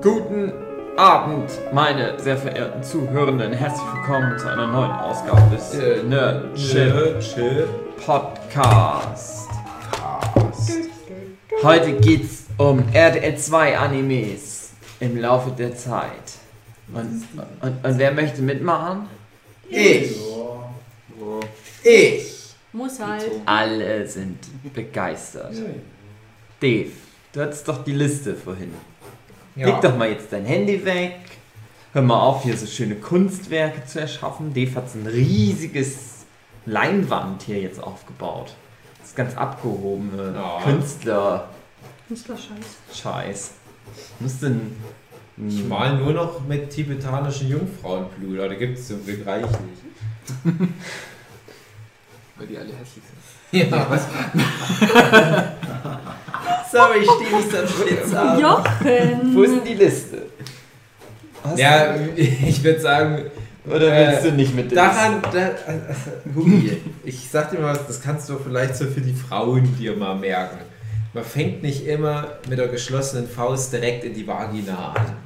Guten Abend, meine sehr verehrten Zuhörenden. Herzlich willkommen zu einer neuen Ausgabe des äh, Nerd Chill Podcast. Heute geht's um RDL 2 Animes im Laufe der Zeit. Und, und, und wer möchte mitmachen? Ich. Ich. Muss halt. Alle sind begeistert. Dave, du hattest doch die Liste vorhin. Leg doch mal jetzt dein Handy weg. Hör mal auf, hier so schöne Kunstwerke zu erschaffen. Dave hat so ein riesiges Leinwand hier jetzt aufgebaut. Das ist ganz abgehobene Ja. Künstler. Künstlerscheiß. Scheiß. Muss denn. Ich mal nur noch mit tibetanischen Jungfrauenblut, da gibt es zum Glück reichlich. Weil die alle hässlich sind. Ja, was? Sorry, ich stehe nicht am Spitz ab. Jochen! Wo ist denn die Liste? Hast Ja, ich würde sagen, oder willst äh, du nicht mit daran, da, äh, Hugi, ich sag dir mal was, das kannst du vielleicht so für die Frauen dir mal merken. Man fängt nicht immer mit der geschlossenen Faust direkt in die Vagina an.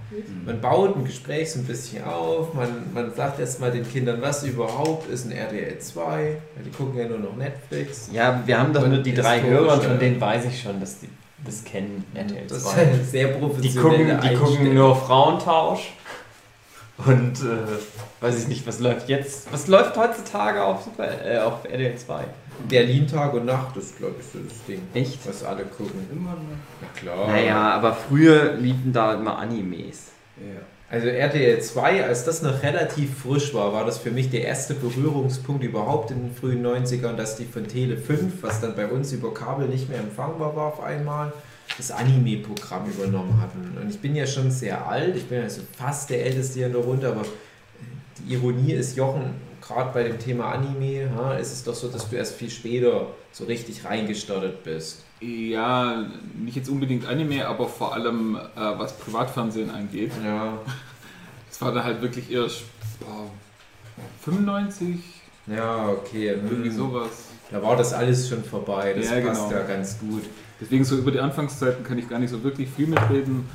Man baut ein Gespräch so ein bisschen auf, man, man sagt erst mal den Kindern, was überhaupt ist ein RTL 2, weil die gucken ja nur noch Netflix. Ja, wir haben doch Und nur die drei Hörer und von denen weiß ich schon, dass die das kennen, RTL Das ist 2. eine sehr Die professionelle gucken, die gucken nur Frauentausch. Und äh, weiß ich nicht, was läuft jetzt? Was läuft heutzutage auf, Super, äh, auf RTL 2? Berlin Tag und Nacht ist, glaube ich, so das Ding, Echt? was alle gucken. Immer noch. Na klar. Naja, aber früher liefen da immer Animes. Ja. Also RTL 2, als das noch relativ frisch war, war das für mich der erste Berührungspunkt überhaupt in den frühen 90ern, dass die von Tele 5, was dann bei uns über Kabel nicht mehr empfangbar war auf einmal, das Anime-Programm übernommen hatten. Und ich bin ja schon sehr alt, ich bin ja so fast der Älteste hier in der Runde, aber die Ironie ist, Jochen, gerade bei dem Thema Anime, ja, ist es doch so, dass du erst viel später so richtig reingestartet bist. ja, nicht jetzt unbedingt Anime, aber vor allem äh, was Privatfernsehen angeht. Ja, Es war dann halt wirklich erst boah, 95, ja okay. irgendwie hm. sowas. Da war das alles schon vorbei, das Ja, passt genau. ja ganz gut. Deswegen so über die Anfangszeiten kann ich gar nicht so wirklich viel mitreden.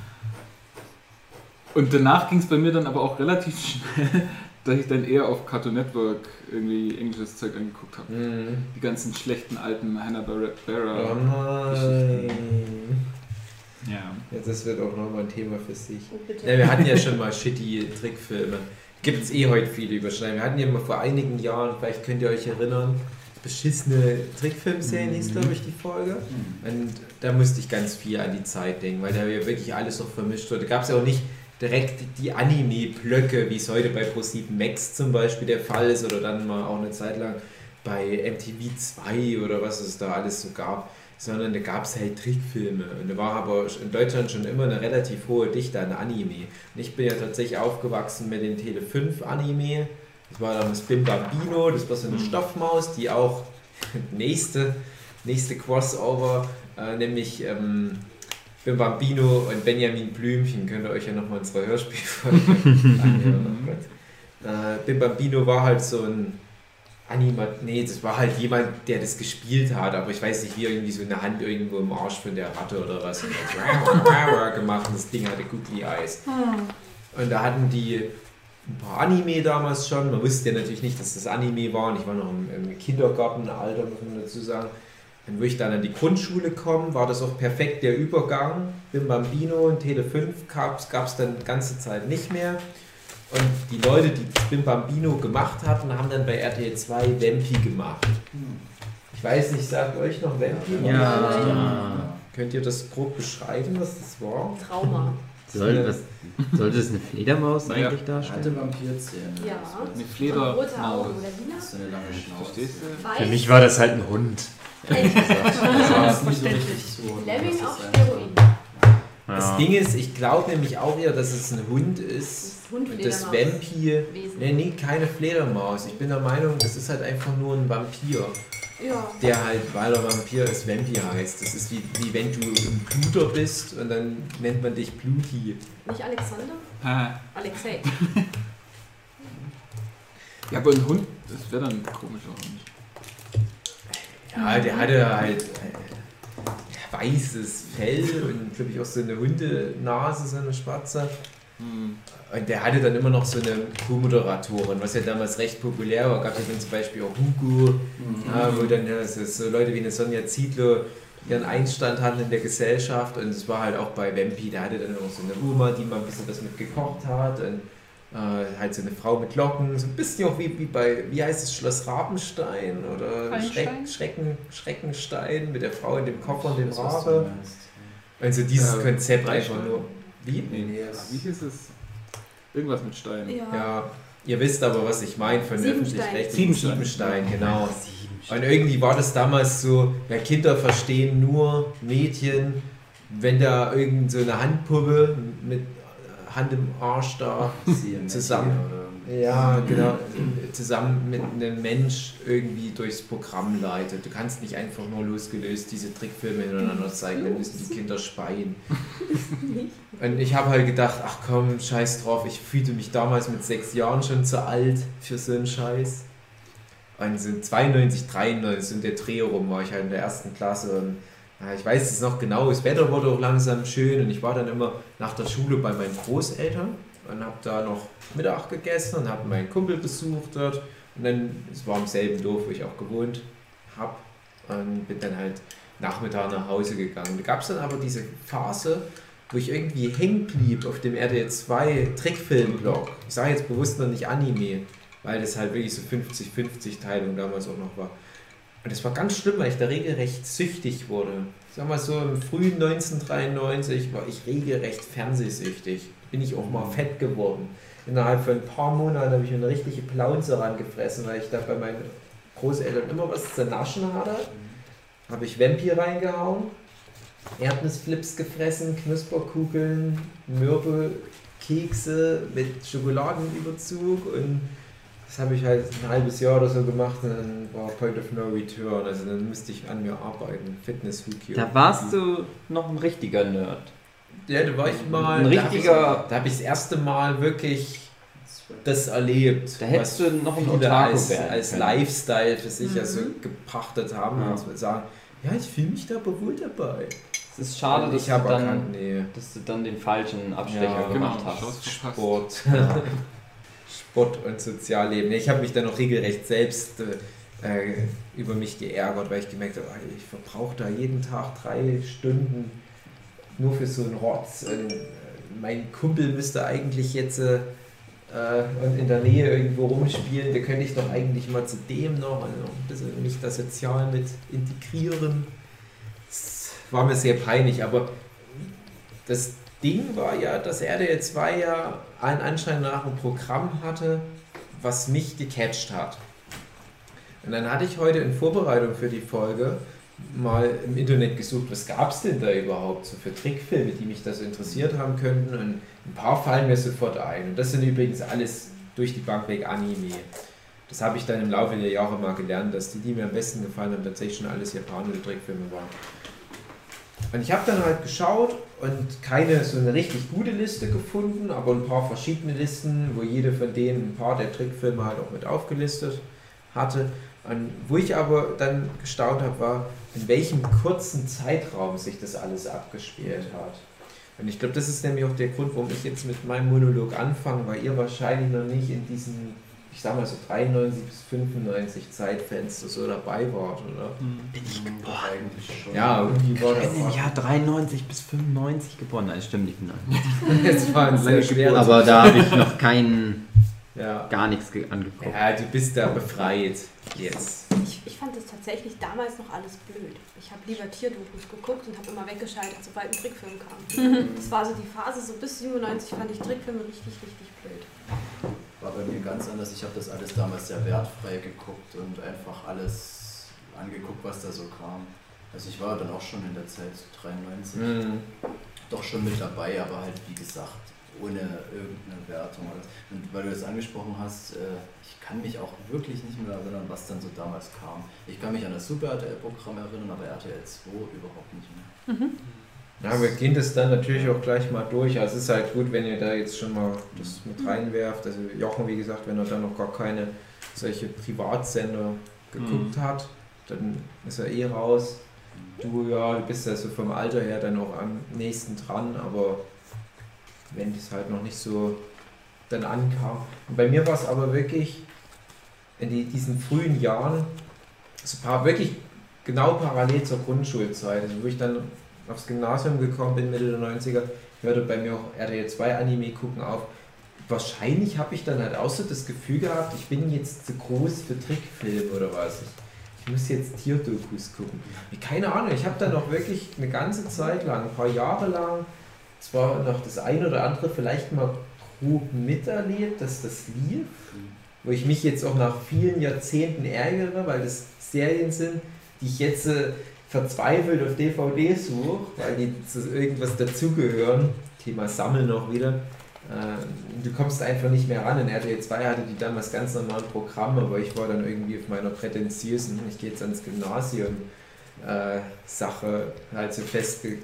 Und danach ging es bei mir dann aber auch relativ schnell, dass ich dann eher auf Cartoon Network irgendwie englisches Zeug angeguckt habe. Mhm. Die ganzen schlechten alten Hanna-Barbera. Oh nein. Ja. Ja, das wird auch nochmal ein Thema für sich. Oh. Ja, wir hatten ja schon mal shitty Trickfilme. Gibt es eh heute viele Überschneidungen. Wir hatten ja mal vor einigen Jahren, vielleicht könnt ihr euch erinnern, beschissene Trickfilmserien hieß, glaube ich, die Folge. Und da musste ich ganz viel an die Zeit denken, weil da ja wirklich alles noch vermischt wurde. Da gab es ja auch nicht direkt die Anime-Blöcke, wie es heute bei Pro7 Max zum Beispiel der Fall ist oder dann mal auch eine Zeit lang bei MTV 2 oder was es da alles so gab, sondern da gab es halt Trickfilme. Und da war aber in Deutschland schon immer eine relativ hohe Dichte an Anime. Und ich bin ja tatsächlich aufgewachsen mit den Tele 5 Anime. Das war dann das Bim Bambino, das war so eine Stoffmaus, die auch nächste, nächste Crossover, äh, nämlich ähm, Bim Bambino und Benjamin Blümchen, könnt ihr euch ja nochmal unsere Hörspielfolge anhören. Oh. Äh, Bim Bambino war halt so ein Anima nee, das war halt jemand, der das gespielt hat, aber ich weiß nicht, wie irgendwie so eine Hand irgendwo im Arsch von der Ratte oder was und hat gemacht und das Ding hatte Googly Eyes. Hm. Und da hatten die ein paar Anime damals schon. Man wusste ja natürlich nicht, dass das Anime war. Und ich war noch im, im Kindergartenalter, muss man dazu sagen. Und wo ich dann an die Grundschule komme, war das auch perfekt der Übergang. Bim Bambino und Tele 5 gab es dann die ganze Zeit nicht mehr. Und die Leute, die Bim Bambino gemacht hatten, haben dann bei RTL 2 Vampi gemacht. Ich weiß nicht, sagt euch noch Vampi? Ja. Könnt ihr das grob beschreiben, was das war? Trauma. Soll, was, sollte es eine Fledermaus eigentlich darstellen? Vampirzähne. Ja. Das Eine Fledermaus. So eine lange Schnauze. Für mich war das halt ein Hund. Ehrlich gesagt. Das war nicht so Verständlich. richtig so. Lemming auf Steroiden. Das Ding ist, ich glaube nämlich auch eher, dass es ein Hund ist. Das Hund Und das. Vampir. Nee, nee, keine Fledermaus. Ich bin der Meinung, das ist halt einfach nur ein Vampir. Ja. Der halt, weil er Vampir ist, Vampir heißt. Das ist wie, wie wenn du ein Bluter bist und dann nennt man dich Bluti. Nicht Alexander? Ha. Alexei. Ja, aber ein Hund, das wäre dann ein komischer Hund. Ja, der hatte halt. äh, weißes Fell und glaube ich auch so eine Hundenase, so eine schwarze. Hm. Und der hatte dann immer noch so eine Co-Moderatorin, was ja damals recht populär war. Gab ja dann zum Beispiel auch Hugo, ja, wo dann ja, so, so Leute wie eine Sonja Zietlow ihren Einstand hatten in der Gesellschaft. Und es war halt auch bei Wempi, der hatte dann auch so eine Oma, die mal ein bisschen was mit gekocht hat. Und äh, halt so eine Frau mit Locken, so ein bisschen auch wie, wie bei, wie heißt es, Schloss Rabenstein oder Schreck? Schrecken, Schreckenstein mit der Frau in dem Koffer und dem Rabe. Also dieses Äh, Konzept einfach nur. Wie? Nee, nee, es- Wie hieß es? Irgendwas mit Stein. Ja. Ja, ihr wisst aber, was ich meine von Siebenstein. öffentlich-rechtlichen Siebenstein. Siebenstein, genau. Sieben Und irgendwie war das damals so, ja, Kinder verstehen nur Mädchen, wenn da irgend so eine Handpuppe mit Hand im Arsch da, Zusammen. ja, genau, zusammen mit einem Mensch irgendwie durchs Programm leitet. Du kannst nicht einfach nur losgelöst diese Trickfilme hintereinander zeigen, dann müssen die Kinder speien. Und ich habe halt gedacht, ach komm, scheiß drauf, ich fühlte mich damals mit sechs Jahren schon zu alt für so einen Scheiß. Und so 92, 93 in der Dreh rum war ich halt in der ersten Klasse und ja, ich weiß es noch genau, das Wetter wurde auch langsam schön und ich war dann immer nach der Schule bei meinen Großeltern und habe da noch Mittag gegessen und habe meinen Kumpel besucht dort und dann, es war im selben Dorf, wo ich auch gewohnt habe und bin dann halt Nachmittag nach Hause gegangen. Da gab es dann aber diese Phase, wo ich irgendwie hängen blieb auf dem RTL 2 Trickfilm-Blog. Ich sage jetzt bewusst noch nicht Anime, weil das halt wirklich so 50-50 Teilung damals auch noch war. Und das war ganz schlimm, weil ich da regelrecht süchtig wurde. Ich sag mal so, im frühen 1993 war ich regelrecht fernsehsüchtig. Bin ich auch mal fett geworden. Innerhalb von ein paar Monaten habe ich mir eine richtige Plaunze rangefressen, weil ich da bei meinen Großeltern immer was zu naschen hatte. Habe ich Vampir reingehauen, Erdnussflips gefressen, Knusperkugeln, Mürbe, mit Schokoladenüberzug und das habe ich halt ein halbes Jahr oder so gemacht und dann war Point of No Return. Also dann musste ich an mir arbeiten. Fitness Hukio. Da warst du noch ein richtiger Nerd. Ja, da war ich mal. Ein richtiger- ich- Da habe ich das erste Mal wirklich das erlebt. Da hättest du noch ein Otaku als, als. Lifestyle für sich Mhm. also gepachtet haben Ja. und sagen, ja, ich fühle mich da aber wohl dabei. Es ist schade, dass ich du, habe dann, erkannt, nee. dass du dann den falschen Abstecher Ja, gemacht genau, hast. Chance verpasst. Sport. Und Sozialleben. Ich habe mich dann auch regelrecht selbst äh, über mich geärgert, weil ich gemerkt habe, ich verbrauche da jeden Tag drei Stunden nur für so einen Rotz. Und, äh, mein Kumpel müsste eigentlich jetzt äh, und in der Nähe irgendwo rumspielen, da könnte ich doch eigentlich mal zu dem noch, also noch ein bisschen mich da sozial mit integrieren. Das war mir sehr peinlich, aber das Ding war ja, dass RDL 2 ja allen Anschein nach ein Programm hatte, was mich gecatcht hat. Und dann hatte ich heute in Vorbereitung für die Folge mal im Internet gesucht, was gab es denn da überhaupt so für Trickfilme, die mich da so interessiert haben könnten. Und ein paar fallen mir sofort ein. Und das sind übrigens alles durch die Bank weg Anime. Das habe ich dann im Laufe der Jahre mal gelernt, dass die, die mir am besten gefallen haben, tatsächlich schon alles japanische Trickfilme waren. Und ich habe dann halt geschaut und keine so eine richtig gute Liste gefunden, aber ein paar verschiedene Listen, wo jede von denen ein paar der Trickfilme halt auch mit aufgelistet hatte. Und wo ich aber dann gestaunt habe, war, in welchem kurzen Zeitraum sich das alles abgespielt hat. Und ich glaube, das ist nämlich auch der Grund, warum ich jetzt mit meinem Monolog anfange, weil ihr wahrscheinlich noch nicht in diesen, ich sag mal so 93 bis 95 Zeitfenster so dabei wart, oder? Hm. Bin ich geboren? Eigentlich schon. Ja, irgendwie war Ich das. bin im Jahr 93 bis 95 geboren. Nein, stimmt nicht. Nein. Das war ein sehr schweres. Aber da habe ich noch keinen, Ja. gar nichts ge- angeguckt. ja, du bist da befreit jetzt. Ich, ich fand das tatsächlich damals noch alles blöd. Ich habe lieber Tierdokus geguckt und habe immer weggeschaltet, sobald ein Trickfilm kam. Das war so die Phase, so bis 97 fand ich Trickfilme richtig, richtig blöd. War bei mir ganz anders. Ich habe das alles damals sehr wertfrei geguckt und einfach alles angeguckt, was da so kam. Also ich war dann auch schon in der Zeit 93 Mhm. doch schon mit dabei, aber halt wie gesagt ohne irgendeine Wertung. Und weil du das angesprochen hast, äh, ich kann mich auch wirklich nicht mehr erinnern, was dann so damals kam. Ich kann mich an das Super RTL-Programm erinnern, aber RTL 2 überhaupt nicht mehr. Ja, wir gehen das dann natürlich auch gleich mal durch. Also es ist halt gut, wenn ihr da jetzt schon mal das mit reinwerft. Also Jochen, wie gesagt, wenn er da noch gar keine solche Privatsender geguckt hat, dann ist er eh raus. Du, ja, du bist ja so vom Alter her dann auch am nächsten dran, aber wenn das halt noch nicht so dann ankam. Und bei mir war es aber wirklich in die, diesen frühen Jahren, so paar, wirklich genau parallel zur Grundschulzeit, also wo ich dann aufs Gymnasium gekommen bin, Mitte der 90er, hörte bei mir auch RTL 2 Anime gucken auf. Wahrscheinlich habe ich dann halt auch so das Gefühl gehabt, ich bin jetzt zu groß für Trickfilme oder was. Ich, ich muss jetzt Tierdokus gucken. Keine Ahnung, ich habe dann noch wirklich eine ganze Zeit lang, ein paar Jahre lang, zwar noch das eine oder andere vielleicht mal grob miterlebt, dass das lief, wo ich mich jetzt auch nach vielen Jahrzehnten ärgere, weil das Serien sind, die ich jetzt äh, verzweifelt auf DVD suche, weil die zu irgendwas dazugehören. Thema Sammeln noch wieder. Äh, du kommst einfach nicht mehr ran. In RTL 2 hatte die damals ganz normale Programme, aber ich war dann irgendwie auf meiner prätentiösen, ich gehe jetzt ans Gymnasium, äh, Sache halt so festgeblieben,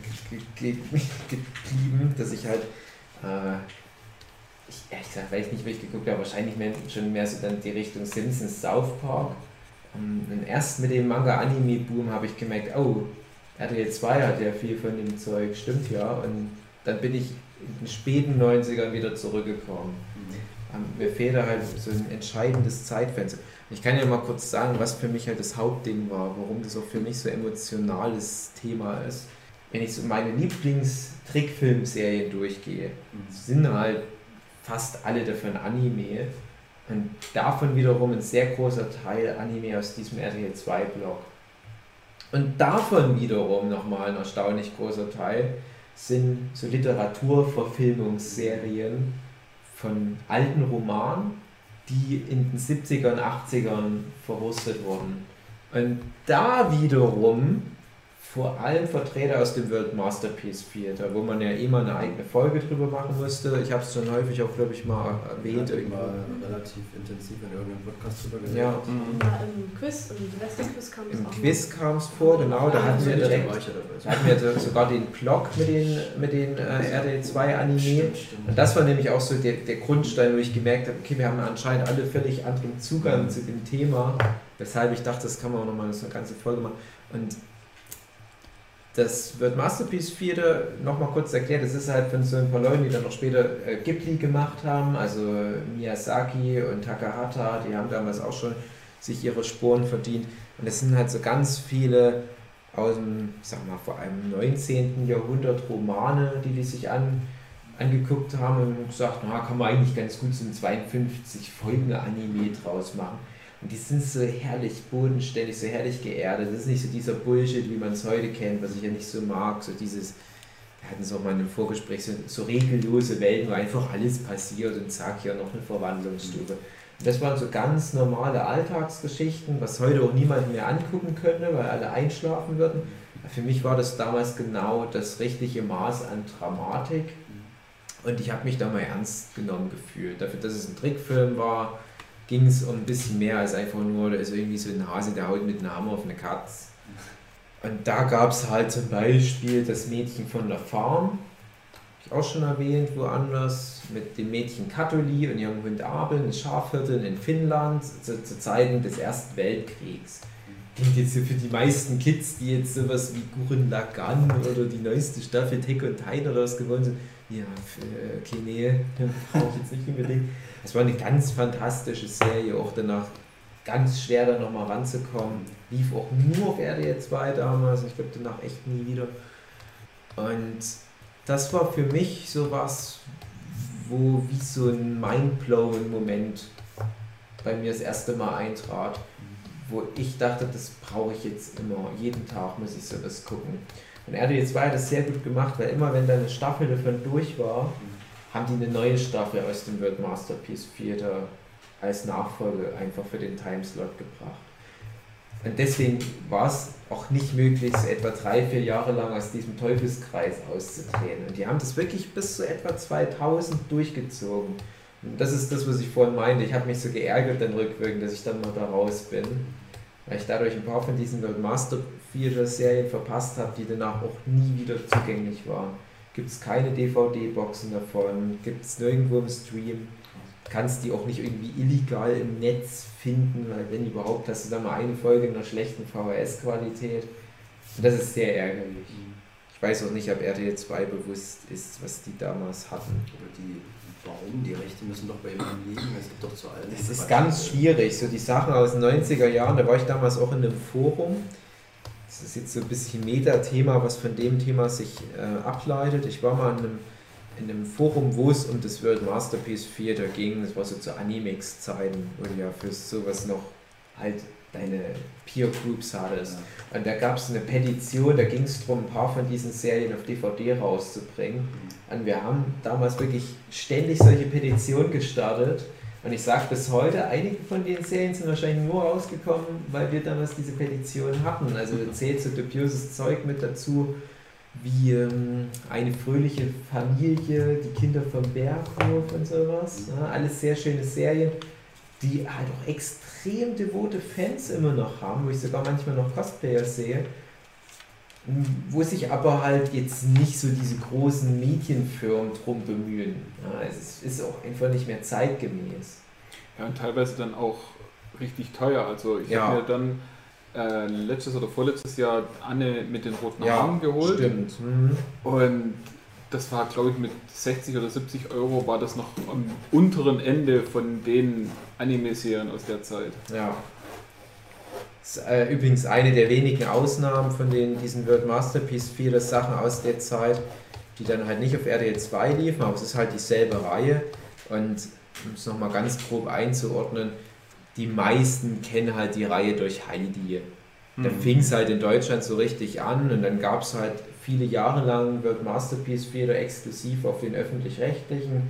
dass ich halt, äh, ich, ehrlich gesagt, weiß nicht, wie ich geguckt habe, wahrscheinlich mehr, schon mehr so dann die Richtung Simpsons, South Park. Und erst mit dem Manga-Anime-Boom habe ich gemerkt, oh, RTL 2 hat ja viel von dem Zeug, stimmt ja. Und dann bin ich in den späten 90ern wieder zurückgekommen. Mhm. Mir fehlt da halt so ein entscheidendes Zeitfenster. Ich kann ja mal kurz sagen, was für mich halt das Hauptding war, warum das auch für mich so emotionales Thema ist. Wenn ich so meine Lieblings-Trickfilmserien durchgehe, mhm. sind halt fast alle davon Anime. Und davon wiederum ein sehr großer Teil Anime aus diesem RTL 2-Blog. Und davon wiederum nochmal ein erstaunlich großer Teil sind so Literaturverfilmungsserien von alten Romanen, die in den 70ern, 80ern verwurstet wurden. Und da wiederum vor allem Vertreter aus dem World Masterpiece Theater, wo man ja immer eine eigene Folge drüber machen musste. Ich habe es schon häufig auch, glaube ich, mal erwähnt. Ja, mal relativ intensiv in irgendeinem Podcast drüber gesehen. Ja. Mhm. ja, im Quiz, im Silvester-Quiz kam es Im Quiz kam es vor, genau. Da hatten wir direkt, da hatten wir sogar den Blog mit den, mit den äh, RD2-Anime. Und das war nämlich auch so der, der Grundstein, wo ich gemerkt habe, okay, wir haben anscheinend alle völlig anderen Zugang zu dem Thema, weshalb ich dachte, das kann man auch nochmal so eine ganze Folge machen. Und das wird Masterpiece 4 nochmal kurz erklärt. Das ist halt von so ein paar Leuten, die dann noch später äh, Ghibli gemacht haben, also Miyazaki und Takahata, die haben damals auch schon sich ihre Spuren verdient. Und es sind halt so ganz viele aus dem, sag mal, vor allem 19. Jahrhundert Romane, die die sich an, angeguckt haben und gesagt, na, kann man eigentlich ganz gut so ein 52 Folgen Anime draus machen. Und die sind so herrlich bodenständig, so herrlich geerdet. Das ist nicht so dieser Bullshit, wie man es heute kennt, was ich ja nicht so mag. So dieses, wir hatten es auch mal in einem Vorgespräch, so, so regellose Welten, wo einfach alles passiert und zack, hier noch eine Verwandlungsstufe. Und das waren so ganz normale Alltagsgeschichten, was heute auch niemand mehr angucken könnte, weil alle einschlafen würden. Für mich war das damals genau das richtige Maß an Dramatik. Und ich habe mich da mal ernst genommen gefühlt. Dafür, dass es ein Trickfilm war, ging es um ein bisschen mehr als einfach nur, ist irgendwie so ein Hase, der haut mit einem Hammer auf eine Katze. Und da gab es halt zum Beispiel das Mädchen von der Farm, ich auch schon erwähnt, woanders, mit dem Mädchen Katholi und ihrem Hund Abel, eine Schafhirtin in Finnland zu, zu Zeiten des Ersten Weltkriegs. Klingt jetzt für die meisten Kids, die jetzt sowas wie Gurren Lagann oder die neueste Staffel Tech und Tide oder was gewonnen sind, ja, okay, nee, brauche ich jetzt nicht unbedingt. Es war eine ganz fantastische Serie, auch danach ganz schwer da nochmal ranzukommen. Lief auch nur auf RDL 2 damals, ich glaube danach echt nie wieder. Und das war für mich sowas, wo wie so ein mindblowing Moment bei mir das erste Mal eintrat, wo ich dachte, das brauche ich jetzt immer, jeden Tag muss ich sowas gucken. Und RDL 2 hat das sehr gut gemacht, weil immer wenn da eine Staffel davon durch war, haben die eine neue Staffel aus dem World Masterpiece Theater als Nachfolge einfach für den Timeslot gebracht. Und deswegen war es auch nicht möglich, so etwa drei, vier Jahre lang aus diesem Teufelskreis auszutreten. Und die haben das wirklich bis zu etwa 2000 durchgezogen. Und das ist das, was ich vorhin meinte. Ich habe mich so geärgert dann rückwirkend, dass ich dann mal da raus bin. Weil ich dadurch ein paar von diesen World Master Theater Serien verpasst habe, die danach auch nie wieder zugänglich waren gibt es keine DVD-Boxen davon, gibt es nirgendwo im Stream. Kannst die auch nicht irgendwie illegal im Netz finden, weil wenn überhaupt hast du da mal eine Folge in einer schlechten VHS-Qualität. Und das ist sehr ärgerlich. Ich weiß auch nicht, ob RTL 2 bewusst ist, was die damals hatten. Oder die, warum? Die Rechte müssen doch bei jemandem liegen. Es gibt doch zu allen. Das ist ganz schwierig. So die Sachen aus den 90er Jahren, da war ich damals auch in einem Forum. Das ist jetzt so ein bisschen Meta-Thema, was von dem Thema sich äh, ableitet. Ich war mal in einem, in einem Forum, wo es um das World Masterpiece Theater ging. Das war so zu Animex-Zeiten, wo du ja für sowas noch halt deine Peer Groups hattest. Ja. Und da gab es eine Petition, da ging es darum, ein paar von diesen Serien auf DVD rauszubringen. Und wir haben damals wirklich ständig solche Petitionen gestartet. Und ich sage bis heute, einige von den Serien sind wahrscheinlich nur rausgekommen, weil wir damals diese Petition hatten. Also da zählt so dubioses Zeug mit dazu, wie ähm, eine fröhliche Familie, die Kinder vom Berghof und sowas. Ja, alles sehr schöne Serien, die halt auch extrem devote Fans immer noch haben, wo ich sogar manchmal noch Cosplayer sehe wo sich aber halt jetzt nicht so diese großen Medienfirmen drum bemühen. Ja, es ist auch einfach nicht mehr zeitgemäß. Ja, und teilweise dann auch richtig teuer. Also ich Ja. habe mir dann äh, letztes oder vorletztes Jahr Anne mit den roten Ja, Haaren geholt. Stimmt. Mhm. Und das war, glaube ich, mit 60 oder 70 Euro war das noch am unteren Ende von den Anime-Serien aus der Zeit. Ja. Das ist äh, übrigens eine der wenigen Ausnahmen von den, diesen World Masterpiece, viele Sachen aus der Zeit, die dann halt nicht auf RTL 2 liefen, aber es ist halt dieselbe Reihe. Und um es nochmal ganz grob einzuordnen, die meisten kennen halt die Reihe durch Heidi. Da Hm. fing es halt in Deutschland so richtig an und dann gab es halt viele Jahre lang World Masterpiece Theater exklusiv auf den öffentlich-rechtlichen.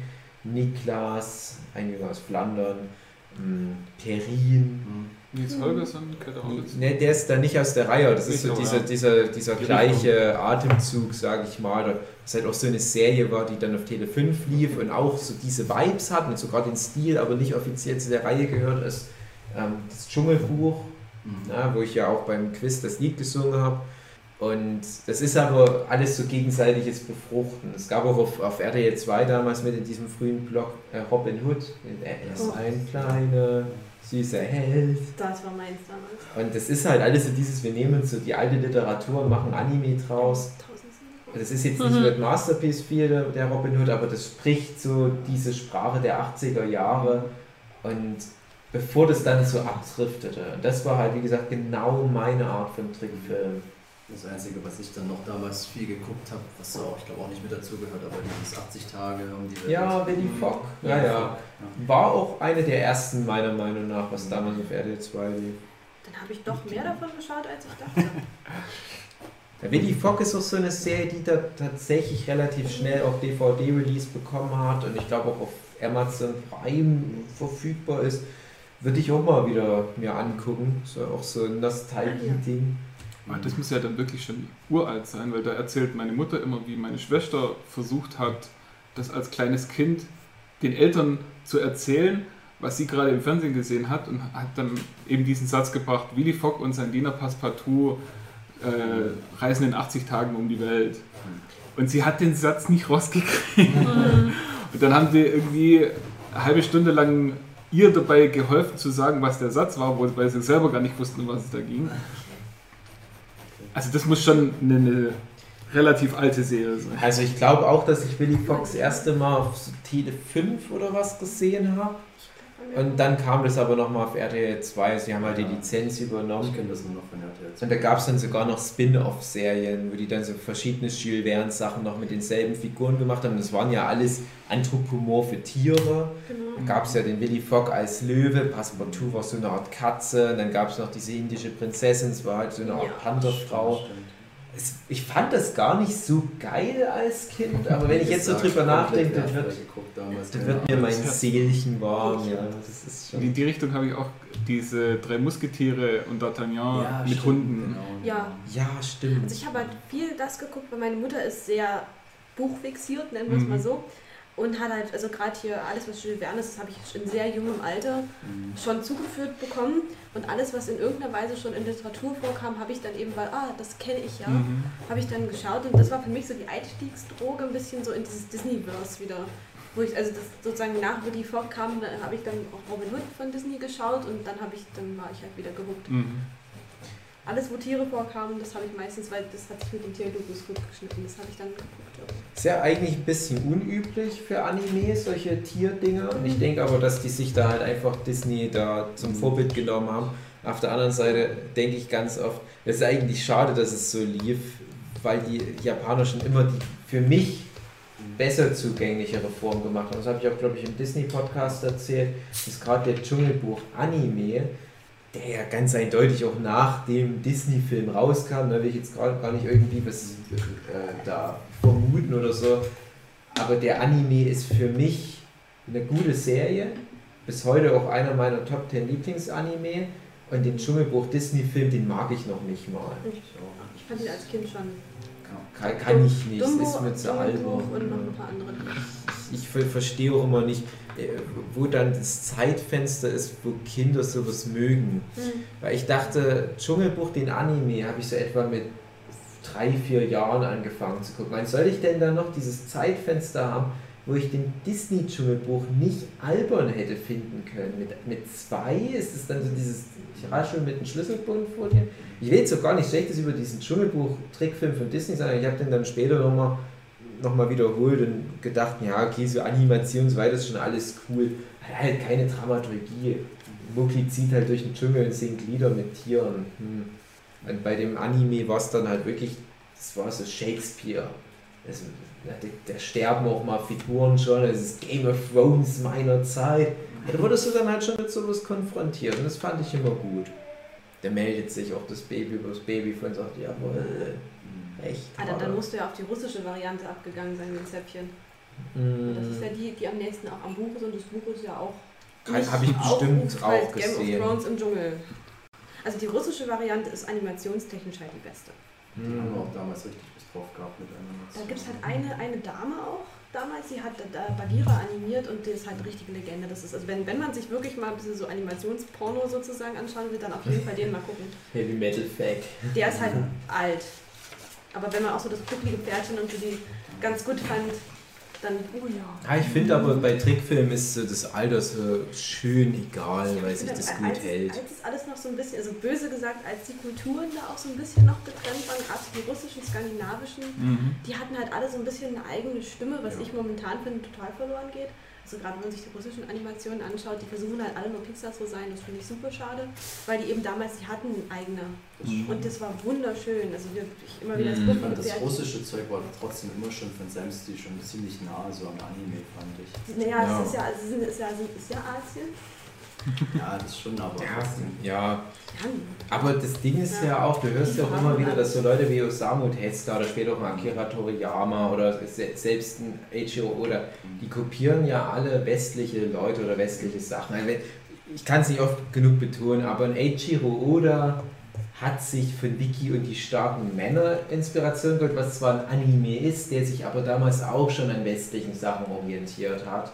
Niklas, ein Junge aus Flandern, mh, Perrin. Mhm. Nils Holgersson gehört auch dazu. Ne, der ist da nicht aus der Reihe, das ist so dieser, dieser, dieser Die gleiche Atemzug, sage ich mal. Das halt auch so eine Serie war, die dann auf Tele 5 lief und auch so diese Vibes hat und sogar den Stil, aber nicht offiziell zu der Reihe gehört ist. Ähm, das Dschungelbuch, Mhm. ja, wo ich ja auch beim Quiz das Lied gesungen habe. Und das ist aber alles so gegenseitiges Befruchten. Es gab auch auf, auf RTL 2 damals mit in diesem frühen Blog äh, Robin Hood. Er ist Oh. ein kleiner, süßer Held. Das war meins damals. Und das ist halt alles so dieses, wir nehmen so die alte Literatur und machen Anime draus. Das ist jetzt Mhm. nicht World Masterpiece 4, der, der Robin Hood, aber das spricht so diese Sprache der 80er Jahre. Und bevor das dann so abdriftete. Und das war halt, wie gesagt, genau meine Art von Trickfilm. Das Einzige, was ich dann noch damals viel geguckt habe, was auch, ich glaube auch nicht mit dazu gehört, aber dieses 80 Tage um die Welt. Ja, Willy Fogg. Ja, ja. War auch eine der ersten, meiner Meinung nach, was damals auf RTL 2 lief. Dann habe ich doch mehr davon geschaut, als ich dachte. Der Willy Fogg ist auch so eine Serie, die da tatsächlich relativ schnell auch DVD-Release bekommen hat und ich glaube auch auf Amazon Prime verfügbar ist. Würde ich auch mal wieder mir angucken. So auch so ein Nostalgie-Ding. Aber das muss ja dann wirklich schon uralt sein, weil da erzählt meine Mutter immer, wie meine Schwester versucht hat, das als kleines Kind den Eltern zu erzählen, was sie gerade im Fernsehen gesehen hat und hat dann eben diesen Satz gebracht, Willy Fogg und sein Diener Passepartout äh, reisen in 80 Tagen um die Welt. Und sie hat den Satz nicht rausgekriegt. Und dann haben wir irgendwie eine halbe Stunde lang ihr dabei geholfen zu sagen, was der Satz war, wobei sie selber gar nicht wussten, um was es da ging. Also das muss schon eine, eine relativ alte Serie sein. Also ich glaube auch, dass ich Willy Fogg das erste Mal auf so Tele 5 oder was gesehen habe. Und dann kam das aber nochmal auf RTL 2. Sie haben halt die Ja. Lizenz übernommen. Ich kenne das nur noch von RTL. Und da gab es dann sogar noch Spin-off-Serien, wo die dann so verschiedene Jules Verne-Sachen noch mit denselben Figuren gemacht haben. Das waren ja alles anthropomorphe Tiere. Genau. Dann gab es ja den Willy Fogg als Löwe, Passepartout war so eine Art Katze. Und dann gab es noch diese indische Prinzessin, es war halt so eine Art Ja, Pantherfrau. Stimmt. Es, ich fand das gar nicht so geil als Kind, aber wenn ich jetzt so drüber nachdenke, dann wird, geguckt damals. dann keine wird mir mein Seelchen warm. Ja, das ist In schon. die Richtung habe ich auch diese drei Musketiere und D'Artagnan Ja, mit stimmt, Hunden. Genau, Ja. Ja, stimmt. Also ich habe halt viel das geguckt, weil meine Mutter ist sehr buchfixiert, nennen wir es Mhm. mal so. Und hat halt, also gerade hier alles, was Jules Verne ist, das habe ich in sehr jungem Alter Mhm. schon zugeführt bekommen. Und alles, was in irgendeiner Weise schon in Literatur vorkam, habe ich dann eben, weil, ah, das kenne ich ja, Mhm. habe ich dann geschaut. Und das war für mich so die Einstiegsdroge, ein bisschen so in dieses Disneyverse wieder. Wo ich, also das sozusagen nach Willy Fogg kam, habe ich dann auch Robin Hood von Disney geschaut und dann habe ich, dann war ich halt wieder gehuckt. Mhm. alles, wo Tiere vorkamen, das habe ich meistens, weil das hat sich mit den Tierdokus gut geschnitten. Das habe ich dann geguckt. Ist ja eigentlich ein bisschen unüblich für Anime, solche Tierdinger. Und ich denke aber, dass die sich da halt einfach Disney da zum Vorbild genommen haben. Auf der anderen Seite denke ich ganz oft, es ist eigentlich schade, dass es so lief, weil die Japaner schon immer die für mich besser zugänglichere Form gemacht haben. Das habe ich auch, glaube ich, im Disney-Podcast erzählt, dass gerade der Dschungelbuch-Anime der ja ganz eindeutig auch nach dem Disney-Film rauskam. Da will ich jetzt gerade gar nicht irgendwie was äh, da vermuten oder so. Aber der Anime ist für mich eine gute Serie. Bis heute auch einer meiner Top 10 Lieblingsanime. Und den Dschungelbuch Disney-Film, den mag ich noch nicht mal. Ich, ich fand ihn als Kind schon. Kann, kann ich nicht, Dumbo, ist mir zu albern. Ich, ich verstehe auch immer nicht, wo dann das Zeitfenster ist, wo Kinder sowas mögen. Mhm. Weil ich dachte, Dschungelbuch, den Anime, habe ich so etwa mit drei, vier Jahren angefangen zu gucken. Wann soll ich denn dann noch dieses Zeitfenster haben, wo ich den Disney-Dschungelbuch nicht albern hätte finden können? Mit, mit zwei ist es dann so dieses Rascheln mit dem Schlüsselbund vor dir. Ich jetzt so gar nicht Schlechtes über diesen Dschungelbuch-Trickfilm von Disney sagen, ich habe den dann später nochmal noch mal wiederholt und gedacht, ja, okay, so Animation und so weiter ist schon alles cool. Hat halt keine Dramaturgie. Mowgli zieht halt durch den Dschungel und singt Lieder mit Tieren. Hm. Und bei dem Anime war es dann halt wirklich, das war so Shakespeare. Das, da, da sterben auch mal Figuren schon, das ist Game of Thrones meiner Zeit. Da wurdest du dann halt schon mit sowas konfrontiert und das fand ich immer gut. Da meldet sich auch das Baby über das Babyphone und sagt, jawohl, echt. Ah, dann, dann musst du ja auf die russische Variante abgegangen sein, mit Zäpfchen. Mm. Das ist ja die, die am nächsten auch am Buch ist und das Buch ist ja auch. Kann- nicht hab ich bestimmt auch halt gesehen. Game of Thrones im Dschungel. Also die russische Variante ist animationstechnisch halt die beste. Die haben wir auch damals richtig was drauf gehabt mit einer Da gibt es halt eine, eine Dame auch damals, die hat da Bagheera animiert und die ist halt eine richtige Legende. Das ist, also wenn, wenn man sich wirklich mal ein bisschen so Animationsporno sozusagen anschauen will, dann auf jeden Fall den mal gucken. Heavy Metal Fact. Der ist halt alt. Aber wenn man auch so das bucklige Pferdchen und so die ganz gut fand, dann, oh ja. Ja, ich finde aber bei Trickfilmen ist so das Alter so schön egal, weil sich das gut als, hält. Als es alles noch so ein bisschen, also böse gesagt, als die Kulturen da auch so ein bisschen noch getrennt waren, gerade die russischen, skandinavischen, Mhm. die hatten halt alle so ein bisschen eine eigene Stimme, was Ja. ich momentan finde, total verloren geht. Also gerade wenn man sich die russischen Animationen anschaut, die versuchen halt alle nur Pixar zu sein, das finde ich super schade, weil die eben damals, die hatten eigene. Mhm. Und das war wunderschön. Also wir, ich immer wieder das Mhm. Buch Ich fand, das russische Zeug war trotzdem immer schon von Stil schon ziemlich nah so am Anime, fand ich. Naja, Ja. es ist ja, es ist, ja, ist ja Asien. Ja, das schon, aber Ja, trotzdem. ja, aber das Ding ist ja, Ja. auch, du hörst ja auch immer wieder, dass so Leute wie Osamu Tezuka oder später auch mal Akira Toriyama oder se selbst ein Eiichiro Oda, die kopieren ja alle westliche Leute oder westliche Sachen. Also Ich kann es nicht oft genug betonen, aber ein Eiichiro Oda hat sich von Vicky und die starken Männer Inspiration geholt, was zwar ein Anime ist, der sich aber damals auch schon an westlichen Sachen orientiert hat.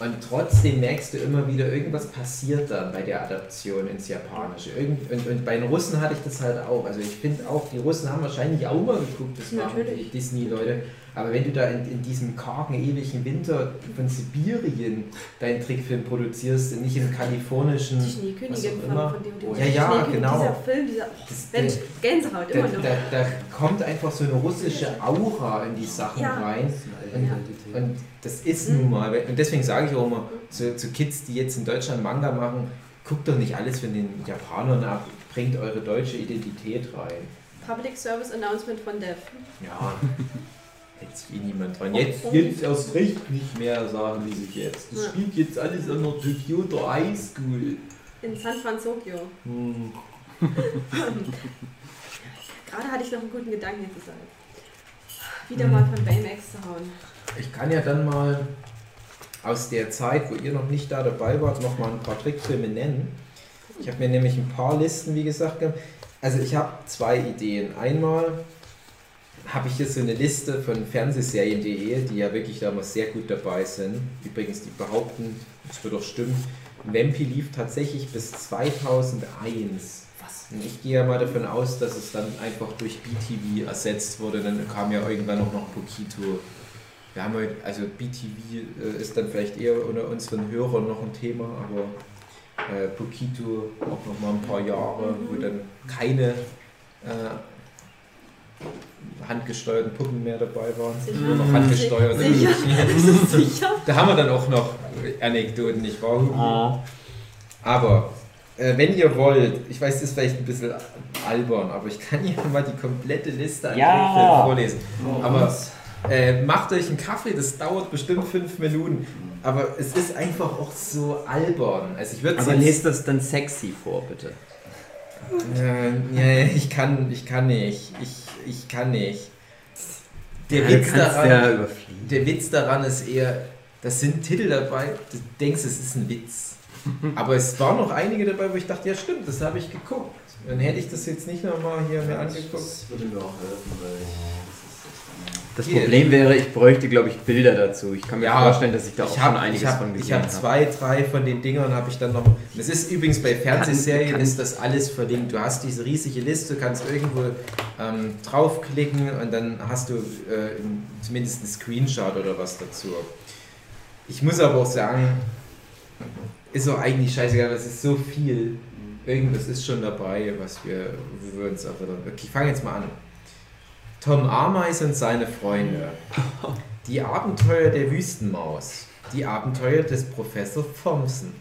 Und trotzdem merkst du immer wieder, irgendwas passiert dann bei der Adaption ins Japanische. Irgend, und, und bei den Russen hatte ich das halt auch. Also ich finde auch, die Russen haben wahrscheinlich auch mal geguckt, das machen die. Disney-Leute. Aber wenn du da in, in diesem kargen, ewigen Winter von Sibirien deinen Trickfilm produzierst und nicht im kalifornischen... Die was Schneekönigin auch von, immer. von dem Oh, dieser ja, ja, genau. Dieser Film, dieser Das- Mensch, Gänsehaut, Da, immer noch. da, da kommt einfach so eine russische Aura in die Sachen Ja. rein. Ist Ja. Identität. Und das ist Mhm. nun mal, und deswegen sage ich auch immer zu, zu Kids, die jetzt in Deutschland Manga machen, guckt doch nicht alles von den Japanern ab, bringt eure deutsche Identität rein. Public Service Announcement von Dev. Ja, jetzt eh niemand dran. Jetzt, jetzt erst recht nicht mehr, sagen die sich jetzt. Das Ja. spielt jetzt alles an der Tokyo High School. In San Francisco. Hm. Gerade hatte ich noch einen guten Gedanken jetzt gesagt. Wieder mal von Baymax zu hauen. Ich kann ja dann mal aus der Zeit, wo ihr noch nicht da dabei wart, noch mal ein paar Trickfilme nennen. Ich habe mir nämlich ein paar Listen, wie gesagt. Also ich habe zwei Ideen. Einmal habe ich hier so eine Liste von Fernsehserien.de, die ja wirklich damals sehr gut dabei sind. Übrigens, die behaupten, das wird doch stimmen, Vampi lief tatsächlich bis 2001. Ich gehe ja mal davon aus, dass es dann einfach durch BTV ersetzt wurde. Dann kam ja irgendwann auch noch Pokito. Wir haben heute, also BTV äh, ist dann vielleicht eher unter unseren Hörern noch ein Thema, aber äh, Pokito auch noch mal ein paar Jahre, wo dann keine äh, handgesteuerten Puppen mehr dabei waren. Sicher. Nur noch handgesteuerte. Sicher. Sicher. Da haben wir dann auch noch Anekdoten, nicht wahr? Aber äh, wenn ihr wollt, ich weiß, das ist vielleicht ein bisschen albern, aber ich kann ja mal die komplette Liste an Ja. Vorlesen. Oh, Aber äh, macht euch einen Kaffee, das dauert bestimmt fünf Minuten. Aber es ist einfach auch so albern. Also ich würde Aber lest das dann sexy vor, bitte. äh, ja, ich kann, ich kann nicht. Ich, ich kann nicht. Der Ja, Witz daran, ja der Witz daran ist eher, das sind Titel dabei, du denkst, es ist ein Witz. Aber es waren noch einige dabei, wo ich dachte, ja stimmt, das habe ich geguckt. Dann hätte ich das jetzt nicht nochmal hier mir angeguckt. Das würde mir auch helfen, weil das. Problem wäre, ich bräuchte, glaube ich, Bilder dazu. Ich kann mir Ja, vorstellen, dass ich da auch ich habe schon einiges hab, von ich gesehen hab habe. zwei, drei von den Dingern habe ich dann noch. Das ist übrigens bei Fernsehserien kann- ist das alles verlinkt. Du hast diese riesige Liste, kannst irgendwo ähm, draufklicken und dann hast du äh, zumindest einen Screenshot oder was dazu. Ich muss aber auch sagen, ist auch eigentlich scheißegal, das ist so viel. Irgendwas ist schon dabei, was wir, wir uns erinnern. Okay, ich fange jetzt mal an. Tom Ameis und seine Freunde. Die Abenteuer der Wüstenmaus. Die Abenteuer des Professor Thompson.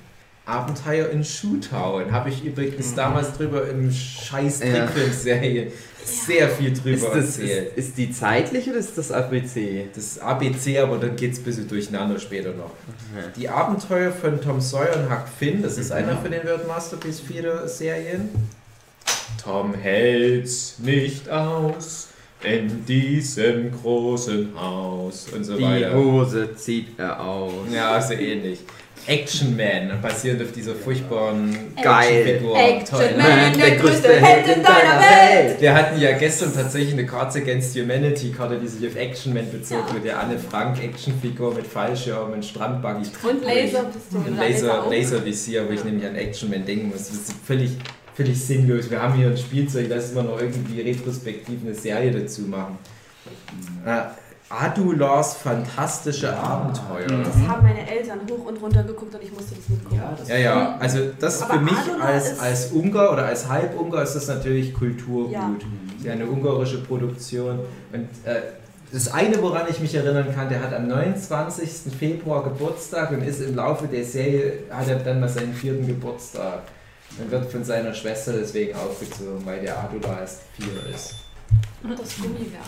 Abenteuer in Shoetown. Habe ich übrigens damals drüber im scheiß. Trickfilmserie sehr viel Ist, drüber das, erzählt. ist, ist die zeitlich oder ist das ABC? Das ist ABC, aber dann geht es ein bisschen durcheinander später noch. Die Abenteuer von Tom Sawyer und Huck Finn, das ist einer von den World Masterpiece Feeder Serien. Tom hält's nicht aus in diesem großen Haus und so Die weiter. Hose zieht er aus. Ja, so ähnlich. Action Man, basierend auf dieser furchtbaren Geil. Actionfigur. Action Toll, ne? Man, der größte Held in deiner Welt. Wir hatten ja gestern tatsächlich eine Cards Against Humanity Karte, die sich auf Action Man bezog, Ja. mit der Anne Frank Actionfigur mit Fallschirm und Strandbuggy. Und Laserpistole. Und er Laser. Laservisier, wo ich nämlich an Action Man denken muss. Das ist völlig, völlig sinnlos. Wir haben hier ein Spielzeug, lass wir noch irgendwie retrospektiv eine Serie dazu machen. Äh, Adulars fantastische Abenteuer. Das haben meine Eltern hoch und runter geguckt und ich musste das mitgucken. Ja, das Ja, ja, also das Aber für mich Adula als, ist- als Ungar oder als Halbungar ist das natürlich Kulturgut. Ja. Das ist ja eine ungarische Produktion. Und äh, das eine, woran ich mich erinnern kann, der hat am 29. Februar Geburtstag und ist im Laufe der Serie, hat er dann mal seinen vierten Geburtstag. Und wird von seiner Schwester deswegen aufgezogen, weil der Adula erst vier ist. Das Gummiwerk.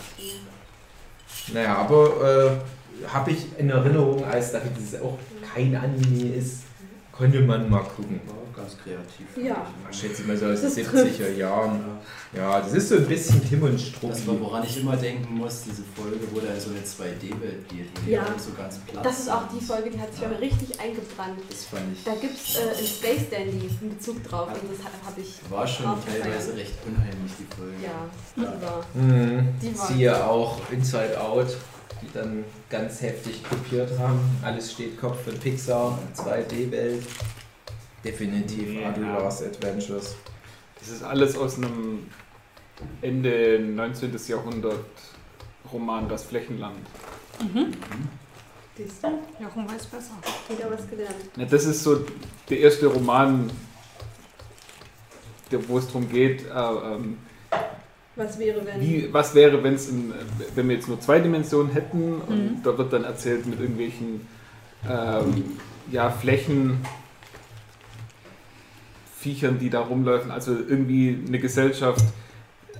Naja, aber äh, habe ich in Erinnerung, als dass es auch kein Anime ist, konnte man mal gucken. war auch ganz kreativ. Ja. Ich schätze mal so aus den Das 70er Jahren. Ja, das ist so ein bisschen Tim und Struppi. Das war, woran ich immer denken muss, diese Folge, wo da so eine 2D-Welt geht, die Ja. so ganz platt Das ist auch die Folge, die hat sich bei mir richtig eingebrannt. Das fand ich. Da gibt es äh, in Space Dandy einen Bezug drauf und das habe ich. war schon teilweise recht unheimlich, die Folge. Ja, die war. Mhm. Die war- Siehe auch Inside Out, die dann ganz heftig kopiert haben. Alles steht Kopf für Pixar, 2D-Welt. Definitiv Ja. Adular's Adventures. Das ist alles aus einem Ende 19. Jahrhundert Roman Das Flächenland. Siehst du? Jochen weiß besser. Wieder was gelernt. Ja, das ist so der erste Roman, wo es darum geht, äh, ähm, Was wäre, wenn. wie, was wäre, wenn's in, wenn wir jetzt nur zwei Dimensionen hätten und Mhm. da wird dann erzählt mit irgendwelchen ähm, ja, Flächen, Viechern, die da rumläufen, also irgendwie eine Gesellschaft,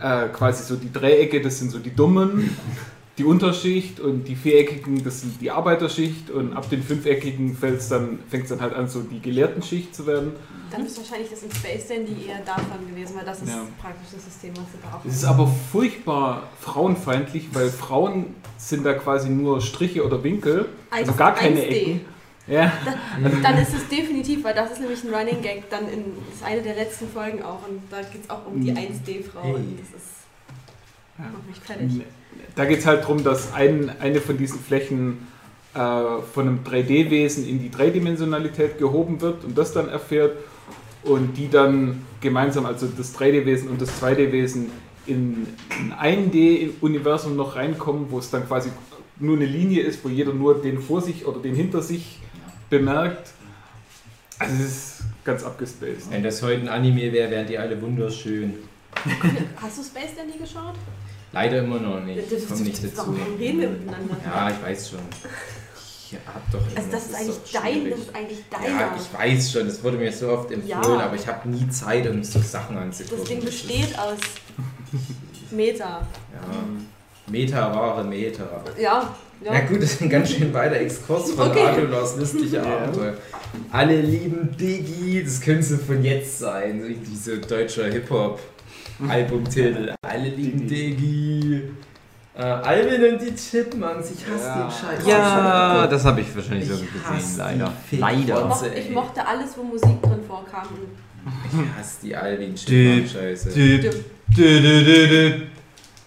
äh, quasi so die Dreiecke, das sind so die Dummen, die Unterschicht und die Viereckigen, das sind die Arbeiterschicht und ab den Fünfeckigen fängt's dann, fängt es dann halt an, so die Gelehrtenschicht zu werden. Dann ist wahrscheinlich das in Space Dandy eher davon gewesen, weil das ist Ja. praktisch das System, was da auch Es ist aber furchtbar frauenfeindlich, weil Frauen sind da quasi nur Striche oder Winkel, also gar keine 1D. Ecken. Ja. Dann ist es definitiv, weil das ist nämlich ein Running Gag, dann in ist eine der letzten Folgen auch und da geht es auch um die 1D-Frau Hey. und das ist. Macht mich fertig. Da geht es halt darum, dass ein, eine von diesen Flächen äh, von einem 3D-Wesen in die Dreidimensionalität gehoben wird und das dann erfährt und die dann gemeinsam, also das 3D-Wesen und das 2D-Wesen in ein 1D-Universum noch reinkommen, wo es dann quasi nur eine Linie ist, wo jeder nur den vor sich oder den hinter sich bemerkt. Also es ist ganz abgespaced. Wenn das heute ein Anime wäre, wären die alle wunderschön. Hast du Space Dandy geschaut? Leider immer noch nicht. Ich komme nicht dazu. Warum reden wir miteinander? Ja, ich weiß schon. Ich hab doch Also das ist eigentlich dein, das ist eigentlich deiner. Ja, ich weiß schon, das wurde mir so oft empfohlen, Ja. aber ich habe nie Zeit, um so Sachen anzugucken. das Ding besteht aus Meta. Ja. Meta, wahre Meta. Ja, ja. Na gut, das ist ein ganz schön weiter Exkurs von Okay. Adolas lustige Abenteuer. Alle lieben Diggi, das könnte von jetzt sein, diese deutsche Hip-Hop-Albumtitel. Alle lieben Diggi. Äh, Alvin und die Chipmunks, ich hasse Ja. den Scheiß. Ja, das habe ich wahrscheinlich so Ich hasse gesehen, leider. die Ich, Leider. mochte, ich mochte alles, wo Musik drin vorkam. Ich hasse die Alvin Chipmunk-Scheiße.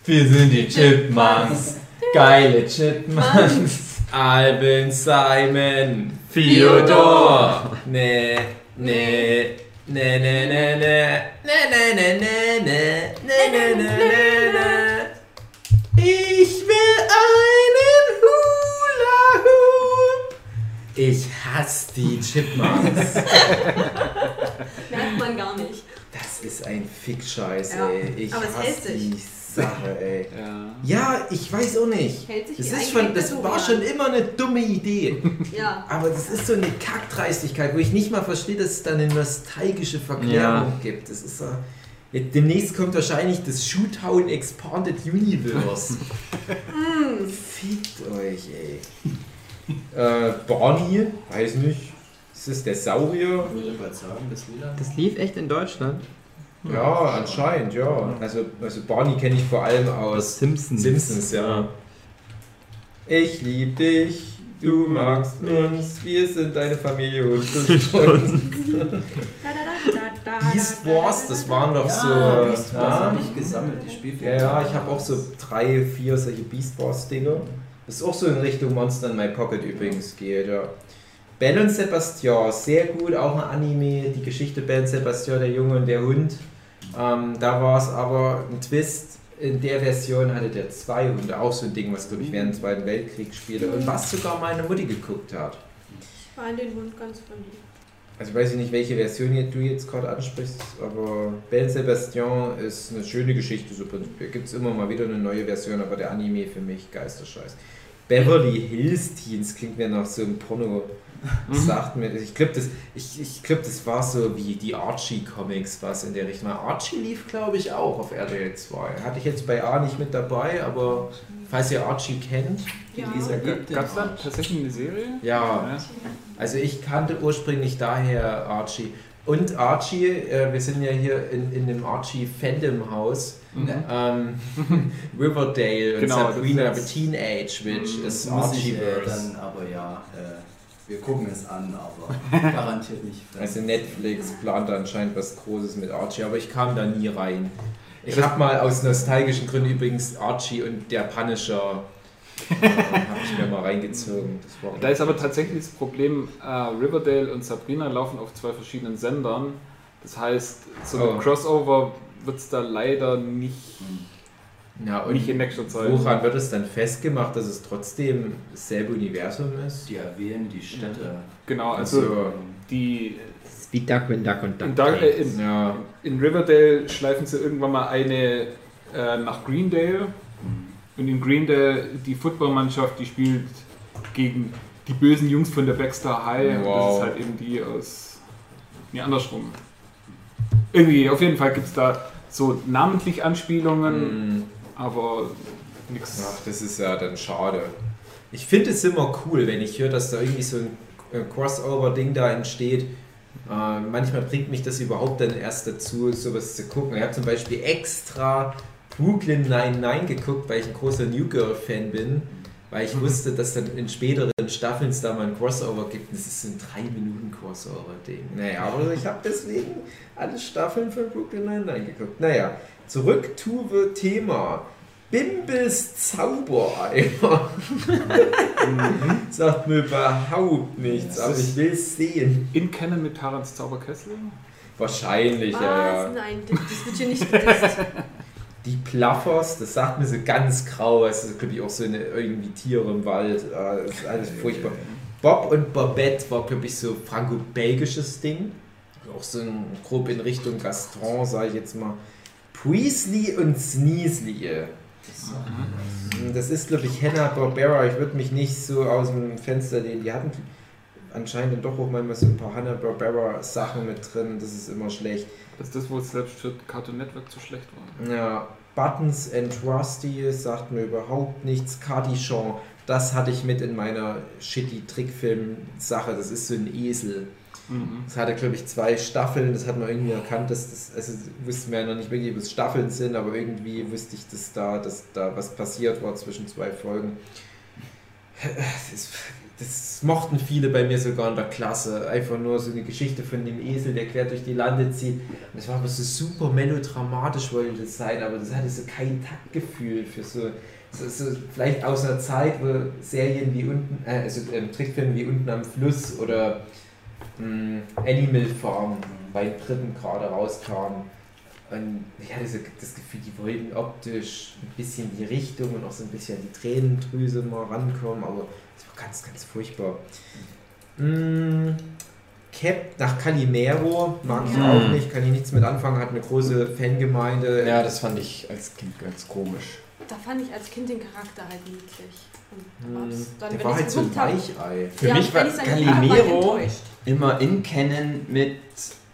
Wir sind die Chipmunks. Geile Chipmunks. Alvin, Simon, Theodor. Ne, ne, Ne, ne, ne, ne. Ne, ne, ne, ne, ne. Ne, ne, ne, ne, ne. Ich will einen Hula Hoop. Ich hasse die Chipmunks. Merkt man gar nicht. Das ist ein Fickscheiß, ja. ey. Ich aber es hasse hält sich. Sache, ey. Ja. Ja, ich weiß auch nicht. Hält sich Das, ist schon, das war schon immer eine dumme Idee. Ja. Aber das ist so eine Kackdreistigkeit, wo ich nicht mal verstehe, dass es da eine nostalgische Verklärung Ja. gibt. Das ist so. Demnächst kommt wahrscheinlich das Shoottown Expanded Universe. Fickt euch, ey. Äh, Barney, weiß nicht. Ist das der Saurier? Ich würde gerade sagen, das wieder. Das lief echt in Deutschland. Ja, anscheinend, ja. Also, also Barney kenne ich vor allem aus Simpsons. Simpsons, ja. Ich lieb dich, du magst uns, wir sind deine Familie und du Beast Wars, das waren doch so. Ja, Beast Wars ja, habe ich gesammelt, die Spielfilme. ja, ja, ich habe auch so drei, vier solche Beast Wars Dinger. Das ist auch so in Richtung Monster in My Pocket übrigens geht, ja. Belle und Sebastian, sehr gut, auch ein Anime, die Geschichte und Sebastian, der Junge und der Hund. Ähm, da war es aber ein Twist. In der Version hatte der zwei Hunde, auch so ein Ding, was glaube ich während dem Zweiten Weltkrieg spielte und was sogar meine Mutti geguckt hat. Ich war in den Hund ganz verliebt. Also ich weiß nicht, welche Version du jetzt gerade ansprichst, aber Belle Sebastian ist eine schöne Geschichte, so prinzipiell. Gibt es immer mal wieder eine neue Version, aber der Anime für mich Geisterscheiß. Beverly Hills Teens klingt mir nach so einem Porno. Das sagt mir, ich glaube, das, ich, ich glaub, das war so wie die Archie-Comics, was in der Richtung war. Archie lief, glaube ich, auch auf RTL 2. Hatte ich jetzt bei A nicht mit dabei, aber falls ihr Archie kennt, Ja. Lisa gibt Gab es da tatsächlich eine Serie? ja, Also ich kannte ursprünglich daher Archie. Und Archie, äh, wir sind ja hier in, in dem Archie-Fandom-Haus. Mhm. Ähm, Riverdale und Genau, Sabrina, das the Teenage Witch Das ist äh, Archieverse. dann aber ja, äh, wir gucken es an, aber garantiert nicht. Also Netflix plant anscheinend was Großes mit Archie, aber ich kam da nie rein. Ich habe mal aus nostalgischen Gründen übrigens Archie und der Punisher äh, habe ich mir mal reingezogen. Das war Da ist aber tatsächlich das Problem, äh, Riverdale und Sabrina laufen auf zwei verschiedenen Sendern. Das heißt, so ein Oh. Crossover wird es da leider nicht, ja, und nicht in nächster Zeit. Woran wird es dann festgemacht, dass es trotzdem dasselbe Universum ist? Die erwähnen die Städte. Genau, also Also, die wie Duckwind Duck und Duck. in, äh, in, ja, in Riverdale schleifen sie irgendwann mal eine äh, nach Greendale und in Greendale die Footballmannschaft, die spielt gegen die bösen Jungs von der Baxter High und das Wow. ist halt eben die aus nee, andersrum. Irgendwie, auf jeden Fall gibt es da so namentlich Anspielungen, mm, aber nichts. ach, das ist ja dann schade. Ich finde es immer cool, wenn ich höre, dass da irgendwie so ein äh, Crossover-Ding da entsteht. Äh, manchmal bringt mich das überhaupt dann erst dazu, sowas zu gucken. Ich habe zum Beispiel extra Brooklyn 99 geguckt, weil ich ein großer New Girl-Fan bin, weil ich wusste, dass dann in späteren Staffeln es da mal ein Crossover gibt. Und das ist ein 3-Minuten-Crossover-Ding. Naja, aber ich habe deswegen alle Staffeln von Brooklyn 99 geguckt. Naja, zurück to the Thema. Bimbes Zaubereimer. Sagt mir überhaupt nichts, aber ich will es sehen. In Canon mit Tarans Zauberkessel? Wahrscheinlich, Was? ja, ja. Nein, das das wird hier nicht gedisst. Die Plaffers, das sagt mir so ganz grau, es ist glaube ich auch so eine, irgendwie Tiere im Wald, äh, das ist alles furchtbar. Bob und Bobette war glaube ich so franco-belgisches Ding. auch so ein, grob in Richtung Gaston, sage ich jetzt mal. Priestley und Sneasley. Das ist, glaube ich, Hanna-Barbera. Ich würde mich nicht so aus dem Fenster lehnen. Die hatten anscheinend doch auch manchmal so ein paar Hanna-Barbera-Sachen mit drin. Das ist immer schlecht. Das ist das, wo es selbst für Cartoon Network zu schlecht war. Ja, Buttons and Rusty sagt mir überhaupt nichts. Cardichon, das hatte ich mit in meiner shitty Trickfilm-Sache. Das ist so ein Esel. Mhm. Das hatte, glaube ich, zwei Staffeln. Das hat man irgendwie erkannt, dass das, also wussten wir ja noch nicht wirklich, ob es Staffeln sind, aber irgendwie wusste ich, dass da, dass da was passiert war zwischen zwei Folgen. Das, das mochten viele bei mir sogar in der Klasse. Einfach nur so eine Geschichte von dem Esel, der quer durch die Lande zieht. Und das war aber so super melodramatisch, wollte das sein, aber das hatte so kein Taktgefühl für so, so, so vielleicht aus einer Zeit, wo Serien wie unten, äh, also ähm, Trickfilme wie unten am Fluss oder mh, Animal Farm bei dritten gerade rauskamen. Und ich hatte so das Gefühl, die wollten optisch ein bisschen die Richtung und auch so ein bisschen die Tränendrüse mal rankommen, aber ganz, ganz furchtbar. Mm, Cap nach Calimero mag ich Mhm. auch nicht, kann ich nichts mit anfangen, hat eine große Fangemeinde. Ja, das fand ich als Kind ganz komisch. Da fand ich als Kind den Charakter halt niedlich. Mm, dann, Der war halt so ein Weichei. Für Ja, mich war Calimero immer in Kennen mit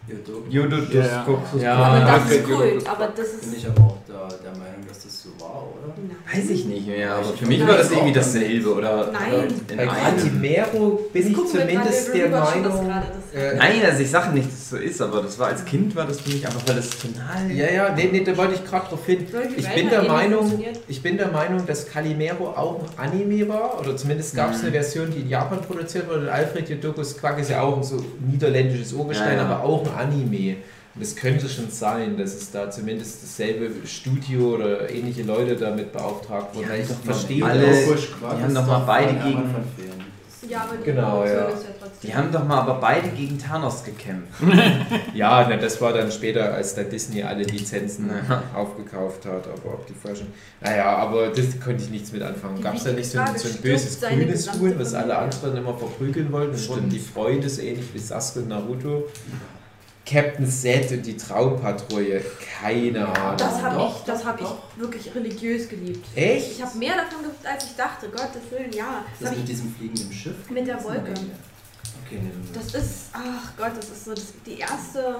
YouTube. Jododus Ja, ja. Ja, aber das ist. Kult, aber das Bin ist. ich aber auch der, der Meinung, dass das so war, oder? Nein. Weiß ich nicht mehr, aber für Nein. mich war das irgendwie dasselbe oder Nein. Bei. Calimero bin ich zumindest der Meinung. äh, Nein, also ich sage nicht, dass es so ist, aber das war als Kind war das für mich einfach, weil das tonal. Ja, ja, nee, nee, da wollte ich gerade drauf hin. Ich bin der ähnlich Meinung, ich bin der Meinung, dass Calimero auch ein Anime war, oder zumindest gab es Mhm. eine Version, die in Japan produziert wurde. Und Alfred Jodokus Quack ist ja auch ein so niederländisches Urgestein, Ja, ja. aber auch ein Anime. Und es könnte schon sein, dass es da zumindest dasselbe Studio oder ähnliche Leute damit beauftragt wurden. Ja, ich verstehe alle- das. die haben doch mal beide gegen- Ja, aber die Genau, ja. ist ja trotzdem. Die haben doch mal aber beide gegen Thanos gekämpft. Ja, na, das war dann später, als dann Disney alle Lizenzen aufgekauft hat, aber ob die falschen. Naja, aber das konnte ich nichts mit anfangen. Gab es da nicht so ein, so ein böses grünes Huhn, was alle anderen immer verprügeln wollten? Stimmt. die Freunde, so ähnlich wie Sasuke und Naruto. Captain Set und die Traumpatrouille, keine Ahnung. Das habe ich, das hab ich wirklich religiös geliebt. Echt? Ich habe mehr davon geguckt, als ich dachte. Gottes Willen, ja. Das Das mit ich, diesem fliegenden Schiff? mit der Wolke. Okay, nee, Das ist, ach Gott, das ist so das, die erste.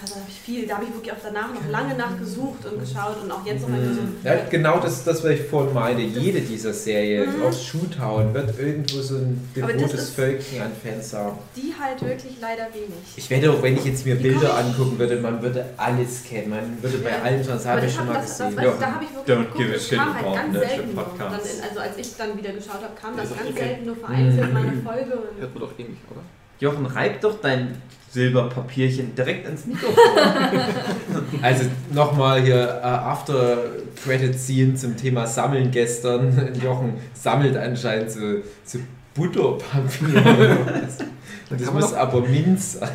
Das, da habe ich viel, da habe ich wirklich auch danach noch lange nachgesucht und geschaut und auch jetzt noch mal so. Ja, genau das, das, was ich vorhin meine. Jede dieser Serien, Mhm. auch Shoottown, wird irgendwo so ein das devotes ist- Völkchen an Fans haben. Die halt wirklich leider wenig. Ich wette auch, wenn ich jetzt mir Die Bilder angucken würde, man würde alles kennen. Man würde bei Ja. allen schon, das Aber habe ich das schon mal das, das, gesehen. weißt, du, da habe ich wirklich Don't geguckt, give a das shit kam halt ganz Nerdship selten. Dann in, also als ich dann wieder geschaut habe, kam das Ja, ganz selten nur vereinzelt Mhm. meine Folge. Und Hört man doch eh nicht, oder? Jochen, reib doch dein Silberpapierchen direkt ins Mikrofon. Also nochmal hier äh, After Credit Scene zum Thema Sammeln gestern. Jochen sammelt anscheinend so, so Butterpapier. Das muss doch- aber Minz sein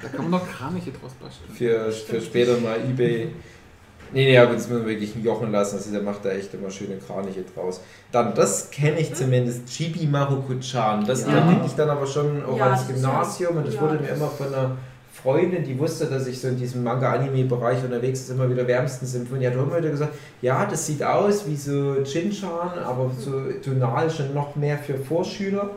Da kann man doch Kraniche draus basteln. für, für später mal Ebay. Nee, nee, aber das müssen wir wirklich einen Jochen lassen. Also der macht da echt immer schöne Kraniche draus. Dann, das kenne ich zumindest, Chibi Maruko-chan. Das Ja. da ging ich dann aber schon auch Ja, ans das Gymnasium und das ja, wurde das mir immer von einer Freundin, die wusste, dass ich so in diesem Manga-Anime-Bereich unterwegs ist, immer wieder wärmstens empfunden. Die hat immer wieder gesagt, ja, das sieht aus wie so Chinchan, aber so tonal schon noch mehr für Vorschüler.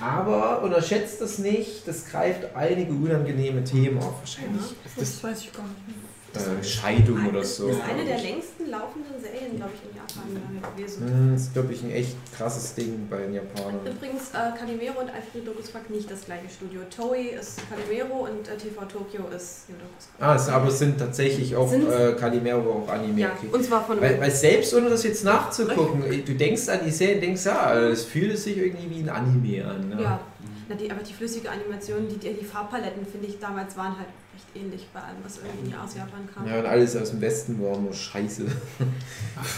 Aber unterschätzt das nicht, das greift einige unangenehme Themen auf. Wahrscheinlich das weiß ich gar nicht. Äh, Scheidung oder so. Das ist eine der längsten laufenden Serien, glaube ich, in Japan gewesen. Hm, Das ist, glaube ich, ein echt krasses Ding bei den Japanern. Übrigens, äh, Calimero und Alfred Dokusquack nicht das gleiche Studio. Toei ist Calimero und äh, TV Tokyo ist Yodokusquack. Ah, es, aber es sind tatsächlich auch Sind's? äh, Calimero auch Anime. Ja, okay. und zwar von Weil, weil selbst ohne das jetzt nachzugucken, du denkst an die Serie und denkst, ja, es fühlt sich irgendwie wie ein Anime an. Ne? Ja, Na, die, aber die flüssige Animation, die, die Farbpaletten, finde ich, damals waren halt recht ähnlich bei allem, was irgendwie aus Japan kam. Ja, und alles aus dem Westen war nur scheiße.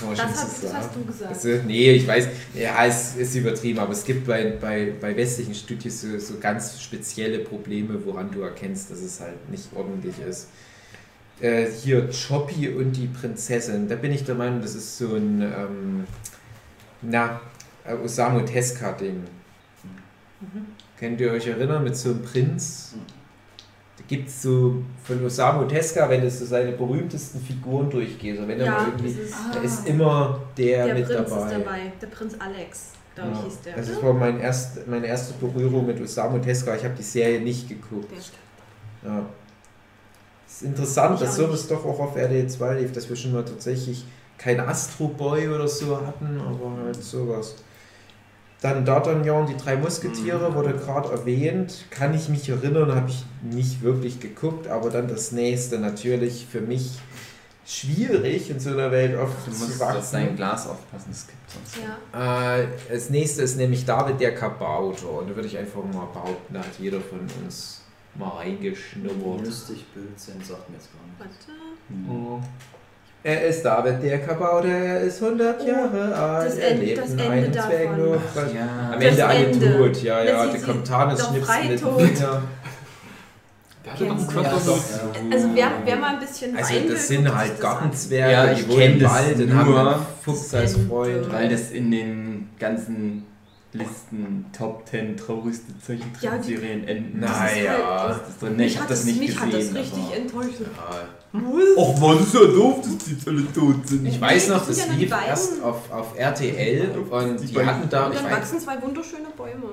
Man das, so das hast du gesagt. Also, nee, ich weiß, ja, es ist übertrieben, aber es gibt bei, bei, bei westlichen Studios so, so ganz spezielle Probleme, woran du erkennst, dass es halt nicht ordentlich ist. Äh, hier, Choppy und die Prinzessin, da bin ich der Meinung, das ist so ein, ähm, na, Osamu Tezuka-Ding. Könnt ihr euch erinnern mit so einem Prinz? Da gibt es so von Osamu Tezuka, wenn du so seine berühmtesten Figuren durchgehst, oder wenn er Ja, mal irgendwie, ist- da ist immer der, Der mit Prinz dabei. ist dabei. Der Prinz Alex, glaube ich, Ja. hieß der. Das war mein erst, meine erste Berührung mit Osamu Tezuka. Ich habe die Serie nicht geguckt. Ja. Es ist interessant, Ich dass sowas doch auch auf RDL 2 lief, dass wir schon mal tatsächlich kein Astro Boy oder so hatten, aber halt sowas. Dann D'Artagnan, die drei Musketiere, wurde gerade erwähnt. Kann ich mich erinnern, habe ich nicht wirklich geguckt, aber dann das nächste natürlich für mich schwierig in so einer Welt oft Du zu musst auf dein wachsen. Glas aufpassen, es gibt sonst. Ja. Äh, das nächste ist nämlich David der Kabauter. Und da würde ich einfach mal behaupten, da hat jeder von uns mal reingeschnuppert. Lustig Blödsinn sagt mir jetzt gar nicht. Warte. Er ist David der Kabauter, er ist 100 Oh, Jahre alt, das er lebt das in Ende einem davon. Zwergenhof. Ja. Am Das Ende alle tot, ja, ja, der kommt Thanos doch schnipst mit dem. Finger. Der hatte noch einen Crossover. Also wer, wer mal ein bisschen Also das sind halt Gartenzwerge, Ja, die ich wohnen im Wald und haben nur. einen Fuchs als. Freund. Weil das in den ganzen Listen Top 10 traurigste Zeichentrickserien enden. an. Naja. Das Das drin. ist Nee, halt, ich hab das nicht mich gesehen. hat das richtig aber- enttäuscht. Ja. Och man, ist ja doof, dass die alle tot sind. Ich weiß noch, das ja noch lief erst auf, auf RTL und Die die hatten da, Und ich dann weiß, wachsen zwei wunderschöne Bäume.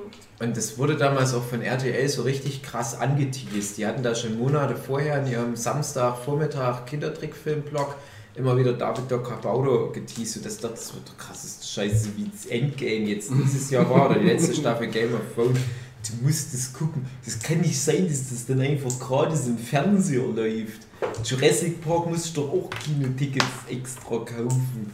Und das wurde damals auch von RTL so richtig krass angeteased. Die hatten da schon Monate vorher in ihrem Samstagvormittag Kindertrickfilm-Blog immer wieder David der Kabauder geteased. Und das, das wird der krasseste Scheiße, wie das Endgame jetzt dieses Jahr war oder die letzte Staffel Game of Thrones. Du musst das gucken. Das kann nicht sein, dass das dann einfach gerade im Fernseher läuft. Jurassic Park musst du doch auch Kinotickets extra kaufen.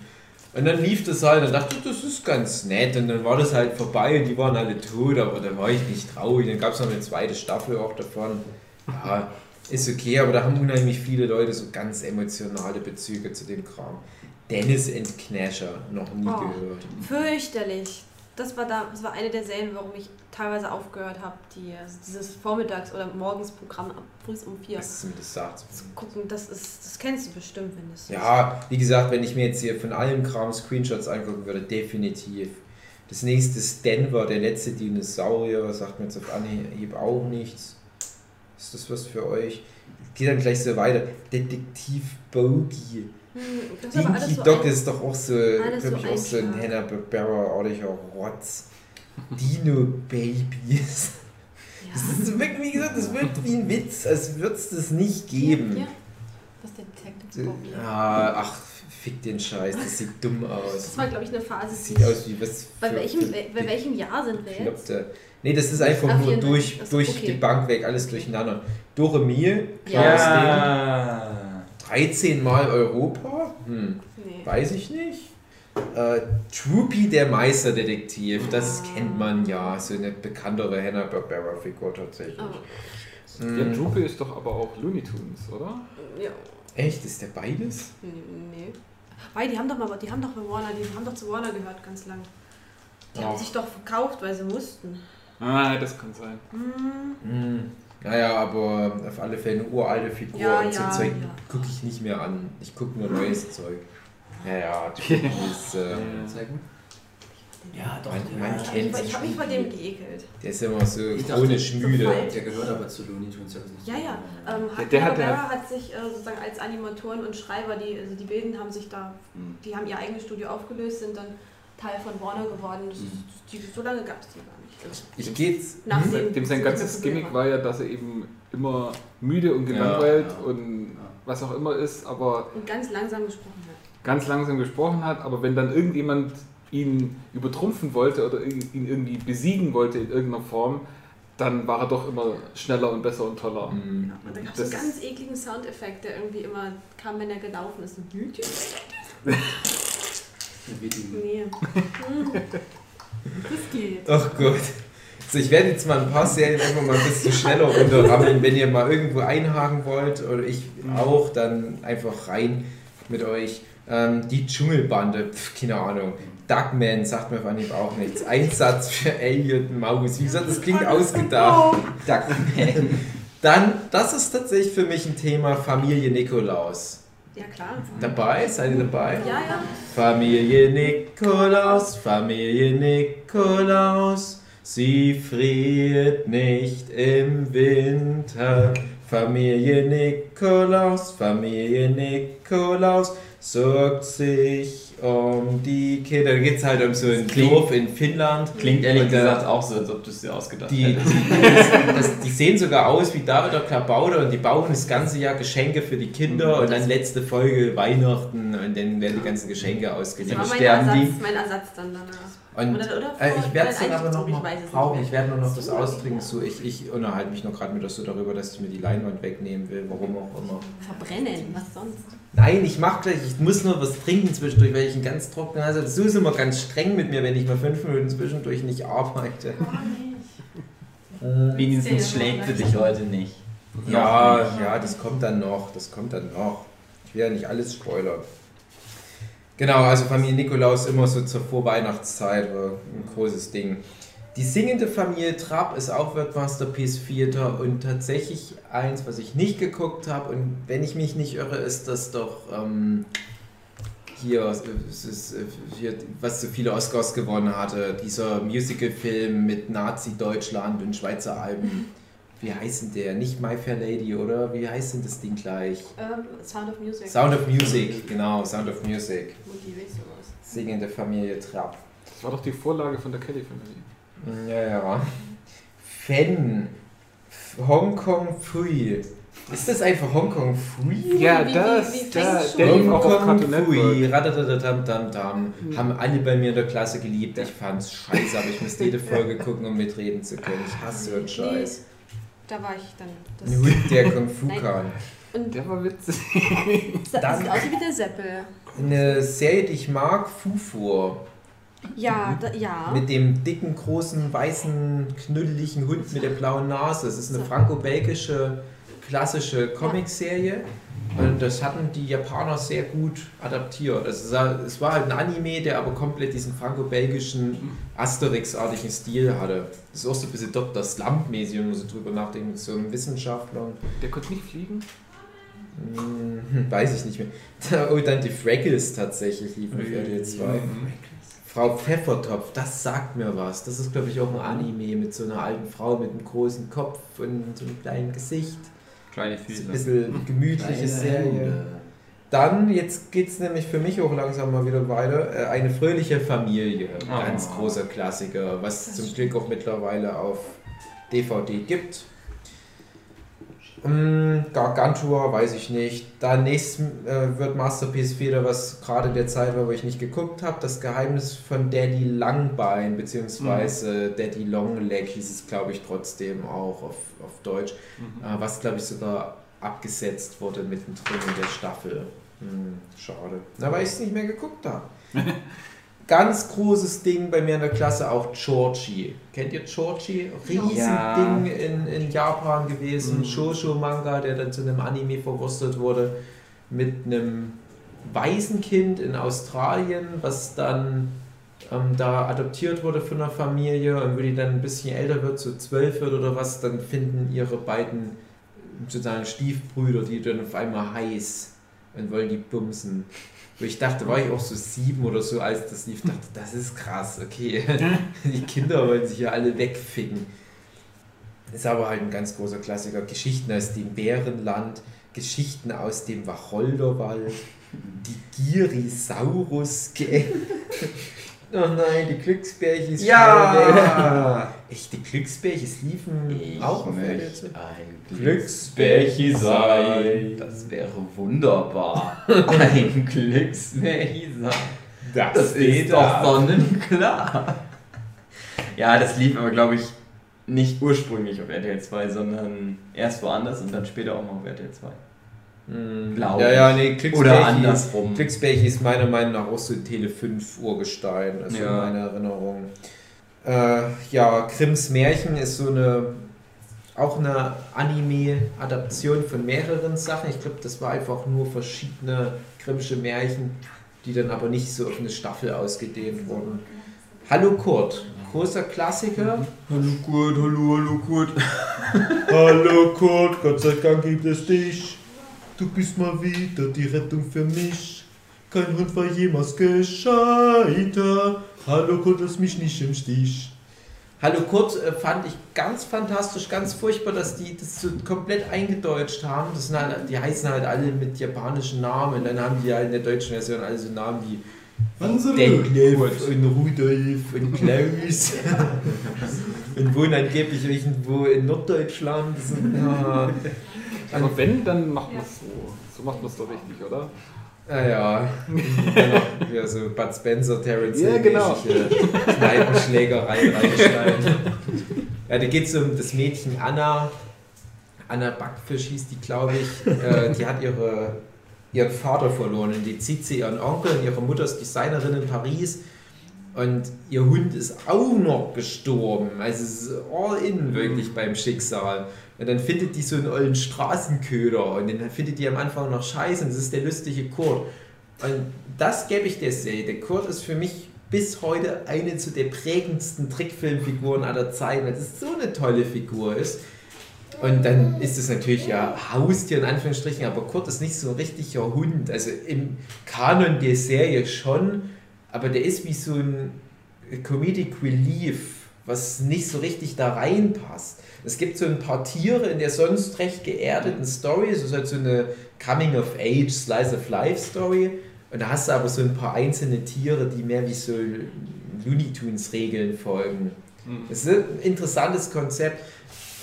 Und dann lief das halt und dachte, das ist ganz nett. Und dann war das halt vorbei und die waren alle tot, aber da war ich nicht traurig. Dann gab es noch eine zweite Staffel auch davon. Ja, ist okay, aber da haben unheimlich viele Leute so ganz emotionale Bezüge zu dem Kram. Dennis and Knasher, noch nie Oh. gehört. Fürchterlich. Das war, da, das war eine der Serien, warum ich teilweise aufgehört habe, die, also dieses Vormittags- oder Morgensprogramm ab früh um vier Was ist das sagt? zu gucken. Das, ist, das kennst du bestimmt, wenn das Ja, wie gesagt, wenn ich mir jetzt hier von allem Kram Screenshots angucken würde, definitiv. Das nächste ist Denver, der letzte Dinosaurier, sagt mir jetzt auf Anhieb auch nichts. Ist das was für euch? Geht dann gleich so weiter. Detektiv Bogey. Hm, Dinky so Dog ist doch auch so, glaube ich, so auch so ein Einschlag. Hanna-Barbera-artiger Rotz. Dino Babies. Das ist wirklich, wie gesagt, das wirkt wie ein Witz, als würde es das nicht geben. Ja. Was der Detective Bobby. Ah, ach, fick den Scheiß, das sieht dumm aus. Das war, glaube ich, eine Phase, Das sieht aus wie was. Bei welchem, für bei welchem Jahr sind wir jetzt? Nee, das ist einfach Ah, nur 94. durch, Achso, durch okay. die Bank weg, alles durcheinander. Doremil, klares Ja. Ding. 13 Mal Europa? Hm, Nee. weiß ich nicht. Äh, Troopy, der Meisterdetektiv, das Ah. kennt man ja, so eine bekanntere Hanna-Barbera-Figur tatsächlich. Oh. Der Hm. Droopy ist doch aber auch Looney Tunes, oder? Ja. Echt, ist der beides? Nee. nee. Weil die haben doch mal, die haben doch bei Warner, die haben doch zu Warner gehört ganz lang. Die haben Oh. sich doch verkauft, weil sie mussten. Ah, das kann sein. Hm. Hm. Naja, aber auf alle Fälle eine uralte Figur Ja, und so ja, Zeug ja. gucke ich nicht mehr an. Ich gucke nur neues Zeug. Ja, ja, Troopy ist. Äh, Zeigen? Ja, doch. Man- der- man Ich, kennt ich habe mich vor dem geekelt. Der ist immer so Ich dachte, chronisch müde. verfallen. Der gehört aber zu Looney Tunes. Ja, ja. so- Ähm, Der- hat der hat- Barbera hat sich äh, sozusagen als Animatoren und Schreiber, die, also die Bilden haben sich da, Hm. die haben ihr eigenes Studio aufgelöst, sind dann Teil von Warner geworden. Das, Mhm. die, so lange gab es die gar Ich geht's. Hm? dem- Dem sein ganzes Gimmick war ja, dass er eben immer müde und gelangweilt Ja, ja. und Ja. was auch immer ist, aber und ganz langsam gesprochen hat. ganz langsam gesprochen hat. Aber wenn dann irgendjemand ihn übertrumpfen wollte oder ihn irgendwie besiegen wollte in irgendeiner Form, dann war er doch immer schneller und besser und toller. Hm. Ja, und da gab es einen ganz ekligen Soundeffekt, der irgendwie immer kam, wenn er gelaufen ist. Die Nee. Das geht. Ach Gott. So, ich werde jetzt mal ein paar Serien einfach mal ein bisschen schneller runterrammeln. Wenn ihr mal irgendwo einhaken wollt oder ich auch, dann einfach rein mit euch. Ähm, die Dschungelbande, pf, keine Ahnung. Duckman sagt mir auf Anhieb auch nichts. Einsatz für Elliot Maus. Wie gesagt, das klingt ausgedacht. Duckman. Dann, das ist tatsächlich für mich ein Thema Familie Nikolaus. Ja, klar. Dabei? Seid ihr dabei? Ja, ja. Familie Nikolaus, Familie Nikolaus, Sie friert nicht im Winter. Familie Nikolaus, Familie Nikolaus sorgt sich um die Kinder. Da geht es halt um so ein Klingt- Dorf in Finnland. Klingt ehrlich Und, äh, gesagt auch so, als ob du es dir ausgedacht Die, hättest. die, das, die sehen sogar aus wie David der Klabauter und die bauen das ganze Jahr Geschenke für die Kinder und dann letzte Folge Weihnachten und dann werden die ganzen Geschenke Das ausgeliefert. war mein sterben Ersatz, die? mein Ersatz dann danach. Und Oder- oder äh, ich werde es dann aber noch mal weiß es nicht brauchen. Ich werde nur noch das So, austrinken. So, ich, ich unterhalte mich noch gerade mit so darüber, dass ich mir die Leinwand wegnehmen will, warum auch immer. Verbrennen, was sonst? Nein, ich mach gleich, ich muss nur was trinken zwischendurch, weil ich einen ganz trockenen Hals habe. Du ist immer ganz streng mit mir, wenn ich mal fünf Minuten zwischendurch nicht arbeite. Wenigstens schlägt sie dich heute nicht. Ja, ja, das kommt dann noch, das kommt dann noch. Ich will ja nicht alles spoilern. Genau, also Familie Nikolaus immer so zur Vorweihnachtszeit, äh, ein großes Ding. Die singende Familie Trapp ist auch World-Masterpiece 4. und tatsächlich eins, was ich nicht geguckt habe. Und wenn ich mich nicht irre, ist das doch ähm, hier, es ist, hier, was so viele Oscars gewonnen hatte. Dieser Musical-Film mit Nazi-Deutschland und Schweizer Alben. Wie heißt denn der? Nicht My Fair Lady, oder? Wie heißt denn das Ding gleich? Ähm, Sound of Music. Sound of Music, genau, Sound of Music. Singende Familie Trapp. Das war doch die Vorlage von der Kelly-Familie. Ja, ja. Fen. Hongkong Free. Ist das einfach Hongkong Free? Ja, Wie- das, wie- wie da, klingt's der schon? lief auch auf Hongkong Cartoon Free. Network. Radadadadam-dam-dam. Haben alle bei mir in der Klasse geliebt. Ich fand's scheiße, aber ich musste jede Folge gucken, um mitreden zu können. Ich hasse so einen Scheiß. Da war ich dann. Das, der Kung Fu kann. und Der war witzig. das dann- sieht aus wie der Seppel. Eine Serie, die ich mag, Fufur. Ja, da, ja. Mit dem dicken, großen, weißen, knüddeligen Hund mit der blauen Nase. Es ist eine franco-belgische klassische Comicserie. Und das hatten die Japaner sehr gut adaptiert. Es, sah, es war halt ein Anime, der aber komplett diesen franco-belgischen Asterix-artigen Stil hatte. Das ist auch so ein bisschen Dr. Slump-mäßig, wenn man so drüber nachdenkt, mit so einem Wissenschaftler. Der konnte nicht fliegen. Hm, weiß ich nicht mehr. Und dann die Fraggles tatsächlich liefen auf RTL 2. Frau Pfeffertopf, das sagt mir was. Das ist, glaube ich, auch ein Anime mit so einer alten Frau mit einem großen Kopf und so einem kleinen Gesicht. Kleine Das ist Füße. ein bisschen gemütliche Kleine Serie. Hände. Dann, jetzt geht es nämlich für mich auch langsam mal wieder weiter. Äh, Eine fröhliche Familie. Oh. Ganz großer Klassiker, was zum Glück auch mittlerweile auf DVD gibt. Mm, Gargantua, weiß ich nicht. Dann nächstes äh, wird Masterpiece wieder, was gerade der Zeit war, wo ich nicht geguckt habe. Das Geheimnis von Daddy Langbein, beziehungsweise Daddy Longleg hieß es, glaube ich, trotzdem auch auf, auf Deutsch. Äh, was, glaube ich, sogar abgesetzt wurde mittendrin in der Staffel. Hm, schade. Weil ich es nicht mehr geguckt habe. Ganz großes Ding bei mir in der Klasse auch Chorchi. Kennt ihr Chorchi? Riesending Ja. in, in Japan gewesen. Mhm. Shoujo-Manga, der dann zu einem Anime verwurstet wurde. Mit einem Waisenkind in Australien, was dann ähm, da adoptiert wurde von einer Familie. Und wenn die dann ein bisschen älter wird, so zwölf wird oder was, dann finden ihre beiden sozusagen Stiefbrüder, die dann auf einmal heiß und wollen die bumsen. Wo ich dachte, war ich auch so sieben oder so, als das lief, dachte, das ist krass, okay. Die Kinder wollen sich ja alle wegficken. Ist aber halt ein ganz großer Klassiker. Geschichten aus dem Bärenland, Geschichten aus dem Wacholderwald, die Girisaurus-Gang. Oh nein, die weg. Ja! Echt, die Glücksbärchis liefen Ich auch auf möchte RTL 2? ein Glücksbärchi sein. Das wäre wunderbar. Ein Glücksbärchi sein. Das ist doch sonnenklar. Ja, das lief aber, glaube ich, nicht ursprünglich auf RTL 2, sondern erst woanders und dann später auch mal auf RTL 2. Hm, Glaub ja, ich. ja, nee. Oder andersrum. Glücksbärchi ist meiner Meinung nach auch so ein Tele 5 Urgestein, also Ja. in meiner Erinnerung. Äh, ja, Grimms Märchen ist so eine auch eine Anime-Adaption von mehreren Sachen. Ich glaube, das war einfach nur verschiedene Grimmsche Märchen, die dann aber nicht so auf eine Staffel ausgedehnt wurden. Hallo Kurt, großer Klassiker. Hallo Kurt, hallo, hallo Kurt. Hallo Kurt, Gott sei Dank gibt es dich. Du bist mal wieder die Rettung für mich. Kein Hund war jemals gescheiter. Hallo Kurt, lass mich nicht im Stich. Hallo Kurt äh, fand ich ganz fantastisch, ganz furchtbar, dass die das so komplett eingedeutscht haben. Das sind halt, die heißen halt alle mit japanischen Namen und dann haben die halt in der deutschen Version alle so Namen wie Detlef und Rudolf und Klaus und wohnen angeblich irgendwo in Norddeutschland. Aber wenn, dann macht man es so. So macht man es doch richtig, oder? Naja, noch ja, so Bud Spencer, Terrence Ja, genau. Kneipenschlägerei reinschneiden. Ja, da geht es um das Mädchen Anna. Anna Backfisch hieß die, glaube ich. Äh, die hat ihre, ihren Vater verloren und die zieht sie ihren Onkel und ihre Mutter ist Designerin in Paris. Und ihr Hund ist auch noch gestorben. Also es ist all in wirklich beim Schicksal. Und dann findet die so einen ollen Straßenköder und den findet die am Anfang noch scheiße und das ist der lustige Kurt. Und das gebe ich der Serie. Der Kurt ist für mich bis heute eine zu der prägendsten Trickfilmfiguren aller Zeiten, weil es so eine tolle Figur ist. Und dann ist es natürlich ja Haustier in Anführungsstrichen, aber Kurt ist nicht so ein richtiger Hund. Also im Kanon der Serie schon, aber der ist wie so ein Comedic Relief, was nicht so richtig da reinpasst. Es gibt so ein paar Tiere in der sonst recht geerdeten Story, es ist halt so eine Coming-of-Age, Slice-of-Life-Story. Und da hast du aber so ein paar einzelne Tiere, die mehr wie so Looney Tunes-Regeln folgen. Mhm. Das ist ein interessantes Konzept.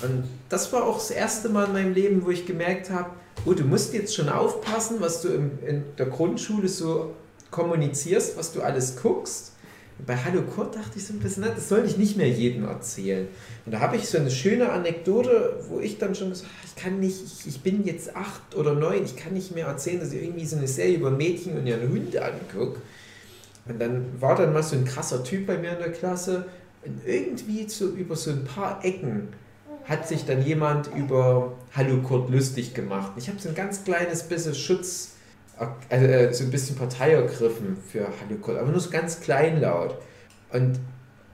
Und das war auch das erste Mal in meinem Leben, wo ich gemerkt habe, oh, du musst jetzt schon aufpassen, was du in der Grundschule so kommunizierst, was du alles guckst bei Hallo Kurt dachte ich so ein bisschen, das soll ich nicht mehr jedem erzählen. Und da habe ich so eine schöne Anekdote, wo ich dann schon gesagt habe, ich kann nicht, ich, ich, bin jetzt acht oder neun, ich kann nicht mehr erzählen, dass ich irgendwie so eine Serie über Mädchen und ihren Hund angucke. Und dann war dann mal so ein krasser Typ bei mir in der Klasse und irgendwie so über so ein paar Ecken hat sich dann jemand über Hallo Kurt lustig gemacht. Ich habe so ein ganz kleines bisschen Schutz also, äh, so ein bisschen Partei ergriffen für Hanukkah, aber nur so ganz kleinlaut. Und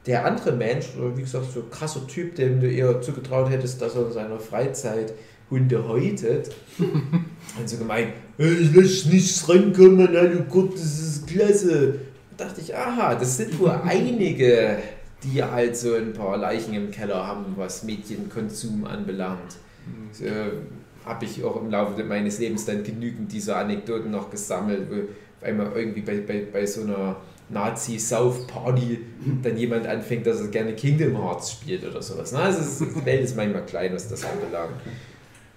der andere Mensch, oder wie gesagt, so krasser Typ, dem du eher zugetraut hättest, dass er in seiner Freizeit Hunde häutet, und so gemeint, ich lasse nichts rankommen, hallo Gott, das ist klasse. Da dachte ich, aha, das sind wohl einige, die halt so ein paar Leichen im Keller haben, was Medienkonsum anbelangt. Mhm. So, habe ich auch im Laufe meines Lebens dann genügend dieser Anekdoten noch gesammelt, wo einmal irgendwie bei, bei, bei so einer Nazi-Sauf-Party dann jemand anfängt, dass er gerne Kingdom Hearts spielt oder sowas. Na, also ist, die Welt ist manchmal klein, was das anbelangt.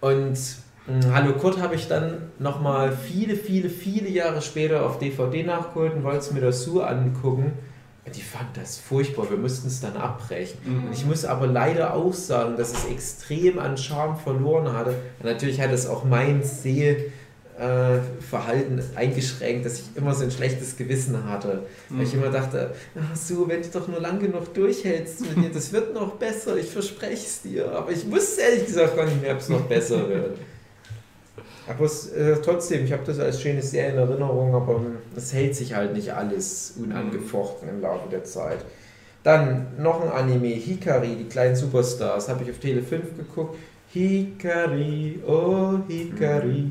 Und hm, Hallo Kurt habe ich dann nochmal viele, viele, viele Jahre später auf DVD nachgeholt und wollte es mir das so angucken. Die fand das furchtbar, wir mussten es dann abbrechen. Mhm. Ich muss aber leider auch sagen, dass es extrem an Charme verloren hatte. Und natürlich hat es auch mein Sehverhalten eingeschränkt, dass ich immer so ein schlechtes Gewissen hatte. Mhm. Weil ich mhm. immer dachte, ach so, wenn du doch nur lang genug durchhältst mit dir, das wird noch besser, ich verspreche es dir. Aber ich wusste ehrlich gesagt gar nicht mehr, ob es noch besser wird. Aber es, äh, trotzdem, ich habe das als schöne Serie in Erinnerung, aber es hält sich halt nicht alles unangefochten im Laufe der Zeit. Dann noch ein Anime, Hikari, die kleinen Superstars, habe ich auf Tele 5 geguckt. Hikari, oh Hikari,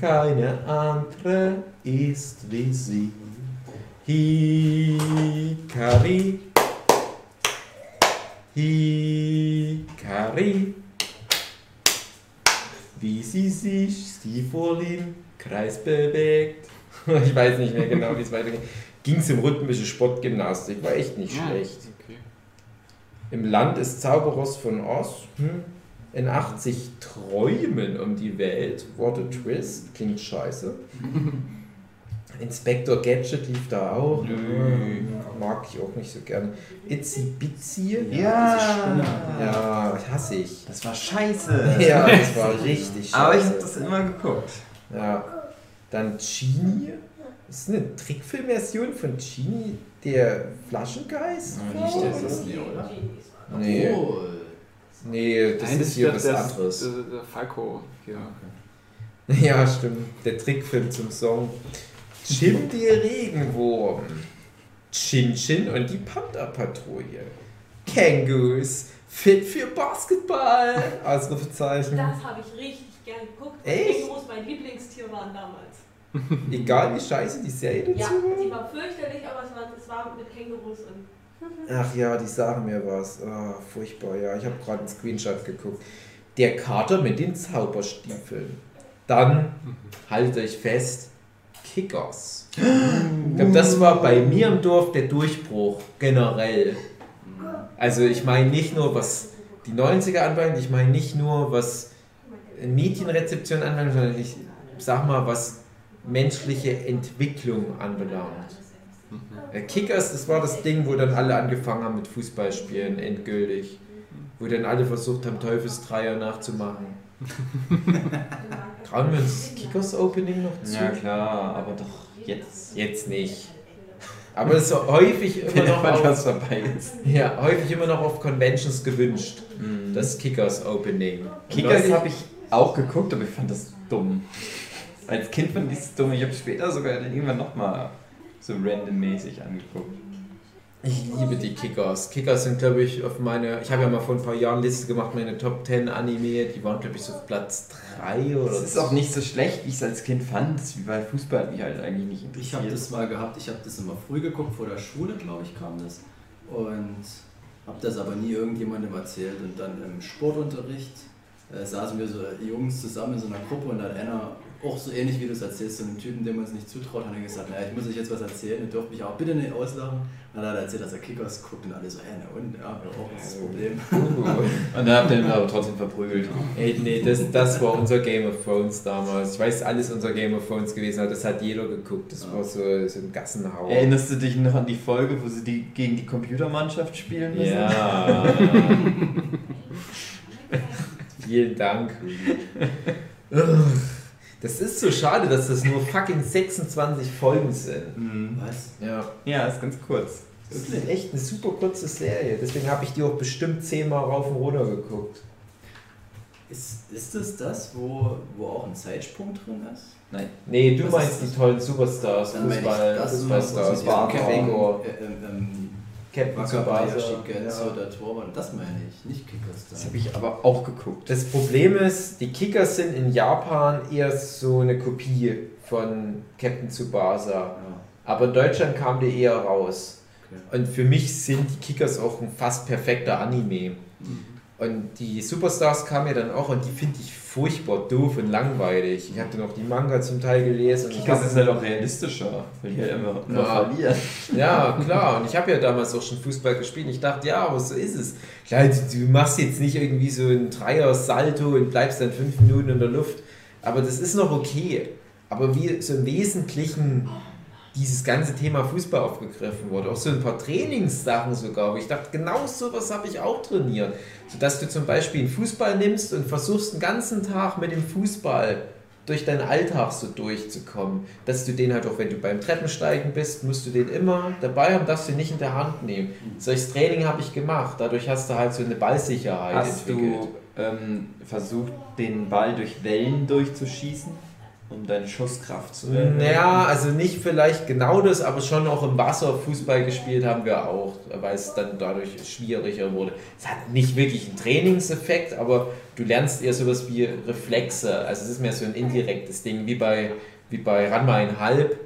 keine andere ist wie sie. Hikari, Hikari wie sie sich sie vor im Kreis bewegt. ich weiß nicht mehr genau, wie es weitergeht. Ging es um rhythmische Sportgymnastik, war echt nicht ja, schlecht. Okay. Im Land des Zauberers von Oz, hm, in 80 Träumen um die Welt, What a Twist, klingt scheiße. Inspector Gadget lief da auch. Nö. Mag ich auch nicht so gerne. Itzy Bitsy. Ja. Ja, hasse ich. Das war scheiße. Ja, das war richtig scheiße. Aber ich habe das immer geguckt. Ja. Dann Genie. Das ist eine Trickfilmversion von Genie, der Flaschengeist. Ja, nicht der Disney, oder? Nee. Oh. Nee, das Nein, ist hier was anderes. Der, der Falco. Ja. ja, stimmt. Der Trickfilm zum Song. Chim der Regenwurm. Chin Chin und die Panda-Patrouille. Kangaroos, fit für Basketball. Ausrufezeichen. Das habe ich richtig gern geguckt. Echt? Kängurus mein Lieblingstier waren damals. Egal wie scheiße die Serie dazu ja, war. Die war fürchterlich, aber es war, es war mit Kängurus und Ach ja, die sagen mir was. Oh, furchtbar, ja. Ich habe gerade einen Screenshot geguckt. Der Kater mit den Zauberstiefeln. Dann, haltet euch fest, Kickers. Ich glaube, das war bei mir im Dorf der Durchbruch generell. Also ich meine nicht nur, was die 90er anbelangt, ich meine nicht nur, was Medienrezeption anbelangt, sondern ich sag mal, was menschliche Entwicklung anbelangt. Äh, Kickers, das war das Ding, wo dann alle angefangen haben mit Fußballspielen, endgültig. Wo dann alle versucht haben, Teufelsdreier nachzumachen. Trauen wir uns das Kickers Opening noch zu? Ja klar, aber doch jetzt. Jetzt nicht. Aber es ist häufig immer noch auf, was vorbei ist. ja, häufig immer noch auf Conventions gewünscht. Mhm. Das Kickers Opening. Kickers habe ich auch geguckt, aber ich fand das dumm. Als Kind fand ich es dumm. Ich habe später sogar dann irgendwann nochmal so randommäßig angeguckt. Ich liebe die Kickers. Kickers sind, glaube ich, auf meine. Ich habe ja mal vor ein paar Jahren Liste gemacht, meine Top 10 Anime. Die waren, glaube ich, so auf Platz 3 oder Es ist auch nicht so schlecht, wie ich es als Kind fand. Das wie bei Fußball hat mich halt eigentlich nicht interessiert. Ich habe das mal gehabt, ich habe das immer früh geguckt, vor der Schule, glaube ich, kam das. Und habe das aber nie irgendjemandem erzählt. Und dann im Sportunterricht äh, saßen wir so Jungs zusammen in so einer Gruppe und dann einer, auch so ähnlich wie du es erzählst, so einen Typen, dem man es nicht zutraut, hat er gesagt, naja, ich muss euch jetzt was erzählen, ihr dürft mich auch bitte nicht auslachen. Und dann hat er erzählt, dass er Kickers guckt und alle so, hä, na und, ja, auch was ist das Problem. Und dann habt ihr ihn aber trotzdem verprügelt. Ey, nee, das, das war unser Game of Thrones damals. Ich weiß, alles unser Game of Thrones gewesen, aber das hat jeder geguckt. Das war so, so ein Gassenhauer. Erinnerst du dich noch an die Folge, wo sie die gegen die Computermannschaft spielen müssen? Ja. Vielen Dank. Das ist so schade, dass das nur fucking 26 Folgen sind. Mhm. Was? Ja. Ja, ist ganz kurz. Das ist echt eine super kurze Serie. Deswegen habe ich die auch bestimmt zehnmal rauf und runter geguckt. Ist, ist das das, wo, wo auch ein Zeitsprung drin ist? Nein. Nee, du Was meinst die tollen Superstars, Fußball, Fußballstars, wo Captain Tsubasa. Genzo, Ja. der Torwart, das meine ich, nicht Kickers Das da. habe ich aber auch geguckt. Das Problem ist, die Kickers sind in Japan eher so eine Kopie von Captain Tsubasa. Ja, Aber in Deutschland kam die eher raus. okay. Und für mich sind die Kickers auch ein fast perfekter Anime. Und die Superstars kamen ja dann auch und die finde ich furchtbar doof und langweilig. Ich habe dann auch die Manga zum Teil gelesen. Und Kickers hab- ist halt auch realistischer, weil die halt immer nur Ja. verlieren. Ja, klar. Und ich habe ja damals auch schon Fußball gespielt. Ich dachte, ja, aber so ist es. Klar, du, du machst jetzt nicht irgendwie so einen Dreier-Salto und bleibst dann fünf Minuten in der Luft. Aber das ist noch okay. Aber wie so im Wesentlichen dieses ganze Thema Fußball aufgegriffen wurde. Auch so ein paar Trainingssachen sogar. Wo ich dachte, genau sowas habe ich auch trainiert. Sodass du zum Beispiel einen Fußball nimmst und versuchst den ganzen Tag mit dem Fußball durch deinen Alltag so durchzukommen. Dass du den halt auch, wenn du beim Treppensteigen bist, musst du den immer dabei haben, darfst du ihn nicht in der Hand nehmen. Solches Training habe ich gemacht. Dadurch hast du halt so eine Ballsicherheit Hast du ähm, versucht, den Ball durch Wellen durchzuschießen, um deine Schusskraft zu erhöhen? Naja, also nicht vielleicht genau das, aber schon auch im Wasser Fußball gespielt haben wir auch, weil es dann dadurch schwieriger wurde. Es hat nicht wirklich einen Trainingseffekt, aber du lernst eher sowas wie Reflexe. Also es ist mehr so ein indirektes Ding, wie bei, wie bei Ranma ein Halb,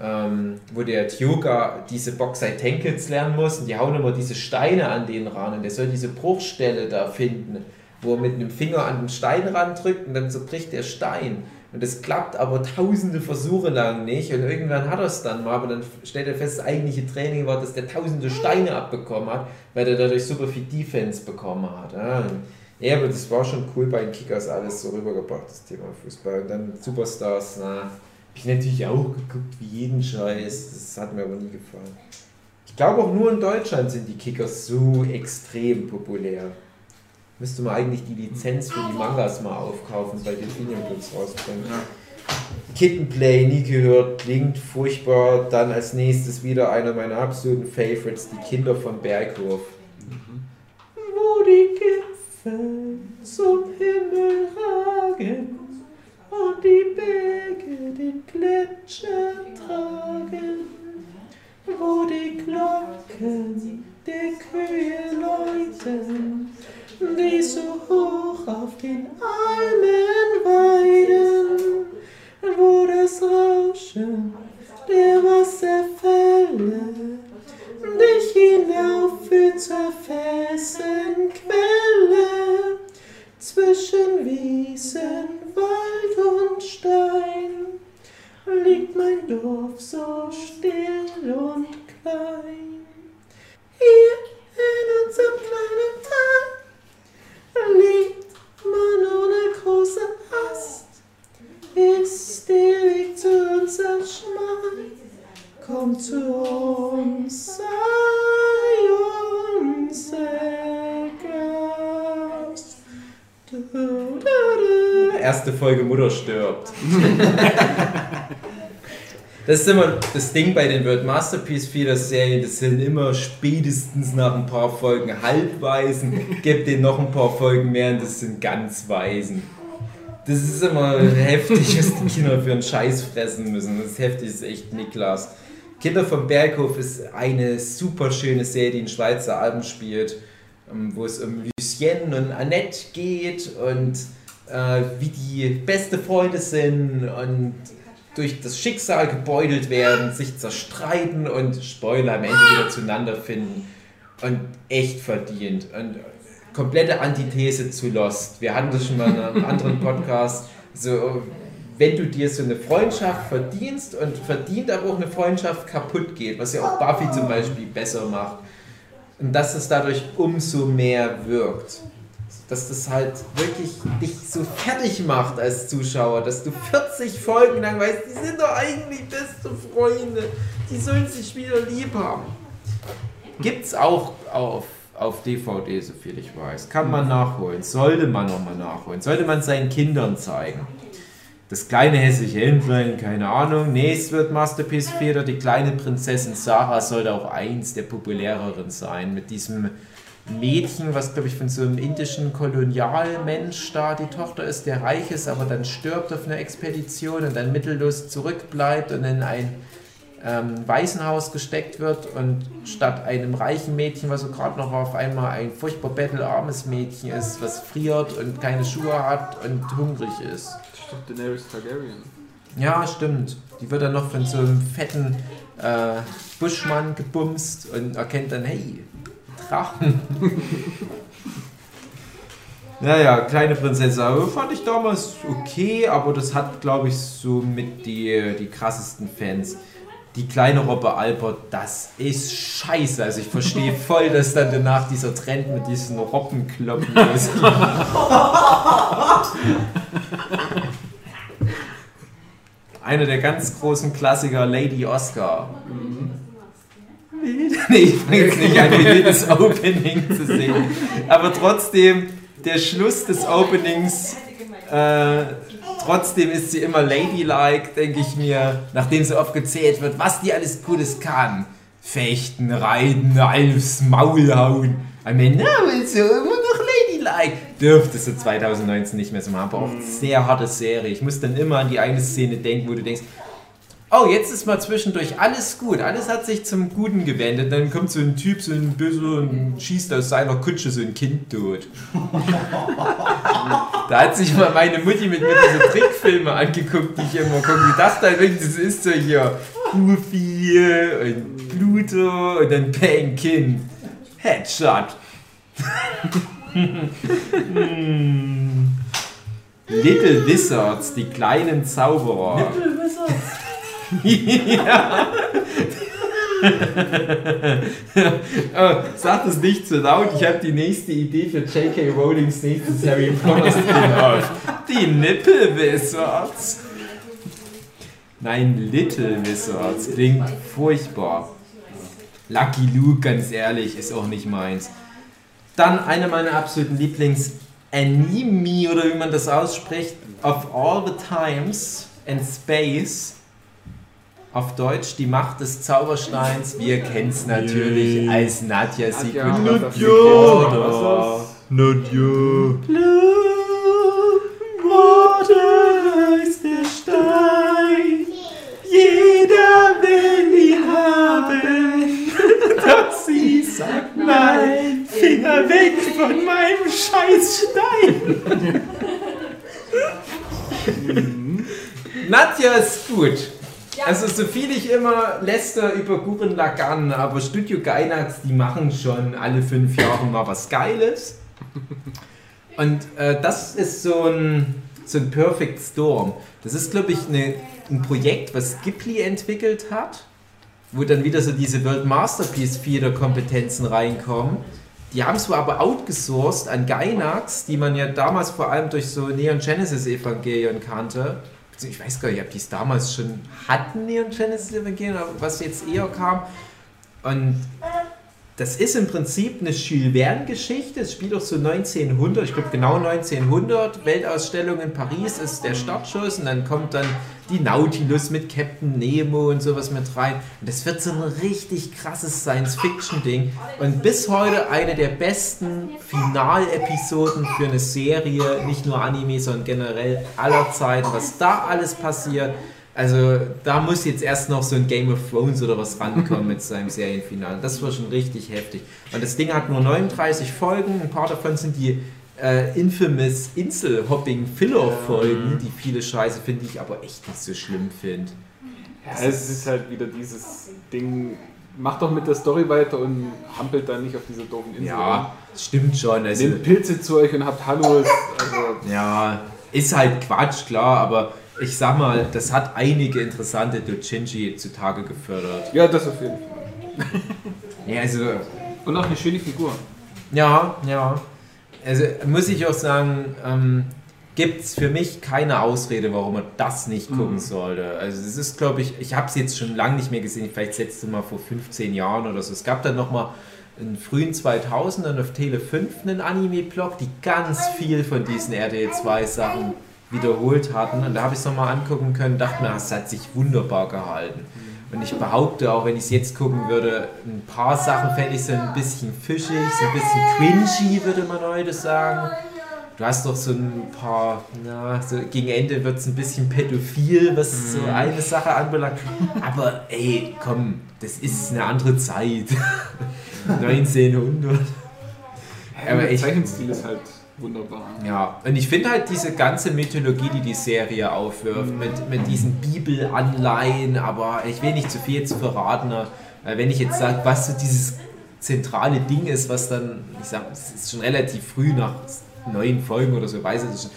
ähm, wo der Tyoga diese Boxei Tenkels lernen muss und die hauen immer diese Steine an den ran und der soll diese Bruchstelle da finden, wo er mit einem Finger an den Stein randrückt und dann so bricht der Stein. Und das klappt aber tausende Versuche lang nicht. Und irgendwann hat er es dann mal, aber dann stellt er fest, das eigentliche Training war, dass der tausende Steine abbekommen hat, weil er dadurch super viel Defense bekommen hat. Ja, ja aber das war schon cool bei den Kickers alles so rübergebracht, das Thema Fußball. Und dann Superstars, na, hab ich natürlich auch geguckt, wie jeden Scheiß. Das hat mir aber nie gefallen. Ich glaube auch nur in Deutschland sind die Kickers so extrem populär. Müsste man eigentlich die Lizenz für die Mangas mal aufkaufen, bei Delphinium Books rausbringen. Kittenplay, nie gehört, klingt furchtbar. Dann als nächstes wieder einer meiner absoluten Favorites, die Kinder von Berghof. Wo die Gipfel zum Himmel ragen und die Berge den Gletscher tragen, wo die Glocken der Kühe läuten, die so hoch auf den Almen weiden, wo das Rauschen der Wasserfälle dich hinaus zur Felsenquelle zwischen Wiesen, Wald und Stein liegt mein Dorf so still und klein. Hier in unserem kleinen Tal liegt man ohne große Hast. Ist der Weg zu uns schmal, komm zu uns, sei unser Gast. Du, du, du. Erste Folge Mutter stirbt. Das ist immer das Ding bei den World Masterpiece Feeder Serien, das sind immer spätestens nach ein paar Folgen Halbweisen, gibt denen noch ein paar Folgen mehr und das sind ganz Weisen. Das ist immer heftig, was die Kinder für einen Scheiß fressen müssen. Das ist heftig, das ist echt Niklas. Kinder vom Berghof ist eine super schöne Serie, die in Schweizer Alben spielt, ähm, wo es um Lucien und Annette geht und äh, wie die beste Freunde sind und durch das Schicksal gebeutelt werden, sich zerstreiten und Spoiler am Ende wieder zueinander finden. Und echt verdient. Und komplette Antithese zu Lost. Wir hatten das schon mal in einem anderen Podcast. So, wenn du dir so eine Freundschaft verdienst und verdient aber auch eine Freundschaft kaputt geht, was ja auch Buffy zum Beispiel besser macht. Und dass es dadurch umso mehr wirkt dass das halt wirklich dich so fertig macht als Zuschauer, dass du 40 Folgen lang weißt, die sind doch eigentlich beste Freunde, die sollen sich wieder lieb haben. Gibt's auch auf, auf DVD, soviel ich weiß. Kann man nachholen, sollte man nochmal nachholen, sollte man seinen Kindern zeigen. Das kleine hässliche Händlein, keine Ahnung. Es wird Masterpiece Theater. Die kleine Prinzessin Sarah sollte auch eins der populäreren sein. Mit diesem Mädchen, was glaube ich von so einem indischen Kolonialmensch da die Tochter ist, der reich ist, aber dann stirbt auf einer Expedition und dann mittellos zurückbleibt und in ein ähm, Waisenhaus gesteckt wird und statt einem reichen Mädchen, was so gerade noch auf einmal ein furchtbar bettelarmes Mädchen ist, was friert und keine Schuhe hat und hungrig ist. Doch Daenerys Targaryen. Ja, stimmt. Die wird dann noch von so einem fetten äh, Buschmann gebumst und erkennt dann, hey, Drachen. naja, kleine Prinzessin aber fand ich damals okay, aber das hat, glaube ich, so mit die, die krassesten Fans. Die kleine Robbe Albert, das ist scheiße. Also ich verstehe voll, dass dann danach dieser Trend mit diesen Robbenkloppen ist. Einer der ganz großen Klassiker, Lady Oscar. Mhm. Nee, ich fange jetzt nicht an, jedes Opening zu sehen. Aber trotzdem, der Schluss des Openings, äh, trotzdem ist sie immer ladylike, denke ich mir, nachdem so oft gezählt wird, was die alles Gutes kann. Fechten, reiten, alles Maul hauen. Am Ende willst du immer noch ladylike. Dürfte so 2019 nicht mehr so machen, aber auch sehr harte Serie. Ich muss dann immer an die eine Szene denken, wo du denkst, oh, jetzt ist mal zwischendurch alles gut, alles hat sich zum Guten gewendet. Dann kommt so ein Typ, so ein Böse und schießt aus seiner Kutsche so ein Kind tot. da hat sich mal meine Mutti mit mir diese Trickfilme angeguckt, die ich immer gucke. Die dachte halt wirklich, das ist so hier Goofy und Pluto und dann Bang Kind. Headshot. Little Wizards, die kleinen Zauberer. Little Wizards ja. oh, sag das nicht zu laut, ich habe die nächste Idee für J.K. Rowlings nächstes Harry Potter Spin-off. Die Nipple Wizards. Nein, Little Wizards. Klingt furchtbar. Lucky Luke, ganz ehrlich, ist auch nicht meins. Dann einer meiner absoluten Lieblings-Anime, oder wie man das ausspricht, of all the times and space auf Deutsch die Macht des Zaubersteins. Wir kennen es natürlich als Nadja Secret Nadja. Nadja. Nadja. Blue Water ist der Stein. Jeder will ihn haben. Doch sie sagt nein. Finger weg von meinem Scheißstein. Nadja ist gut. Also so viel ich immer läster über Gurren Lagann, aber Studio Gainax, die machen schon alle fünf Jahre mal was Geiles. Und äh, das ist so ein, so ein Perfect Storm. Das ist, glaube ich, eine, ein Projekt, was Ghibli entwickelt hat, wo dann wieder so diese World Masterpiece Feeder Kompetenzen reinkommen. Die haben es aber outgesourced an Gainax, die man ja damals vor allem durch so Neon Genesis Evangelion kannte. Ich weiß gar nicht, ob die es damals schon hatten, Neon Genesis Evangelion, was jetzt eher kam. Und das ist im Prinzip eine Jules Verne-Geschichte. Es spielt auch so 1900, ich glaube genau 1900. Weltausstellung in Paris ist der Startschuss und dann kommt dann die Nautilus mit Captain Nemo und sowas mit rein. Und das wird so ein richtig krasses Science-Fiction-Ding. Und bis heute eine der besten Finalepisoden für eine Serie, nicht nur Anime, sondern generell aller Zeiten. Was da alles passiert also da muss jetzt erst noch so ein Game of Thrones oder was rankommen mit seinem Serienfinale. Das war schon richtig heftig. Und das Ding hat nur 39 Folgen. Ein paar davon sind die äh, infamous Insel-Hopping-Filler-Folgen, die viele scheiße finde ich aber echt nicht so schlimm finde. Ja, es ist halt wieder dieses Ding, mach doch mit der Story weiter und hampelt dann nicht auf dieser doofen Insel. Ja, stimmt schon. Also, Nehmt Pilze zu euch und habt Hallos. Also ja, ist halt Quatsch, klar, aber ich sag mal, das hat einige interessante Dojinshi zutage gefördert. Ja, das auf jeden Fall. ja, also, Und auch eine schöne Figur. Ja, ja. Also muss ich auch sagen, ähm, gibt es für mich keine Ausrede, warum man das nicht mhm. gucken mhm. sollte. Also es ist, glaube ich, ich habe es jetzt schon lange nicht mehr gesehen, vielleicht letzte Mal vor 15 Jahren oder so. Es gab dann nochmal in frühen 2000ern auf Tele 5 einen Anime-Blog, die ganz viel von diesen RTL 2 Sachen wiederholt hatten. Und da habe ich es nochmal angucken können, dachte mir, es hat sich wunderbar gehalten. Und ich behaupte auch, wenn ich es jetzt gucken würde, ein paar Sachen fände ich so ein bisschen fischig, so ein bisschen cringy, würde man heute sagen. Du hast doch so ein paar, na, so gegen Ende wird es ein bisschen pädophil, was so mhm. eine Sache anbelangt. Aber ey, komm, das ist eine andere Zeit. 1900. Ja, aber der Zeichenstil ist halt wunderbar. Ja, und ich finde halt diese ganze Mythologie, die die Serie aufwirft, mit, mit diesen Bibelanleihen, aber ich will nicht zu viel jetzt verraten, weil wenn ich jetzt sage, was so dieses zentrale Ding ist, was dann, ich sag, es ist schon relativ früh nach neun Folgen oder so, weiß ich,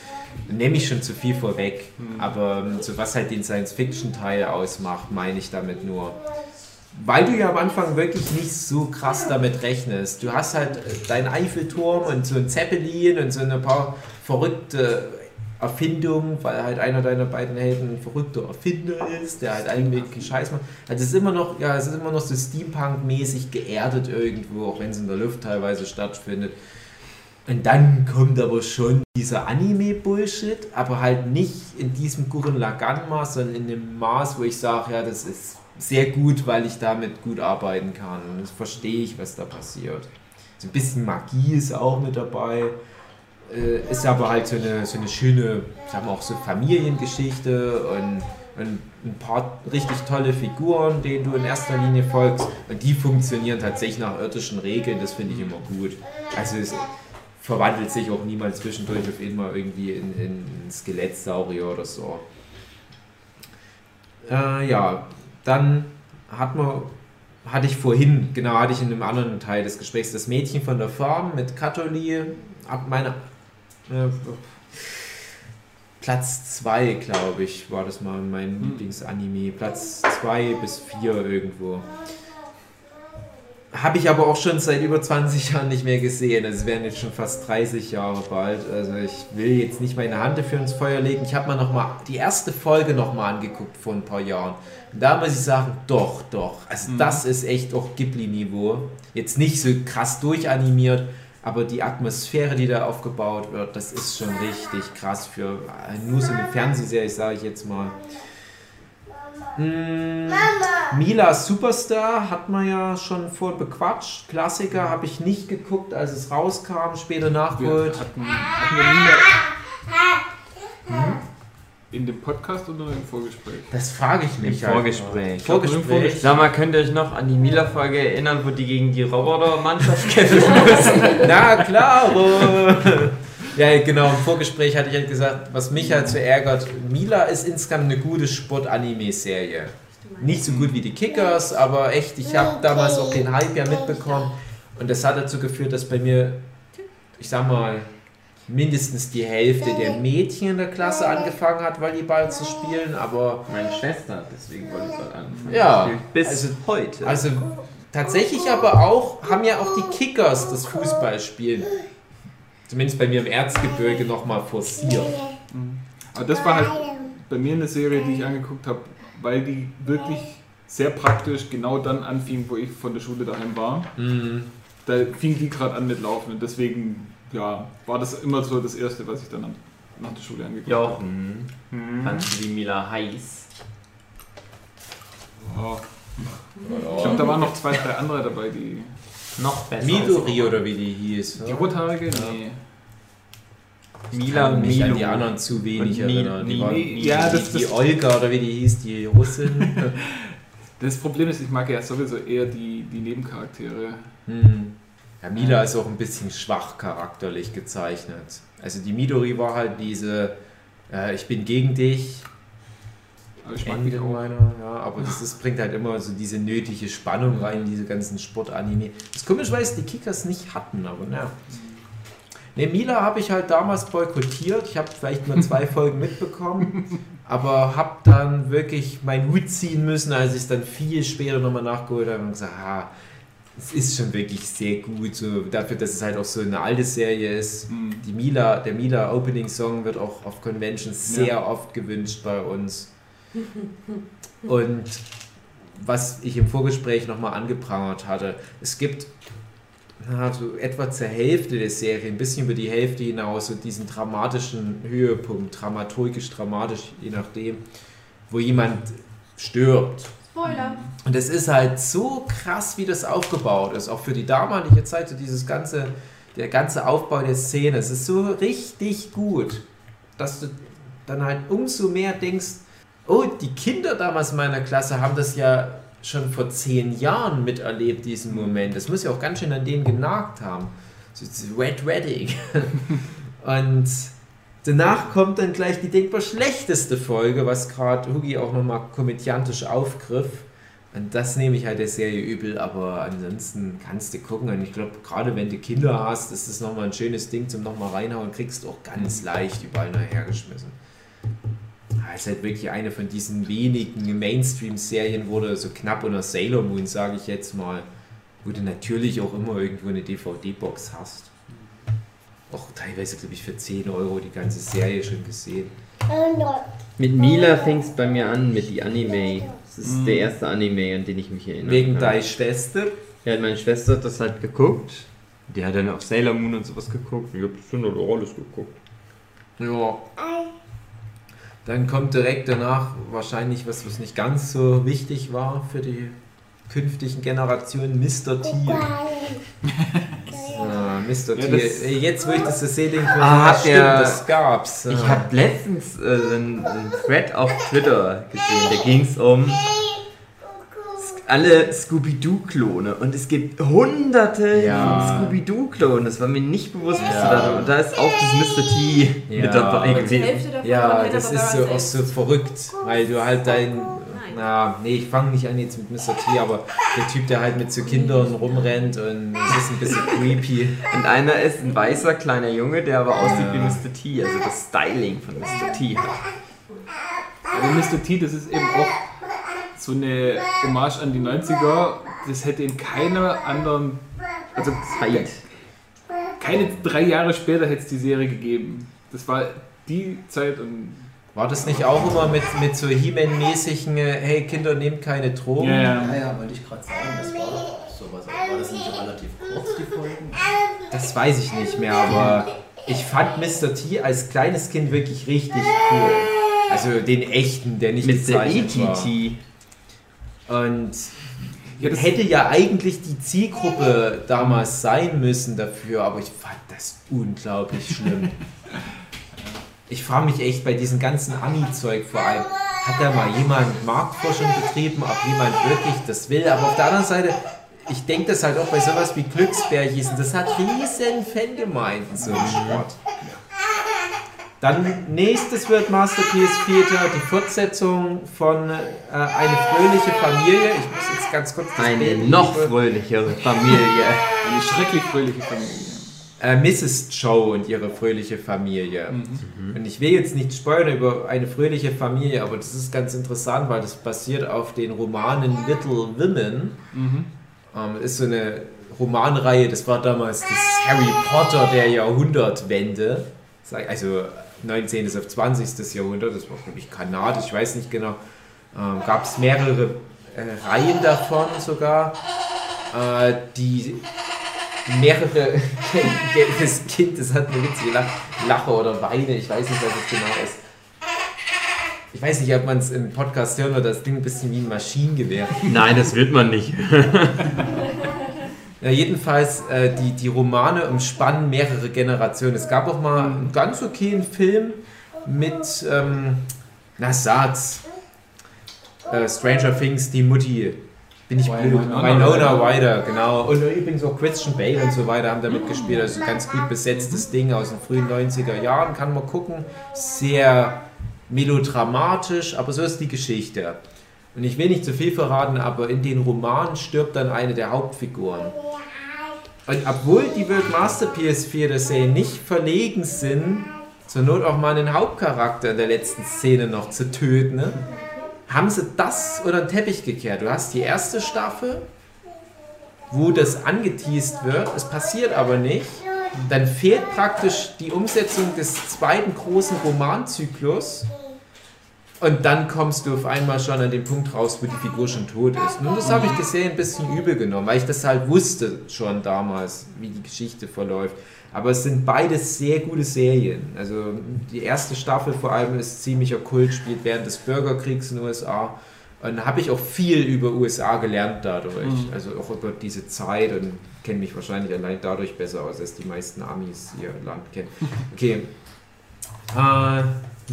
dann nehme ich schon zu viel vorweg. Mhm. Aber so was halt den Science-Fiction-Teil ausmacht, meine ich damit nur weil du ja am Anfang wirklich nicht so krass damit rechnest. Du hast halt äh, deinen Eiffelturm und so ein Zeppelin und so ein paar verrückte Erfindungen, weil halt einer deiner beiden Helden ein verrückter Erfinder ist, der halt allen möglichen Scheiß macht. Also es ist immer noch, ja, es ist immer noch so Steampunk-mäßig geerdet irgendwo, auch wenn es in der Luft teilweise stattfindet. Und dann kommt aber schon dieser Anime-Bullshit, aber halt nicht in diesem Gurren Lagann-Maß, sondern in dem Maß, wo ich sage, ja, das ist sehr gut, weil ich damit gut arbeiten kann. Und das verstehe ich, was da passiert. So ein bisschen Magie ist auch mit dabei. Äh, ist aber halt so eine, so eine schöne, sagen wir auch so Familiengeschichte und, und ein paar richtig tolle Figuren, denen du in erster Linie folgst. Und die funktionieren tatsächlich nach irdischen Regeln, das finde ich immer gut. Also es verwandelt sich auch niemals zwischendurch auf einmal irgendwie in, in Skelettsaurier oder so. Äh, ja, dann hat man, hatte ich vorhin, genau, hatte ich in einem anderen Teil des Gesprächs das Mädchen von der Farm mit Katholi, ab meiner äh, Platz 2, glaube ich, war das mal mein hm. Lieblingsanime. Platz 2 bis 4 irgendwo. Habe ich aber auch schon seit über 20 Jahren nicht mehr gesehen. Also es werden jetzt schon fast 30 Jahre bald. Also ich will jetzt nicht meine Hand dafür ins Feuer legen. Ich habe mir noch mal die erste Folge noch mal angeguckt vor ein paar Jahren. Und da muss ich sagen, doch, doch. Also mhm. das ist echt auch Ghibli-Niveau. Jetzt nicht so krass durchanimiert, aber die Atmosphäre, die da aufgebaut wird, das ist schon richtig krass für nur so eine Fernsehserie, sage ich jetzt mal. Hm, Mila Superstar hat man ja schon vor bequatscht. Klassiker habe ich nicht geguckt, als es rauskam, später nachgeholt. Hatten, hatten wir Mila. Hm? In dem Podcast oder im Vorgespräch? Das frage ich mich. Im Vorgespräch. Vorgespräch. Vorgespräch. Sag mal, könnt ihr euch noch an die Mila-Folge erinnern, wo die gegen die Roboter-Mannschaft kämpfen mussten? Na klar! Ja, genau, im Vorgespräch hatte ich halt gesagt, was mich halt so ärgert, Mila ist insgesamt eine gute Sport-Anime-Serie. nicht so gut wie die Kickers, aber echt, ich habe damals auch den Hype ja mitbekommen. Und das hat dazu geführt, dass bei mir, ich sag mal, mindestens die Hälfte der Mädchen in der Klasse angefangen hat, Volleyball zu spielen, aber Meine Schwester hat deswegen Volleyball angefangen. Ja, Bis also- heute. also tatsächlich aber auch, haben ja auch die Kickers das Fußballspielen, zumindest bei mir im Erzgebirge, nochmal forciert. Aber das war halt bei mir eine Serie, die ich angeguckt habe, weil die wirklich sehr praktisch genau dann anfing, wo ich von der Schule daheim war. Mhm. Da fing die gerade an mit Laufen und deswegen ja, war das immer so das Erste, was ich dann an- nach der Schule angeguckt habe. Jochen, Mhm. fandst du die Mila heiß? Ja. Ich glaube, da waren noch zwei, drei andere dabei, die. Noch besser. Midori oder wie die hieß. Die Rothaarige? Nee. Mila und mich an die Milo. anderen zu wenig Und erinnern. Die, waren, die, ja, die, das- die das- Olga oder wie die hieß, die Russin. Das Problem ist, ich mag ja sowieso eher die, die Nebencharaktere. hm. Ja, Mila ist auch ein bisschen schwach charakterlich gezeichnet. Also die Midori war halt diese, äh, ich bin gegen dich, Aber ich mag die Ende auch. meiner, ja, aber das, das bringt halt immer so diese nötige Spannung rein, in diese ganzen Sportanime. Das ist komisch, weil es die Kickers nicht hatten, aber naja. Ne, Mila habe ich halt damals boykottiert. Ich habe vielleicht nur zwei Folgen mitbekommen, aber habe dann wirklich meinen Hut ziehen müssen, als ich es dann viel später nochmal nachgeholt habe und gesagt, ah, es ist schon wirklich sehr gut, so dafür, dass es halt auch so eine alte Serie ist. Mhm. Die Mila, der Mila Opening Song wird auch auf Conventions sehr Ja. oft gewünscht bei uns. Und was ich im Vorgespräch nochmal angeprangert hatte, es gibt na, so etwa zur Hälfte der Serie, ein bisschen über die Hälfte hinaus, so diesen dramatischen Höhepunkt, dramaturgisch dramatisch, je nachdem, wo jemand stirbt. Spoiler. Und es ist halt so krass, wie das aufgebaut ist, auch für die damalige Zeit, so dieses ganze, der ganze Aufbau der Szene. Es ist so richtig gut, dass du dann halt umso mehr denkst, oh, die Kinder damals meiner Klasse haben das ja schon vor zehn Jahren miterlebt, diesen Moment. Das muss ja auch ganz schön an denen genagt haben. So, Red Wedding. Und danach kommt dann gleich die denkbar schlechteste Folge, was gerade Hugi auch nochmal komödiantisch aufgriff. Und das nehme ich halt der Serie übel, aber ansonsten kannst du gucken. Und ich glaube, gerade wenn du Kinder hast, ist das nochmal ein schönes Ding zum nochmal reinhauen. Kriegst du auch ganz leicht überall nachher geschmissen. Es ist halt wirklich eine von diesen wenigen Mainstream-Serien, wo du so knapp unter Sailor Moon, sage ich jetzt mal, wo du natürlich auch immer irgendwo eine DVD-Box hast. Auch teilweise, glaube ich, für 10 Euro die ganze Serie schon gesehen. Mit Mila fing es bei mir an, mit die Anime. Das ist der erste Anime, an den ich mich erinnere. Wegen deiner Schwester. Ja, meine Schwester hat das halt geguckt. Die hat dann auch Sailor Moon und sowas geguckt. Ich habe schon auch alles geguckt. Ja. Dann kommt direkt danach wahrscheinlich was, was nicht ganz so wichtig war für die künftigen Generationen, Mr. T. Ah, Mr. Ja, T. Jetzt, wo ich das so sehe, denke ich mir, Ah, ja, stimmt, der- das gab's. Ich habe letztens äh, einen, einen Thread auf Twitter gesehen, da ging es um alle Scooby-Doo-Klone und es gibt hunderte Ja. von Scooby-Doo-Klonen. Das war mir nicht bewusst, was Ja. du da Und da ist auch das Mr. T Ja. mit dabei Die gewesen. Hälfte davon Ja, das ist so, auch so verrückt, weil du halt dein. Nein. Na, nee, ich fange nicht an jetzt mit Mr. T, aber der Typ, der halt mit so Kindern rumrennt und es ist ein bisschen creepy. Und einer ist ein weißer kleiner Junge, der aber aussieht Ja. wie Mr. T, also das Styling von Mr. T hat. Aber Mr. T, das ist eben auch so eine Hommage an die 90er. Das hätte in keiner anderen, also Zeit. keine drei Jahre später hätte es die Serie gegeben. Das war die Zeit und War das nicht auch immer mit, mit so He-Man-mäßigen, äh, hey Kinder, nehmt keine Drogen? ja, Ja, ja. ja, wollte ich gerade sagen, das war sowas. War das nicht relativ kurz, die Folgen? Das weiß ich nicht mehr, aber ich fand Mr. T als kleines Kind wirklich richtig cool. Also den echten, der nicht Mr. gezeichnet war. Und Ja, das- hätte ja eigentlich die Zielgruppe damals sein müssen dafür, aber ich fand das unglaublich schlimm. Ich frage mich echt bei diesem ganzen Ami-Zeug vor allem, hat da mal jemand Marktforschung betrieben, ob jemand wirklich das will? Aber auf der anderen Seite, ich denke das halt auch bei sowas wie Glücksbärchen, das hat riesen Fangemeinden, so ein Sport. Dann nächstes wird Masterpiece Theater, die Fortsetzung von äh, Eine fröhliche Familie. Ich muss jetzt ganz kurz das Eine Baby- noch fröhlichere Familie. Eine schrecklich fröhliche Familie. äh, Mrs. Joe und ihre fröhliche Familie. Mhm. Und ich will jetzt nicht spoilern über eine fröhliche Familie, aber das ist ganz interessant, weil das basiert auf den Romanen Little Women. Mhm. Ähm, ist so eine Romanreihe, das war damals das Harry Potter der Jahrhundertwende. Also 19. auf 20. Jahrhundert, das war glaube ich kanadisch, ich weiß nicht genau. Ähm, Gab es mehrere äh, Reihen davon sogar, äh, die mehrere das Kind, das hat eine witzige Lach Lache oder Weine, ich weiß nicht, was es genau ist. Ich weiß nicht, ob man es im Podcast hören wird, das klingt ein bisschen wie ein Maschinengewehr. Nein, das wird man nicht. Ja, jedenfalls, äh, die, die Romane umspannen mehrere Generationen. Es gab auch mal einen ganz okayen Film mit, ähm, na sag's, äh, Stranger Things, die Mutti. Bin ich blöd? Winona Ryder. Genau. Und übrigens auch Christian Bale und so weiter haben da mitgespielt. Also ein ganz gut besetztes Ding aus den frühen 90er Jahren. Kann man gucken. Sehr melodramatisch, aber so ist die Geschichte. Und ich will nicht zu viel verraten, aber in den Romanen stirbt dann eine der Hauptfiguren. Und obwohl die World Masterpiece 4 der Serie nicht verlegen sind, zur Not auch mal einen Hauptcharakter in der letzten Szene noch zu töten, ne, haben sie das unter den Teppich gekehrt. Du hast die erste Staffel, wo das angeteased wird, es passiert aber nicht. Dann fehlt praktisch die Umsetzung des zweiten großen Romanzyklus. Und dann kommst du auf einmal schon an den Punkt raus, wo die Figur schon tot ist. Nun, das habe ich der Serie ein bisschen übel genommen, weil ich das halt wusste schon damals, wie die Geschichte verläuft. Aber es sind beides sehr gute Serien. Also die erste Staffel vor allem ist ziemlicher Kult, spielt während des Bürgerkriegs in den USA. Und da habe ich auch viel über USA gelernt dadurch. Mhm. Also auch über diese Zeit und kenne mich wahrscheinlich allein dadurch besser aus, als die meisten Amis ihr Land kennen. Okay. Äh,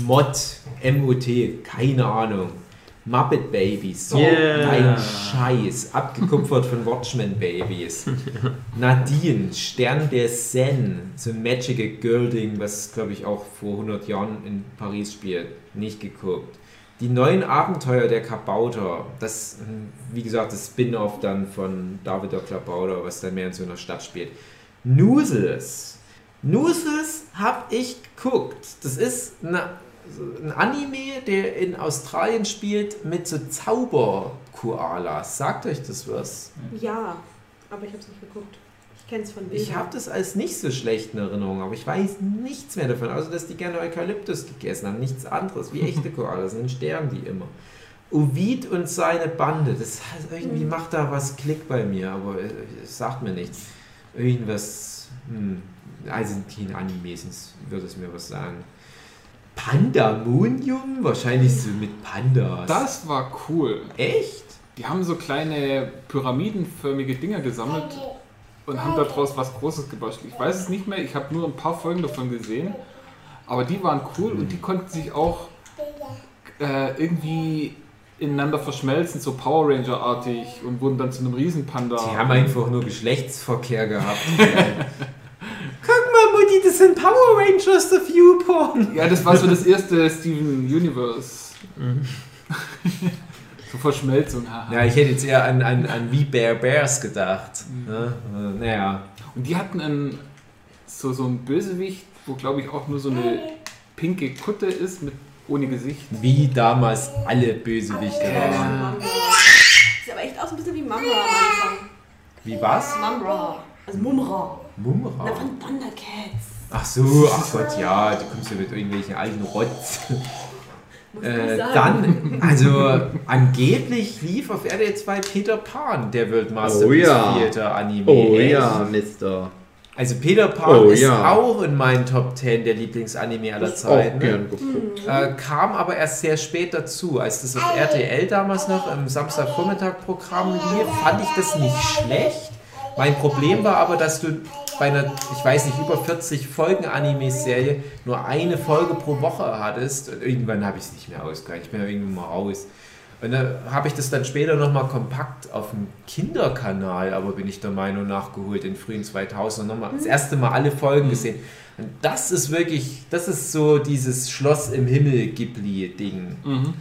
Mod, M-O-T, keine Ahnung. Muppet Babies, so Yeah. ein Scheiß, abgekupfert von Watchmen Babies. Nadine, Stern der Zen, so ein Magical Girl Ding, was glaube ich auch vor 100 Jahren in Paris spielt, nicht geguckt. Die neuen Abenteuer der Kabauter, das, wie gesagt, das Spin-off dann von David der Klabauter, was dann mehr in so einer Stadt spielt. Noozles. Noozles habe ich geguckt. Das ist eine, ein Anime, der in Australien spielt mit so Zauber-Koalas. Sagt euch das was? Ja, aber ich habe es nicht geguckt. Ich kenne es von Bildern. Ich habe das als nicht so schlecht in Erinnerung, aber ich weiß nichts mehr davon, außer dass die gerne Eukalyptus gegessen haben. Nichts anderes, wie echte Koalas. Dann sterben die immer. Ovid und seine Bande, das heißt, irgendwie macht da was Klick bei mir, aber äh, es sagt mir nichts. Irgendwas, hm, also kein Anime, sonst würde es mir was sagen. Pandamonium? Wahrscheinlich so mit Pandas. Das war cool. Echt? Die haben so kleine pyramidenförmige Dinger gesammelt und haben daraus was Großes gebastelt. Ich weiß es nicht mehr, ich habe nur ein paar Folgen davon gesehen, aber die waren cool und die konnten sich auch äh, irgendwie ineinander verschmelzen, so Power Ranger-artig und wurden dann zu einem Riesenpanda. Die haben einfach nur Geschlechtsverkehr gehabt. Guck mal, Mutti, das sind Power Rangers, the Viewporn. Ja, das war so das erste Steven Universe. so Verschmelzung, haha. Ja, ich hätte jetzt eher an, an, an wie Bear Bears gedacht. Ne? Äh, Naja. Und die hatten einen, so, so einen Bösewicht, wo glaube ich auch nur so eine pinke Kutte ist, mit ohne Gesicht. Wie damals alle Bösewichte waren. Ja. Sieht aber echt aus ein bisschen wie Anfang. Wie was? Mambra. Also Mumra. Na, Mumra. von Thundercats. Ach so, ach Gott, ja, du kommst ja mit irgendwelchen alten Rotz. Muss Äh, dann, also angeblich lief auf RTL 2 Peter Pan, der World Master Oh ja. Theater Anime. Oh Echt? ja, Mister. Also Peter Pan Oh ist ja. auch in meinen Top 10 der Lieblingsanime aller Auch Zeiten. gern geguckt. Äh, kam aber erst sehr spät dazu. Als das auf RTL damals noch im Samstagvormittag-Programm lief, fand ich das nicht schlecht. Mein Problem war aber, dass du bei einer, ich weiß nicht, über 40 Folgen Anime-Serie nur eine Folge pro Woche hattest. Und irgendwann habe ich es nicht mehr ausgehalten. Ich bin ja irgendwann mal raus. Und dann habe ich das dann später nochmal kompakt auf dem Kinderkanal, aber bin ich der Meinung nachgeholt, in frühen 2000 nochmal das erste Mal alle Folgen gesehen. Und das ist wirklich, das ist so dieses Schloss im Himmel Ghibli-Ding. Mhm.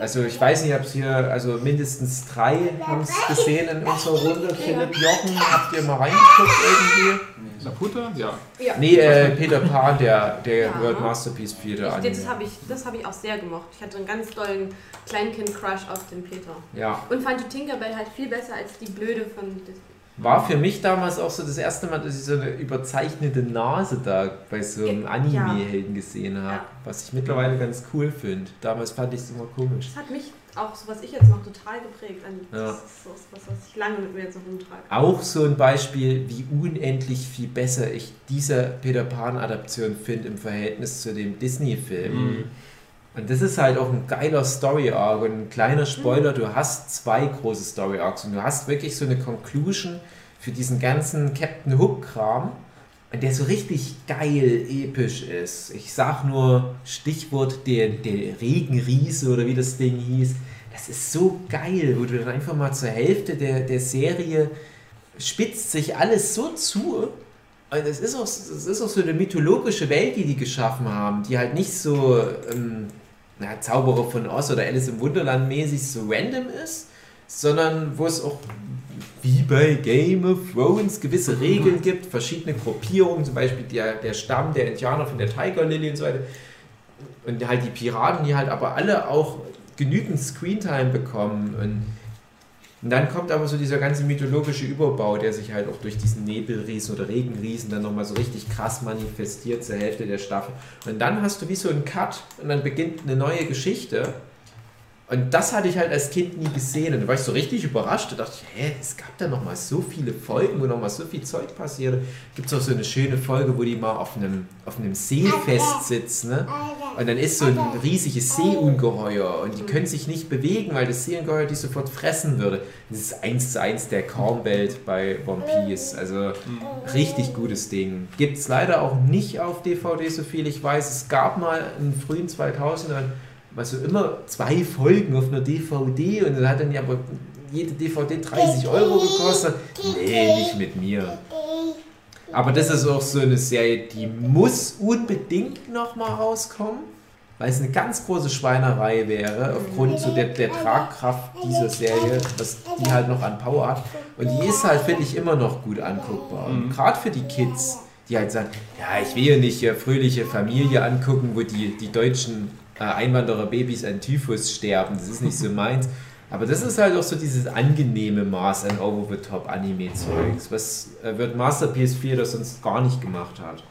Also ich weiß nicht, ob es hier, also mindestens drei haben es gesehen in unserer Runde. Philipp Jochen, habt ihr mal reingeguckt irgendwie? Laputa? Ja. Ja. Nee, äh, Peter Pan, der, der Ja. World Masterpiece Peter Anime. das habe ich, das hab ich auch sehr gemocht. Ich hatte einen ganz tollen Kleinkind-Crush auf den Peter. Ja, Und fand die Tinkerbell halt viel besser als die Blöde von Disney. War für mich damals auch so das erste Mal, dass ich so eine überzeichnete Nase da bei so einem. Anime-Helden gesehen habe. Ja. Was ich mittlerweile ganz cool finde. Damals fand ich es immer komisch. Das hat mich auch, so was ich jetzt noch total geprägt. An, Ja. Das ist so was, was ich lange mit mir jetzt noch rumtrage. Auch so ein Beispiel, wie unendlich viel besser ich diese Peter Pan-Adaption finde im Verhältnis zu dem Disney-Film. Mhm. Und das ist halt auch ein geiler Story-Arc und ein kleiner Spoiler, du hast zwei große Story-Arcs und du hast wirklich so eine Conclusion für diesen ganzen Captain Hook-Kram, der so richtig geil episch ist. Ich sag nur Stichwort der, der Regenriese oder wie das Ding hieß. Das ist so geil, wo du dann einfach mal zur Hälfte der, der Serie spitzt sich alles so zu. Und es ist, auch, es ist auch so eine mythologische Welt, die die geschaffen haben, die halt nicht so ähm, na, Zauberer von Oz oder Alice im Wunderland mäßig so random ist, sondern wo es auch wie bei Game of Thrones gewisse Regeln gibt, verschiedene Gruppierungen, zum Beispiel der, der Stamm der Indianer von der Tiger Lily und so weiter. Und halt die Piraten, die halt aber alle auch genügend Screentime bekommen. Und, und dann kommt aber so dieser ganze mythologische Überbau, der sich halt auch durch diesen Nebelriesen oder Regenriesen dann nochmal so richtig krass manifestiert zur Hälfte der Staffel. Und dann hast du wie so einen Cut und dann beginnt eine neue Geschichte. Und das hatte ich halt als Kind nie gesehen. Und da war ich so richtig überrascht. Da dachte ich, hä, es gab da noch mal so viele Folgen, wo noch mal so viel Zeug passierte. Gibt es auch so eine schöne Folge, wo die mal auf einem, auf einem Seefest sitzen. Ne? Und dann ist so ein riesiges Seeungeheuer und die können sich nicht bewegen, weil das Seeungeheuer die sofort fressen würde. Das ist eins zu eins der Calm-Welt bei One Piece. Also richtig gutes Ding. Gibt es leider auch nicht auf DVD, so viel ich weiß. Es gab mal in den frühen 2000ern was so immer zwei Folgen auf einer DVD und dann hat dann ja aber jede DVD 30 Euro gekostet. Nee, nicht mit mir. Aber das ist auch so eine Serie, die muss unbedingt nochmal rauskommen, weil es eine ganz große Schweinerei wäre, aufgrund so der, der Tragkraft dieser Serie, was die halt noch an Power hat. Und die ist halt, finde ich, immer noch gut anguckbar. Und gerade für die Kids, die halt sagen, ja, ich will ja nicht hier fröhliche Familie angucken, wo die, die deutschen Einwanderer-Babys an Typhus sterben. Das ist nicht so meins. Aber das ist halt auch so dieses angenehme Maß an Over-the-Top-Anime-Zeugs, was äh, wird Masterpiece 4 das sonst gar nicht gemacht hat.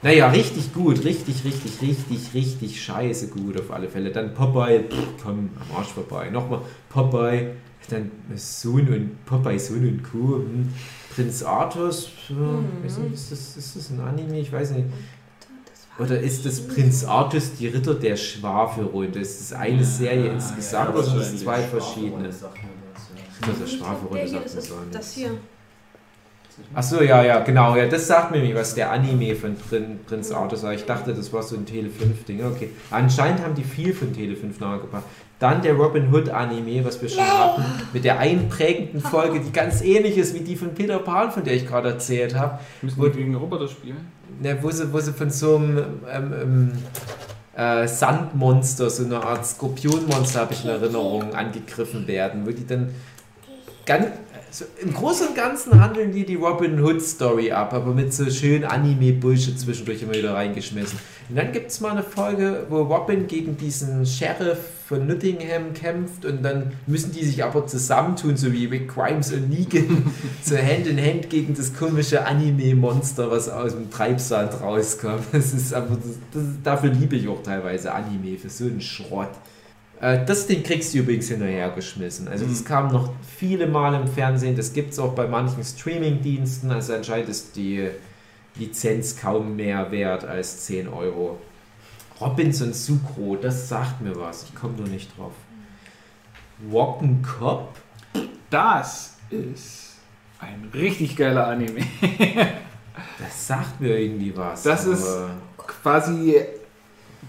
Naja, richtig gut, richtig, richtig, richtig, richtig scheiße gut auf alle Fälle. Dann Popeye, pff, komm, am Arsch vorbei. Nochmal Popeye, dann Sohn und Popeye, Sohn und Kuh. Hm. Prinz ja, weiß nicht, ist, das, ist das ein Anime? Ich weiß nicht. Oder ist das Prinz Artus die Ritter der Schwafelrunde? Ist das eine Serie insgesamt oder sind das zwei verschiedene? Der Schwafelrunde sagt das mir ist so das hier. Achso, ja, ja, genau. Ja, das sagt mir nicht, was der Anime von Prin, Prinz Arthur war. Ich dachte, das war so ein Tele 5-Ding. Okay. Anscheinend haben die viel von Tele 5 nachgebracht. Dann der Robin Hood Anime, was wir schon hatten, mit der einprägenden Folge, die ganz ähnlich ist wie die von Peter Pan, von der ich gerade erzählt habe. Müssen wir gegen Roboter spielen? Ne, wo, sie, wo sie von so einem ähm, ähm, äh, Sandmonster, so eine Art Skorpionmonster, habe ich in Erinnerung, angegriffen werden, wo die dann ganz, so im Großen und Ganzen handeln die die Robin Hood Story ab, aber mit so schön Anime-Bullshit zwischendurch immer wieder reingeschmissen. Und dann gibt es mal eine Folge, wo Robin gegen diesen Sheriff von Nottingham kämpft und dann müssen die sich aber zusammentun, so wie Rick Grimes und Negan, so Hand in Hand gegen das komische Anime-Monster, was aus dem Treibsand rauskommt. Das ist aber, das, das, dafür liebe ich auch teilweise Anime, für so einen Schrott. Äh, Das Ding kriegst du übrigens hinterhergeschmissen. Also das Mhm. kam noch viele Mal im Fernsehen, das gibt es auch bei manchen Streaming-Diensten. Also anscheinend ist die Lizenz kaum mehr wert als 10 Euro. Robinson Sucro, das sagt mir was. Ich komme nur nicht drauf. Walken Cop? Das ist ein richtig geiler Anime. Das sagt mir irgendwie was. Das ist- Quasi,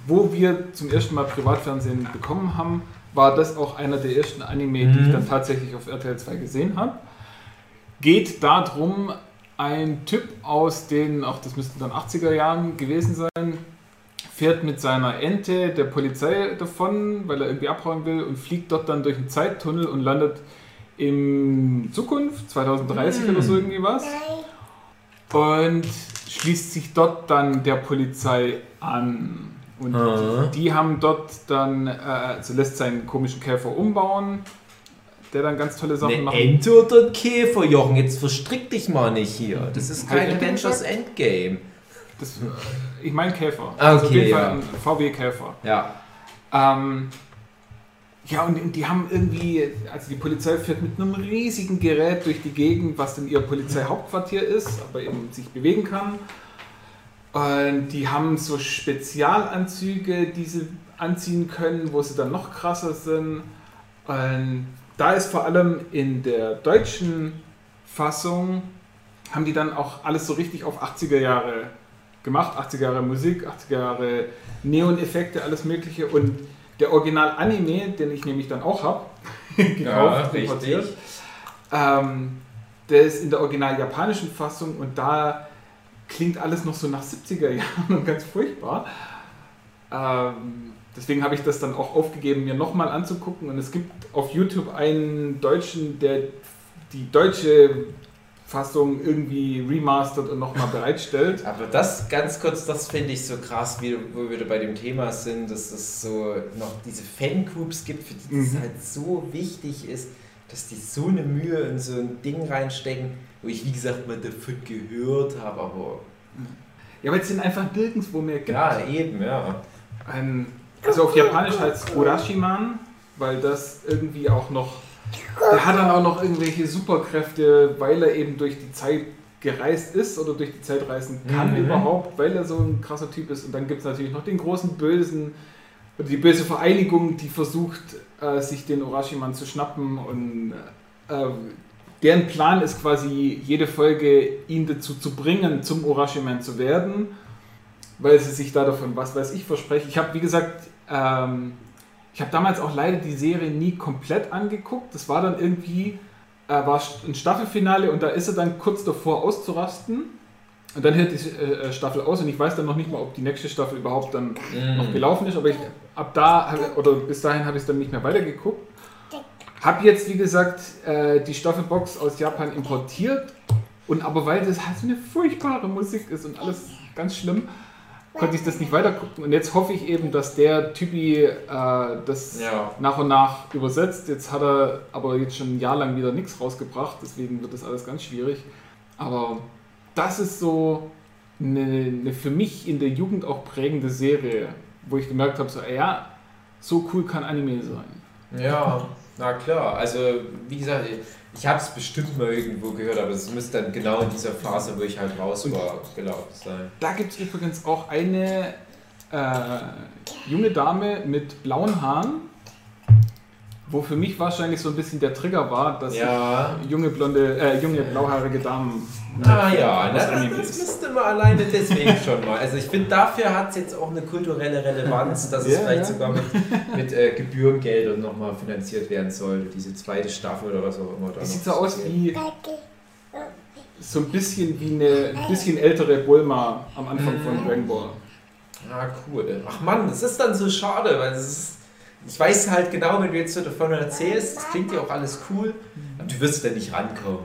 wo wir zum ersten Mal Privatfernsehen bekommen haben, war das auch einer der ersten Anime, die ich Mhm. dann tatsächlich auf RTL 2 gesehen habe. Geht darum, ein Typ aus den, auch das müssten dann 80er Jahren gewesen sein, fährt mit seiner Ente der Polizei davon, weil er irgendwie abhauen will und fliegt dort dann durch einen Zeittunnel und landet in Zukunft, 2030 mm. oder so irgendwie was. Und schließt sich dort dann der Polizei an. Und Aha. die haben dort dann, äh, also lässt seinen komischen Käfer umbauen, der dann ganz tolle Sachen Eine macht. Ente oder ein Käfer, Jochen, jetzt verstrick dich mal nicht hier. Das ist kein Avengers Endgame. Das, ich meine Käfer. Ah, okay, also auf jeden Fall ein VW-Käfer. Ja. Ähm, ja, und die haben irgendwie, also die Polizei fährt mit einem riesigen Gerät durch die Gegend, was dann ihr Polizeihauptquartier ist, aber eben sich bewegen kann. Und die haben so Spezialanzüge, die sie anziehen können, wo sie dann noch krasser sind. Und da ist vor allem in der deutschen Fassung, haben die dann auch alles so richtig auf 80er Jahre gemacht. 80er Jahre Musik, 80er Jahre Neon-Effekte, alles Mögliche. Und der Original-Anime, den ich nämlich dann auch habe, gekauft, ja, importiert, ähm, der ist in der original japanischen Fassung und da klingt alles noch so nach 70er Jahren und ganz furchtbar. Ähm, deswegen habe ich das dann auch aufgegeben, mir nochmal anzugucken. Und es gibt auf YouTube einen Deutschen, der die deutsche Fassung irgendwie remastert und nochmal bereitstellt. Aber das ganz kurz, das finde ich so krass, wie, wo wir bei dem Thema sind, dass es so noch diese Fangroups gibt, für die es mhm. halt so wichtig ist, dass die so eine Mühe in so ein Ding reinstecken, wo ich wie gesagt mal davon gehört habe, aber. Ja, weil es den einfach nirgendwo mehr gibt. Ja, eben, ja. Ein, also auf Japanisch heißt es Urashiman, weil das irgendwie auch noch der hat dann auch noch irgendwelche Superkräfte, weil er eben durch die Zeit gereist ist oder durch die Zeit reisen kann mhm. überhaupt, weil er so ein krasser Typ ist. Und dann gibt es natürlich noch den großen Bösen, oder die böse Vereinigung, die versucht, äh, sich den Orashiman zu schnappen und äh, deren Plan ist quasi, jede Folge ihn dazu zu bringen, zum Orashiman zu werden, weil sie sich da davon, was weiß ich, versprechen. Ich habe, wie gesagt, ähm, ich habe damals auch leider die Serie nie komplett angeguckt. Das war dann irgendwie, äh, war ein Staffelfinale und da ist er dann kurz davor auszurasten. Und dann hört die äh, Staffel aus und ich weiß dann noch nicht mal, ob die nächste Staffel überhaupt dann mm. noch gelaufen ist. Aber ich, ab da, oder bis dahin habe ich es dann nicht mehr weitergeguckt. Habe jetzt, wie gesagt, äh, die Staffelbox aus Japan importiert. Und aber weil das halt so eine furchtbare Musik ist und alles ganz schlimm, konnte ich das nicht weitergucken. Und jetzt hoffe ich eben, dass der Typi äh, das ja. nach und nach übersetzt. Jetzt hat er aber jetzt schon ein Jahr lang wieder nichts rausgebracht, deswegen wird das alles ganz schwierig. Aber das ist so eine, eine für mich in der Jugend auch prägende Serie, wo ich gemerkt habe, so, ja, so cool kann Anime sein. Ja, na klar. Also, wie gesagt, ich habe es bestimmt mal irgendwo gehört, aber es müsste dann genau in dieser Phase, wo ich halt raus war, gelaufen sein. Da gibt es übrigens auch eine äh, junge Dame mit blauen Haaren, wo für mich wahrscheinlich so ein bisschen der Trigger war, dass ja. junge blonde, äh, junge blauhaarige Damen. Ah ja, das, das müsste man alleine deswegen schon mal. Also ich finde, dafür hat es jetzt auch eine kulturelle Relevanz, dass es ja, vielleicht ja. sogar mit, mit äh, Gebührengeldern nochmal finanziert werden sollte, diese zweite Staffel oder was auch immer. Da sieht so aus wie so ein bisschen wie eine ein bisschen ältere Bulma am Anfang mhm. von Dragon Ball. Ah, cool. Ach man, das ist dann so schade, weil es ist ich weiß halt genau, wenn du jetzt so davon erzählst, das klingt ja auch alles cool, aber du wirst da nicht rankommen.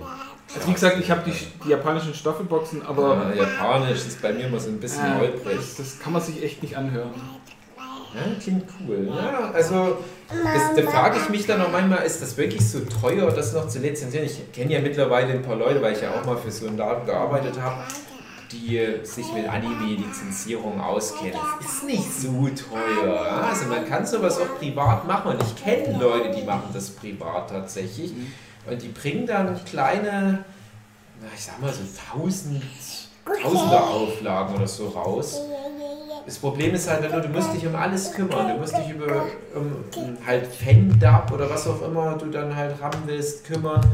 Also wie gesagt, ich habe die, die, japanischen Staffelboxen, aber. Ja, Japanisch ist bei mir immer so ein bisschen äh, holprig. Das, kann man sich echt nicht anhören. Ja, klingt cool. Ja, also, das, da frage ich mich dann auch manchmal, ist das wirklich so teuer, das noch zu lizenzieren? Ich kenne ja mittlerweile ein paar Leute, weil ich ja auch mal für so einen Laden gearbeitet habe die sich mit Anime-Lizenzierung auskennen. Es ist nicht so teuer. Also man kann sowas auch privat machen und ich kenne Leute, die machen das privat tatsächlich. Und die bringen dann kleine, ich sag mal so tausend, tausender Auflagen oder so raus. Das Problem ist halt nur, du musst dich um alles kümmern. Du musst dich über um, halt Fan-Dub oder was auch immer du dann halt haben willst, kümmern.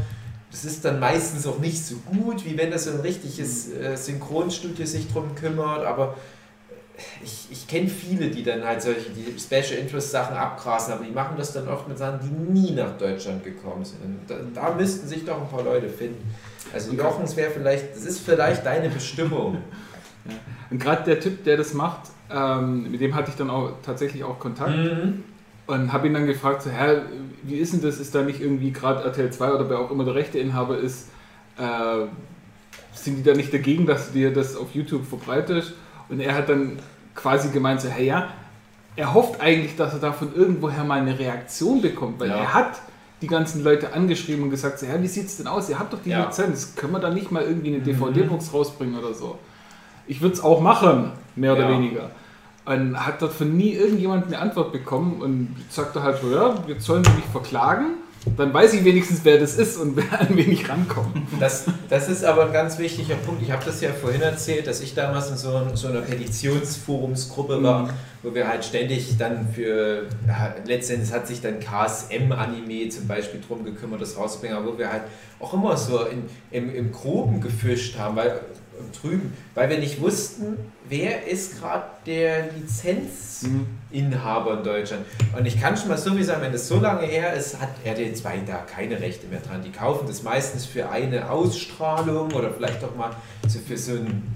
Das ist dann meistens auch nicht so gut, wie wenn das so ein richtiges äh, Synchronstudio sich drum kümmert, aber ich, ich kenne viele, die dann halt solche die Special Interest Sachen abgrasen, aber die machen das dann oft mit Sachen, die nie nach Deutschland gekommen sind. Da, da müssten sich doch ein paar Leute finden. Also Jochens wäre vielleicht, das ist vielleicht deine Bestimmung. Ja. Und gerade der Typ, der das macht, ähm, mit dem hatte ich dann auch tatsächlich auch Kontakt. Mhm. Und habe ihn dann gefragt, so, Herr, wie ist denn das? Ist da nicht irgendwie gerade RTL 2 oder wer auch immer der Rechteinhaber ist, äh, sind die da nicht dagegen, dass du dir das auf YouTube verbreitest? Und er hat dann quasi gemeint, so, hey ja, er hofft eigentlich, dass er da von irgendwoher mal eine Reaktion bekommt, weil ja. er hat die ganzen Leute angeschrieben und gesagt, so, ja, wie sieht es denn aus? Ihr habt doch die ja. Lizenz, können wir da nicht mal irgendwie eine DVD-Box mhm. rausbringen oder so? Ich würde es auch machen, mehr oder ja. weniger. Und hat dort von nie irgendjemand eine Antwort bekommen und sagte halt so, ja, jetzt sollen sie mich verklagen dann weiß ich wenigstens, wer das ist und wer an wen ich rankomme. Das, das ist aber ein ganz wichtiger Punkt. Ich habe das ja vorhin erzählt, dass ich damals in so, so einer Petitionsforumsgruppe war, mhm. wo wir halt ständig dann für, ja, letztendlich hat sich dann KSM-Anime zum Beispiel drum gekümmert, das rauszubringen, aber wo wir halt auch immer so in, im, im Groben gefischt haben, weil drüben, weil wir nicht wussten, wer ist gerade der Lizenzinhaber in Deutschland. Und ich kann schon mal so wie sagen, wenn das so lange her ist, hat RTL 2 da keine Rechte mehr dran. Die kaufen das meistens für eine Ausstrahlung oder vielleicht auch mal so für so einen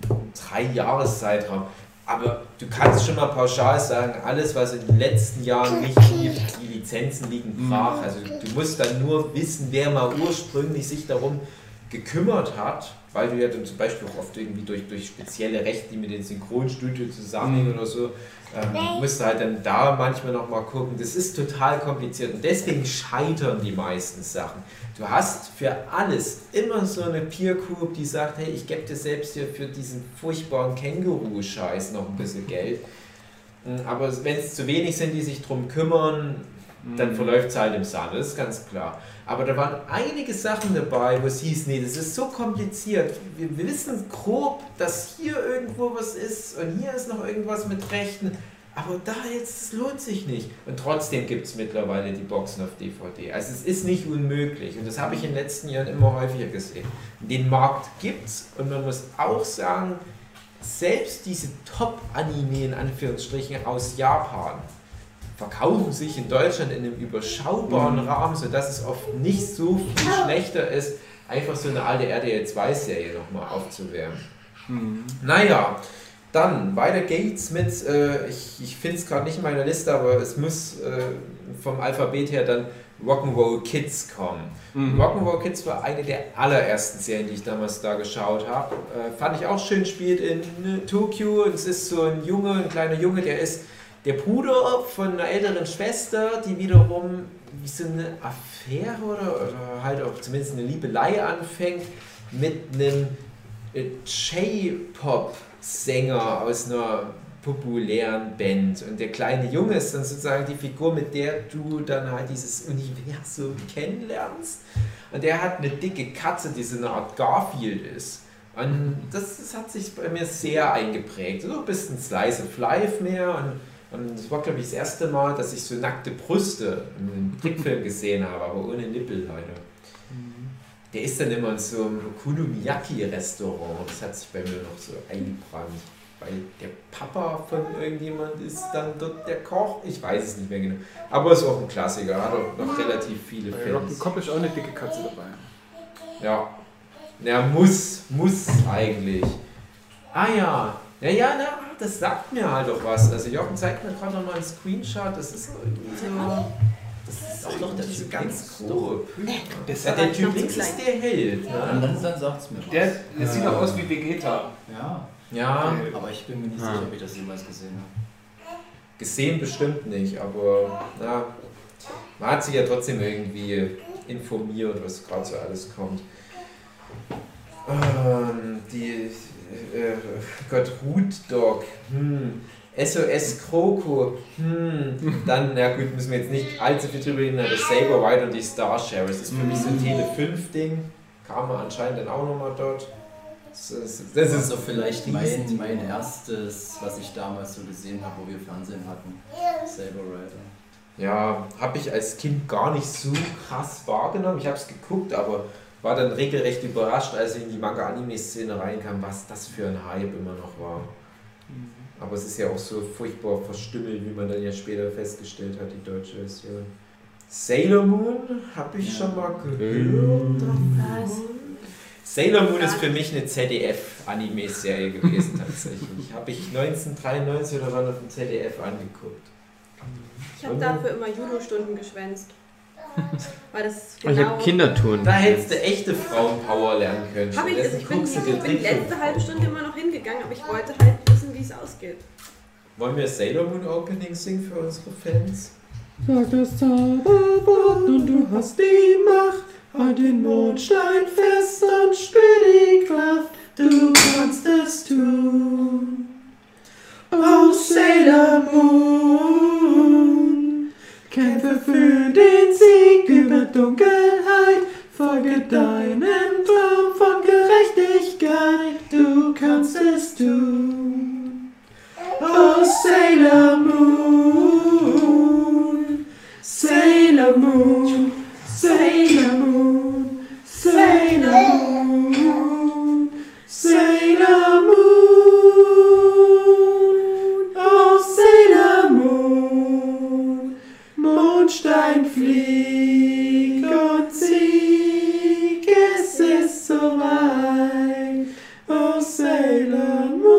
drei Jahreszeitraum. Aber du kannst schon mal pauschal sagen, alles, was in den letzten Jahren nicht lief, die Lizenzen liegen brach. Also du musst dann nur wissen, wer mal ursprünglich sich darum gekümmert hat weil du ja dann zum Beispiel auch oft irgendwie durch, durch spezielle Rechte, die mit den Synchronstudio zusammenhängen oder so, ähm, musst du halt dann da manchmal nochmal gucken. Das ist total kompliziert und deswegen scheitern die meisten Sachen. Du hast für alles immer so eine Peer Group, die sagt, hey, ich gebe dir selbst hier für diesen furchtbaren Känguru-Scheiß noch ein bisschen Geld. Hm, aber wenn es zu wenig sind, die sich darum kümmern, dann mhm. verläuft es halt im Sand, das ist ganz klar. Aber da waren einige Sachen dabei, wo es hieß, nee, das ist so kompliziert. Wir, wir wissen grob, dass hier irgendwo was ist und hier ist noch irgendwas mit Rechten. Aber da jetzt, das lohnt sich nicht. Und trotzdem gibt es mittlerweile die Boxen auf DVD. Also es ist nicht unmöglich. Und das habe ich in den letzten Jahren immer häufiger gesehen. Den Markt gibt es und man muss auch sagen, selbst diese Top-Anime in Anführungsstrichen aus Japan, verkaufen sich in Deutschland in einem überschaubaren mhm. Rahmen, sodass es oft nicht so viel schlechter ist, einfach so eine alte RDL 2-Serie nochmal aufzuwärmen. Mhm. Naja, dann weiter geht's mit, äh, ich, ich finde es gerade nicht in meiner Liste, aber es muss äh, vom Alphabet her dann Rock'n'Roll Kids kommen. Mhm. Rock'n'Roll Kids war eine der allerersten Serien, die ich damals da geschaut habe. Äh, fand ich auch schön, spielt in äh, Tokio. Es ist so ein Junge, ein kleiner Junge, der ist der Bruder von einer älteren Schwester, die wiederum wie so eine Affäre oder, oder halt auch zumindest eine Liebelei anfängt mit einem äh, J-Pop-Sänger aus einer populären Band. Und der kleine Junge ist dann sozusagen die Figur, mit der du dann halt dieses Universum kennenlernst. Und der hat eine dicke Katze, die so eine Art Garfield ist. Und das, das hat sich bei mir sehr eingeprägt. So ein bisschen Slice of Life mehr und und das war, glaube ich, das erste Mal, dass ich so nackte Brüste in einem Trickfilm gesehen habe, aber ohne Nippel leider. Mhm. Der ist dann immer in so einem Okonomiyaki-Restaurant. Das hat sich bei mir noch so eingebrannt. Weil der Papa von irgendjemand ist dann dort der Koch. Ich weiß es nicht mehr genau. Aber es ist auch ein Klassiker. Hat auch noch relativ viele Fans. Bei Rock'n'Cop ist auch eine dicke Katze dabei. Ja. Ja, muss, muss eigentlich. Ah ja, ja, ja, na, das sagt mir halt doch was. Also Jochen zeigt mir gerade noch mal einen Screenshot. Das ist so Das ist auch noch das ist ganz grob. Das ja, der Typ links ist der Held. Ne? Ja. Und dann, dann sagt es mir was. Der, der sieht doch aus wie Vegeta. Ja. Ja. Okay. Aber ich bin mir nicht sicher, ob ich das jemals gesehen habe. Gesehen bestimmt nicht, aber na, man hat sich ja trotzdem irgendwie informiert, was gerade so alles kommt. Ähm, die äh, Gott, Root Dog, hm. SOS Kroko, hm. dann, na gut, müssen wir jetzt nicht allzu viel drüber reden, das Saber White und die Star Share. Das ist für mich so ein Tele 5 Ding, kam man anscheinend dann auch nochmal dort. Das, das, das ist so vielleicht mein, mein erstes, was ich damals so gesehen habe, wo wir Fernsehen hatten. Saber Rider. Ja, habe ich als Kind gar nicht so krass wahrgenommen. Ich habe es geguckt, aber war dann regelrecht überrascht, als ich in die Manga-Anime-Szene reinkam, was das für ein Hype immer noch war. Aber es ist ja auch so furchtbar verstümmelt, wie man dann ja später festgestellt hat, die deutsche Version. Sailor Moon habe ich schon mal gehört. Was? Sailor Moon ist für mich eine ZDF-Anime-Serie gewesen tatsächlich. Habe ich 1993 oder wann auf dem ZDF angeguckt. Ich habe dafür immer Judo-Stunden geschwänzt. Weil das Oh, Ich genau... habe Kindertouren. Da hättest du echte Frauenpower lernen können. Hab ich, also ich bin, ich bin die letzte halbe. Stunde immer noch hingegangen, aber ich wollte halt wissen, wie es ausgeht. Wollen wir Sailor Moon Opening singen für unsere Fans? Sag das Zauberwort und du hast die Macht. Halt den Mondstein fest und spür die Kraft. Du kannst es tun. Oh Sailor Moon, kämpfe für den Sieg über Dunkelheit. Folge deinem Traum von Gerechtigkeit. Du kannst es tun. Oh Sailor Moon, Sailor Moon, Sailor Moon, Sailor Moon, ist soweit, oh Sailor Moon,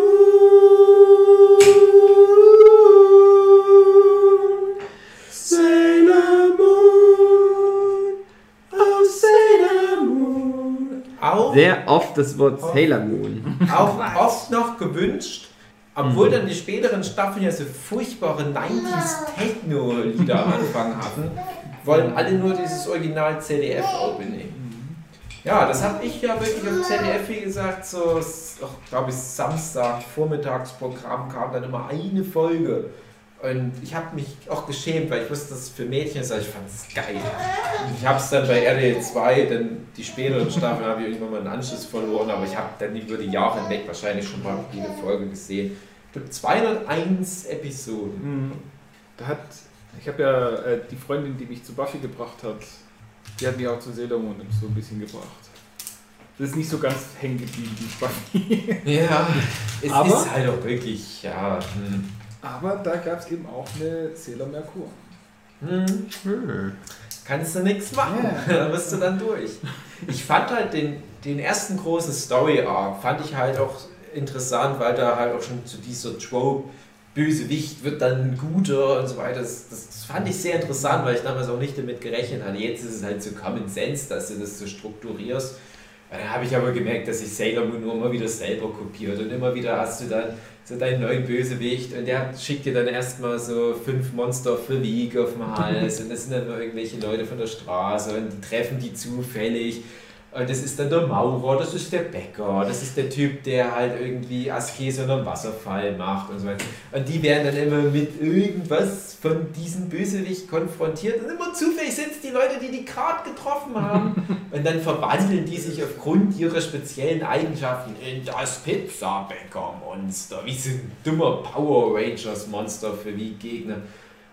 Sailor Moon, oh Sailor Moon. Auch, Sehr oft das Wort Sailor Moon. auch oft noch gewünscht, obwohl dann die späteren Staffeln ja so furchtbare 90s Techno-Lieder am Anfang hatten, wollen alle nur dieses Original CDF-Opening. Ja, das habe ich ja wirklich auf ZDF, wie gesagt, so, glaube ich, Samstag, Vormittagsprogramm kam dann immer eine Folge. Und ich habe mich auch geschämt, weil ich wusste, dass es für Mädchen ist, aber ich fand es geil. Und ich habe es dann bei RDL 2, dann die späteren Staffeln habe ich irgendwann mal einen Anschluss verloren, aber ich habe dann über die Jahre hinweg wahrscheinlich schon mal jede Folge gesehen. Ich glaube 201 Episoden. Mhm. Da hat, ich habe ja äh, die Freundin, die mich zu Buffy gebracht hat, die hat mich auch zu Sailor Moon so ein bisschen gebracht. Das ist nicht so ganz hängen geblieben wie Buffy. Ja, es Aber- ist halt auch wirklich, ja. Hm. Aber da gab es eben auch eine Sailor Merkur. Hm. Kannst du nichts machen, Ja. da bist du dann durch. Ich fand halt den, den ersten großen Story-Arc, fand ich halt auch interessant, weil da halt auch schon zu dieser Trope, Bösewicht wird dann ein guter und so weiter, das, das fand ich sehr interessant, weil ich damals auch nicht damit gerechnet hatte. Jetzt ist es halt so Common Sense, dass du das so strukturierst. Dann habe ich aber gemerkt, dass sich Sailor Moon nur immer wieder selber kopiert und immer wieder hast du dann so deinen neuen Bösewicht und der schickt dir dann erstmal so fünf Monster für League auf den Hals und das sind dann nur irgendwelche Leute von der Straße und die treffen die zufällig das ist dann der Maurer, das ist der Bäcker, das ist der Typ, der halt irgendwie Askese unter einem Wasserfall macht und so weiter. Und die werden dann immer mit irgendwas von diesem Bösewicht konfrontiert und immer zufällig sind es die Leute, die die gerade getroffen haben. Und dann verwandeln die sich aufgrund ihrer speziellen Eigenschaften in das Pizzabäcker-Monster, wie so ein dummer Power Rangers-Monster für wie Gegner.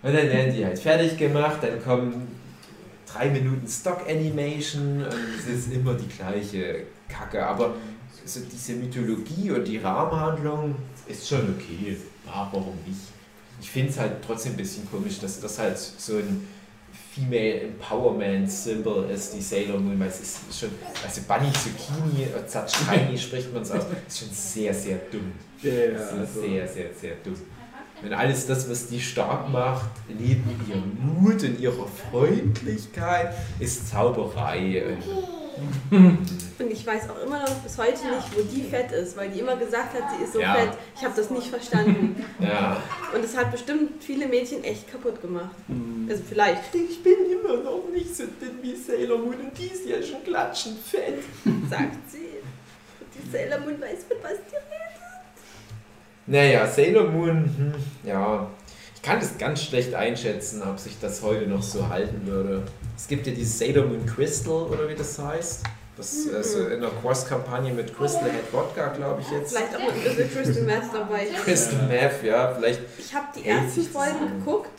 Und dann werden die halt fertig gemacht, dann kommen drei Minuten Stock-Animation und es ist immer die gleiche Kacke. Aber so diese Mythologie und die Rahmenhandlung ist schon okay. Ja, warum nicht? Ich finde es halt trotzdem ein bisschen komisch, dass das halt so ein Female Empowerment Symbol ist, die Sailor Moon, weil es ist schon, also Bunny Zucchini, Zatschini spricht man es aus, ist schon sehr, sehr dumm. Ja, also, sehr, sehr, sehr dumm. Wenn alles das, was die stark macht, neben ihrem Mut und ihrer Freundlichkeit, ist Zauberei. Und ich weiß auch immer noch bis heute nicht, wo die fett ist, weil die immer gesagt hat, sie ist so Ja. fett. Ich habe das nicht verstanden. Ja. Und es hat bestimmt viele Mädchen echt kaputt gemacht. Mhm. Also vielleicht. Ich bin immer noch nicht so dünn wie Sailor Moon und die ist ja schon klatschend fett. sagt sie. Und die Sailor Moon weiß, mit was die redet. Naja, Sailor Moon, hm, ja. Ich kann das ganz schlecht einschätzen, ob sich das heute noch so halten würde. Es gibt ja dieses Sailor Moon Crystal, oder wie das heißt. Das äh, so in einer Cross-Kampagne mit Crystal Head Wodka, glaube ich jetzt. Vielleicht auch mit ein bisschen Crystal Meth dabei. Crystal Meth, ja, vielleicht. Ich habe die ersten Folgen geguckt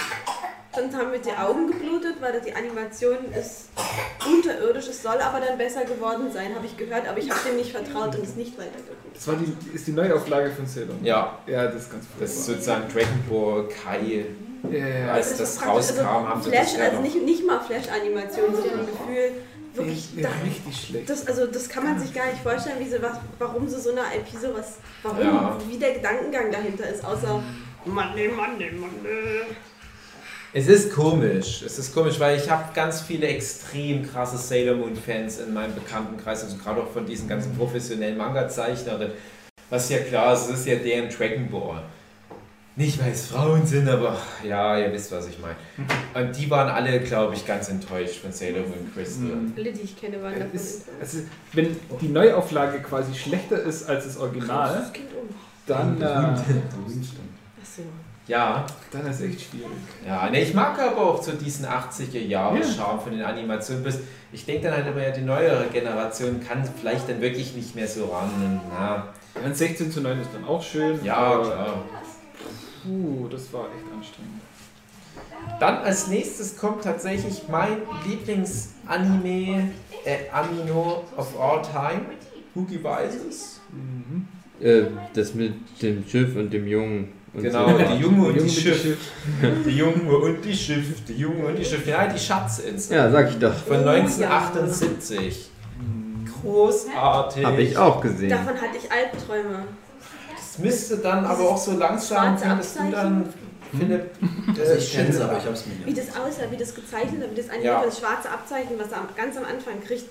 Sonst haben mir die Augen geblutet, weil die Animation ist unterirdisch. Es soll aber dann besser geworden sein, habe ich gehört. Aber ich habe dem nicht vertraut und es nicht weitergeguckt. Das war die, ist die Neuauflage von Sailor Moon. Ja, Ja, das ist ganz das ist sozusagen Dragon Ball Kai. Ja. Als ist das praktisch- rauskam, haben sie Flash, das ja also nicht, nicht mal Flash-Animation, so ein Gefühl. Wirklich, ja, da, richtig schlecht. das, also das kann man sich gar nicht vorstellen, wie sie, was, warum sie so eine IP sowas, warum, Ja. wie der Gedankengang dahinter ist, außer Mann, nee, Mann, nee, Mann, nee. Es ist komisch. Es ist komisch, weil ich habe ganz viele extrem krasse Sailor Moon Fans in meinem Bekanntenkreis, also gerade auch von diesen ganzen professionellen Manga-Zeichnerinnen. Was ja klar ist, es ist ja deren Dragon Ball. Nicht, weil es Frauen sind, aber ja, ihr wisst, was ich meine. Und die waren alle, glaube ich, ganz enttäuscht von Sailor Moon Crystal. Mhm. Alle, die ich kenne, waren davon enttäuscht. also, wenn die Neuauflage quasi schlechter ist als das Original, dann, äh, Achso. Ja, dann ist echt schwierig. ja. Ne, ich mag aber auch so diesen 80er Jahre Ja. Charme von den Animationen. Bis- Ich denke dann halt immer, ja, die neuere Generation kann vielleicht dann wirklich nicht mehr so ran. Und, na, Ja, und 16 zu 9 ist dann auch schön. ja, aber, klar. Puh, das war echt anstrengend. Dann als nächstes kommt tatsächlich mein Lieblingsanime, äh, Amino of all time. Hugi weiß es. Mhm. Äh, das mit dem Schiff und dem Jungen. Und Genau, so. die Junge und Junge die mit Schiff. Die Junge und die Schiff. Die Junge und die Schiff. Ja, die Schatzinsel. Ja, sag ich doch. Von Oh, 1978. Großartig. Habe ich auch gesehen. Davon hatte ich Albträume. Das müsste dann aber auch so langsam, findest du dann, Philipp, Also äh, ich kenne es, aber ich habe es mir Wie nicht. das aussah, wie das gezeichnet hat, wie das animiert Ja. das schwarze Abzeichen, was er ganz am Anfang kriegt,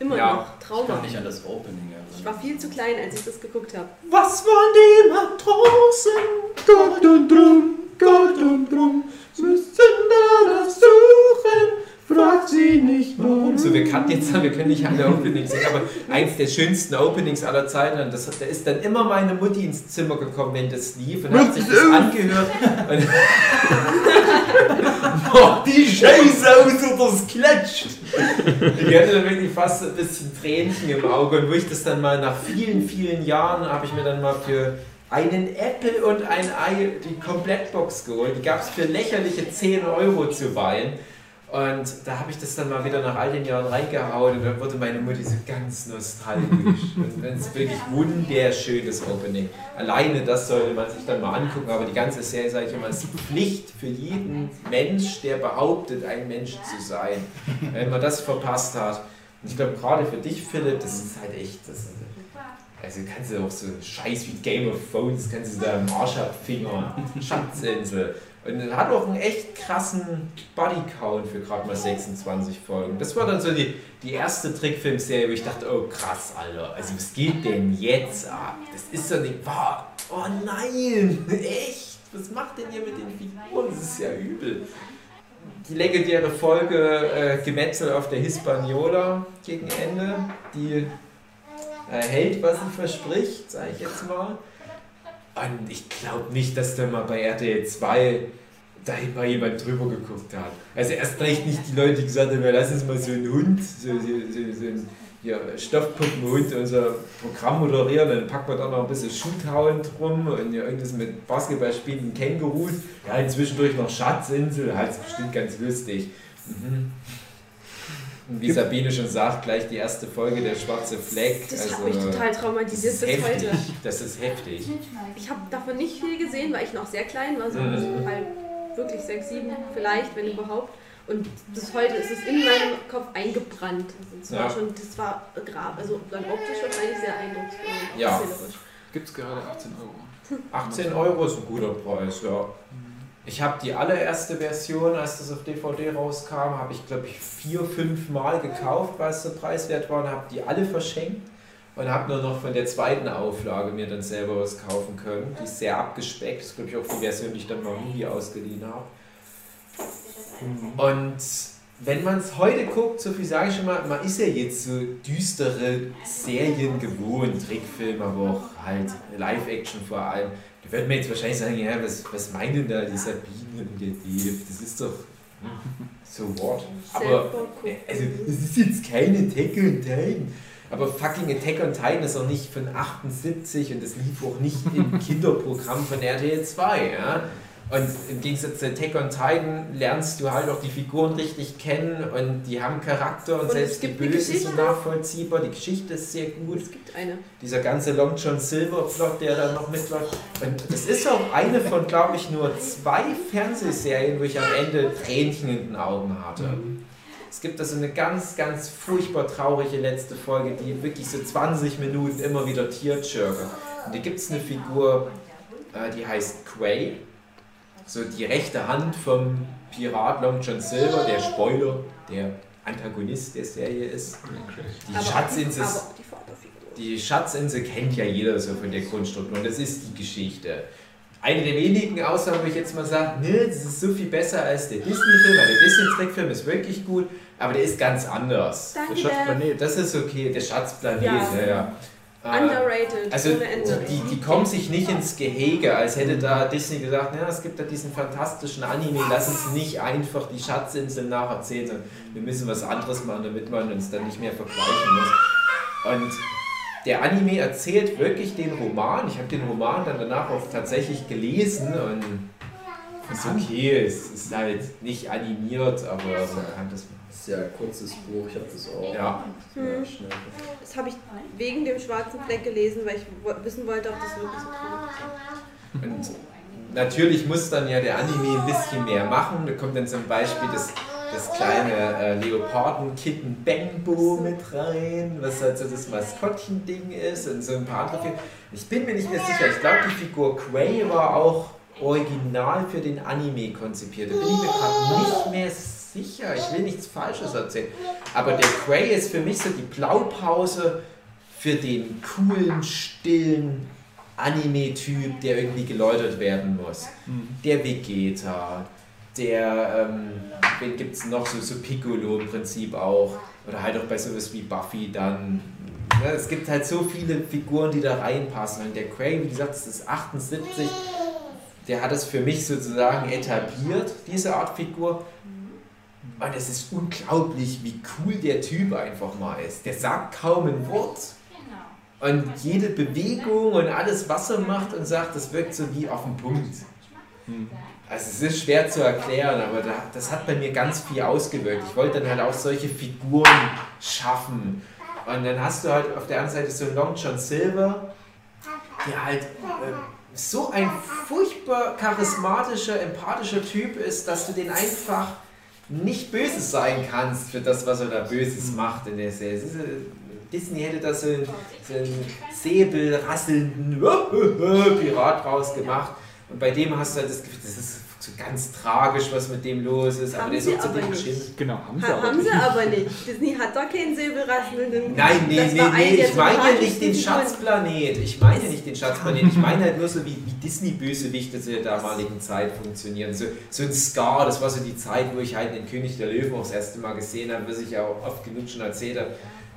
immer Ja. noch Ich Trauma. kann mich an das Opening Ich war erinnern. viel zu klein, als ich das geguckt habe. Was waren die Matrosen? Gott und drum, Gott und drum, müssen danach suchen, fragt sie nicht warum. So, wir kannten jetzt, wir können nicht alle Openings singen, aber eins der schönsten Openings aller Zeiten. Und das, da ist dann immer meine Mutti ins Zimmer gekommen, wenn das lief und hat sich das angehört. Und Mach die Scheiße aus oder es klatscht. Ich hatte dann wirklich fast ein bisschen Tränchen im Auge. Und wo ich das dann mal nach vielen, vielen Jahren, habe ich mir dann mal für einen Apple und ein Ei die Komplettbox geholt. Die gab es für lächerliche 10 Euro zu weihen. Und da habe ich das dann mal wieder nach all den Jahren reingehauen und dann wurde meine Mutti so ganz nostalgisch. und es ist wirklich wunderschönes Opening. Alleine das sollte man sich dann mal angucken, aber die ganze Serie, sage ich immer, ist Pflicht für jeden Mensch, der behauptet, ein Mensch zu sein. Wenn man das verpasst hat. Und ich glaube, gerade für dich, Philipp, das ist halt echt. Das ist, also kannst du auch so Scheiß wie Game of Thrones, kannst du da abfingern. Schatzinsel. Und hat auch einen echt krassen Bodycount für gerade mal 26 Folgen. Das war dann so die, die erste Trickfilmserie, wo ich dachte, oh krass, Alter, also was geht denn jetzt ab? Das ist doch nicht wahr. Oh nein, echt? Was macht denn ihr mit den Figuren? Das ist ja übel. Die legendäre Folge äh, Gemetzel auf der Hispaniola gegen Ende, die äh, hält, was sie verspricht, sage ich jetzt mal. Und ich glaube nicht, dass da mal bei RTL 2 da mal jemand drüber geguckt hat. Also erst recht nicht die Leute, die gesagt haben, ja, lass uns mal so einen Hund, so, so, so, so einen ja, Stoffpuppenhund, unser Programm moderieren, dann packen wir da noch ein bisschen Shoothauen drum und ja, irgendwas mit Basketball spielenden Kängurus. Ja, zwischendurch noch Schatzinsel, halt ist bestimmt ganz lustig. Mhm. Und wie Sabine schon sagt, gleich die erste Folge, der schwarze Fleck. Das also, hat mich total das traumatisiert ist bis heftig. heute. Das ist heftig. Ich habe davon nicht viel gesehen, weil ich noch sehr klein war, so Mhm. halt wirklich sechs, sieben vielleicht, wenn überhaupt. Und bis heute ist es in meinem Kopf eingebrannt. Also das Ja. war schon, das war Grab. Also dann optisch wahrscheinlich sehr eindrucksvoll Ja. Gibt es gerade 18 Euro. 18 Euro ist ein guter Preis, ja. Ich habe die allererste Version, als das auf DVD rauskam, habe ich glaube ich vier, fünf Mal gekauft, weil es so preiswert war und habe die alle verschenkt und habe nur noch von der zweiten Auflage mir dann selber was kaufen können. Die ist sehr abgespeckt, das ist glaube ich auch die Version, die ich dann mal Movie ausgeliehen habe. Und wenn man es heute guckt, so viel sage ich schon mal, man ist ja jetzt so düstere Serien gewohnt, Trickfilm, aber auch halt Live-Action vor allem. Da wird man jetzt wahrscheinlich sagen, ja, was, was meinen denn da die Sabine und der Dave? Das ist doch hm, so what? Aber gucken. also, das ist jetzt keine Attack on Titan. Aber fucking Attack on Titan ist auch nicht von 78 und das lief auch nicht im Kinderprogramm von RTL 2. Ja? Und im Gegensatz zu Attack on Titan lernst du halt auch die Figuren richtig kennen und die haben Charakter und, Und selbst die Böse sind nachvollziehbar. Die Geschichte ist sehr gut. Es gibt eine. Dieser ganze Long John Silver Plot, der da noch mitläuft. Und es ist auch eine von, glaube ich, nur zwei Fernsehserien, wo ich am Ende Tränchen in den Augen hatte. Es gibt also eine ganz, ganz furchtbar traurige letzte Folge, die wirklich so 20 Minuten immer wieder Tearjerker. Und da gibt es eine Figur, äh, die heißt Quay. So die rechte Hand vom Pirat Long John Silver, der Spoiler, der Antagonist der Serie ist. Die Aber Schatzinsel die Schatzinsel kennt ja jeder so von der Grundstruktur und das ist die Geschichte. Eine der wenigen Ausnahmen, wo ich jetzt mal sage, ne, das ist so viel besser als der Disney-Film, weil der Disney-Trickfilm ist wirklich gut, aber der ist ganz anders. Danke. Der Schatzplanet. Das ist okay, der Schatzplanet, Ja. ja, ja. Äh, Underrated. also ohne Ende. die, die kommen sich nicht ins Gehege, als hätte da Disney gesagt, ja, es gibt da diesen fantastischen Anime, lass uns nicht einfach die Schatzinsel nacherzählen, sondern wir müssen was anderes machen, damit man uns dann nicht mehr vergleichen muss. Und der Anime erzählt wirklich den Roman. Ich habe den Roman dann danach auch tatsächlich gelesen und ist okay, es ist halt nicht animiert, aber man kann das machen. Sehr kurzes Buch, ich habe das auch. Ja. Ja, schnell. Das habe ich wegen dem schwarzen Fleck gelesen, weil ich wissen wollte, ob das wirklich so traurig ist. Und natürlich muss dann ja der Anime ein bisschen mehr machen. Da kommt dann zum Beispiel das, das kleine äh, Leoparden-Kitten Bangbo mit rein, was halt so das Maskottchen-Ding ist und so ein paar andere Figuren. Ich bin mir nicht mehr sicher. Ich glaube, die Figur Quay war auch original für den Anime konzipiert. Da bin ich mir gerade nicht mehr sicher. Ich will nichts Falsches erzählen. Aber der Quay ist für mich so die Blaupause für den coolen, stillen Anime-Typ, der irgendwie geläutert werden muss. Der Vegeta, der, ähm, wen gibt es noch, so, so Piccolo im Prinzip auch. Oder halt auch bei sowas wie Buffy dann. Ne, es gibt halt so viele Figuren, die da reinpassen. Und der Cray, wie gesagt, das ist 78, der hat es für mich sozusagen etabliert, diese Art Figur. Und es ist unglaublich, wie cool der Typ einfach mal ist. Der sagt kaum ein Wort. Und jede Bewegung und alles, was er macht und sagt, das wirkt so wie auf den Punkt. Also es ist schwer zu erklären, aber da, das hat bei mir ganz viel ausgewirkt. Ich wollte dann halt auch solche Figuren schaffen. Und dann hast du halt auf der anderen Seite so einen Long John Silver, der halt äh, so ein furchtbar charismatischer, empathischer Typ ist, dass du den einfach nicht böse sein kannst für das, was er da Böses macht in der Serie. Äh, Disney hätte da so einen, so einen säbelrasselnden Pirat draus gemacht. Und bei dem hast du halt das Gefühl, das ist so ganz tragisch, was mit dem los ist. Aber Haben der ist sie auch zu aber dem nicht. bestimmt. Genau, haben sie Ha, aber haben sie nicht. aber nicht. Disney hat da keinen säbelrasselnden. Nein, nee, Das nee, nee, ich meine nicht sympathischsten den. Schatzplanet. Ich meine nicht den Schatzplanet. Ich meine halt nur so, wie, wie Disney-Bösewichte zu der damaligen Zeit funktionieren. So, so ein Scar, das war so die Zeit, wo ich halt den König der Löwen auch das erste Mal gesehen habe, was ich ja auch oft genug schon erzählt habe.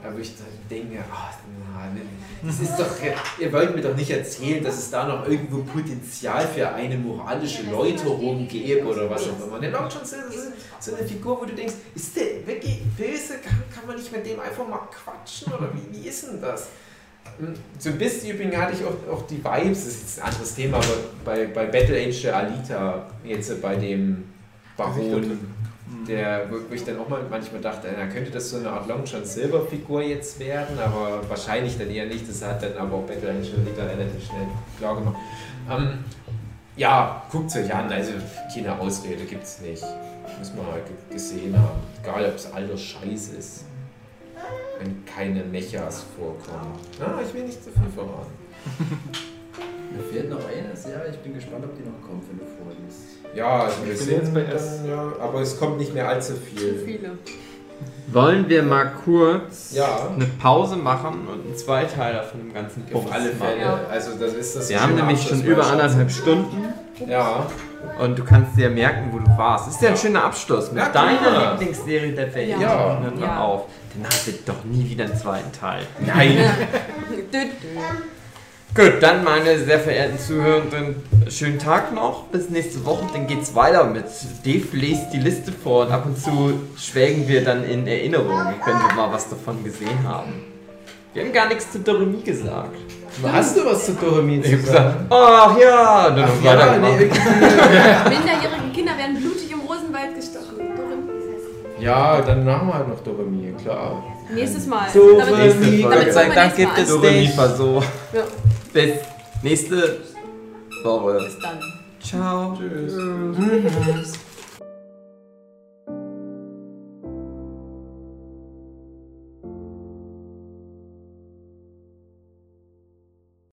Wo ich denke, ah, na, ne, das ist doch, ihr wollt mir doch nicht erzählen, dass es da noch irgendwo Potenzial für eine moralische Läuterung gäbe oder was auch immer. Der John Silver ist so eine Figur, wo du denkst, ist der wirklich böse? Kann, kann man nicht mit dem einfach mal quatschen oder wie, wie ist denn das? Hm, So ein bisschen übrigens hatte ich auch, auch die Vibes, das ist jetzt ein anderes Thema, aber bei, bei Battle Angel Alita, jetzt bei dem Baron, der, wo ich dann auch mal manchmal dachte, na, könnte das so eine Art Long John Silver Figur jetzt werden, aber wahrscheinlich dann eher nicht. Das hat dann aber auch Battle Angel Alita relativ schnell klar gemacht. Ähm, ja, guckt es euch an, also keine Ausrede gibt es nicht. Muss man halt ge- gesehen haben. Egal, ob es alter Scheiß ist. Wenn keine Mechas vorkommen. Ah, ich will nicht zu viel verraten. Mir fehlt noch eine Serie, ich bin gespannt, ob die noch kommt, wenn du vorliest. Ja, also wir sind jetzt bei dann, S. ja, aber es kommt nicht mehr allzu Zu viel. viele. Wollen wir mal kurz Ja. eine Pause machen und einen Zweiteiler von dem ganzen Bums Auf alle machen? Fälle. Also das ist das Wir haben nämlich schon über anderthalb Stunden Ja. und du kannst dir merken, wo du warst. Ist ja ein schöner Abschluss mit Ja, deiner Lieblingsserie der Welt. Ja. Hör mal Ja. auf. Dann hast du doch nie wieder einen zweiten Teil. Nein. Gut, dann meine sehr verehrten Zuhörenden, schönen Tag noch. Bis nächste Woche, dann geht's weiter mit Dave lest die Liste vor und ab und zu schwelgen wir dann in Erinnerung, wenn wir mal was davon gesehen haben. Wir haben gar nichts zu Doremi gesagt. Hast du was zu Doremi zu Ich gesagt, ach ja, dann Ach, war ja, da nee, Minderjährige Kinder werden blutig im Rosenwald gestochen. Doremi. ja, dann machen wir halt noch Doremi, klar. Nächstes Mal. So, damit, Doremi, damit Gott sei fangen wir Dank nächstes gibt Bis nächste Woche. bis dann. Ciao. Tschüss.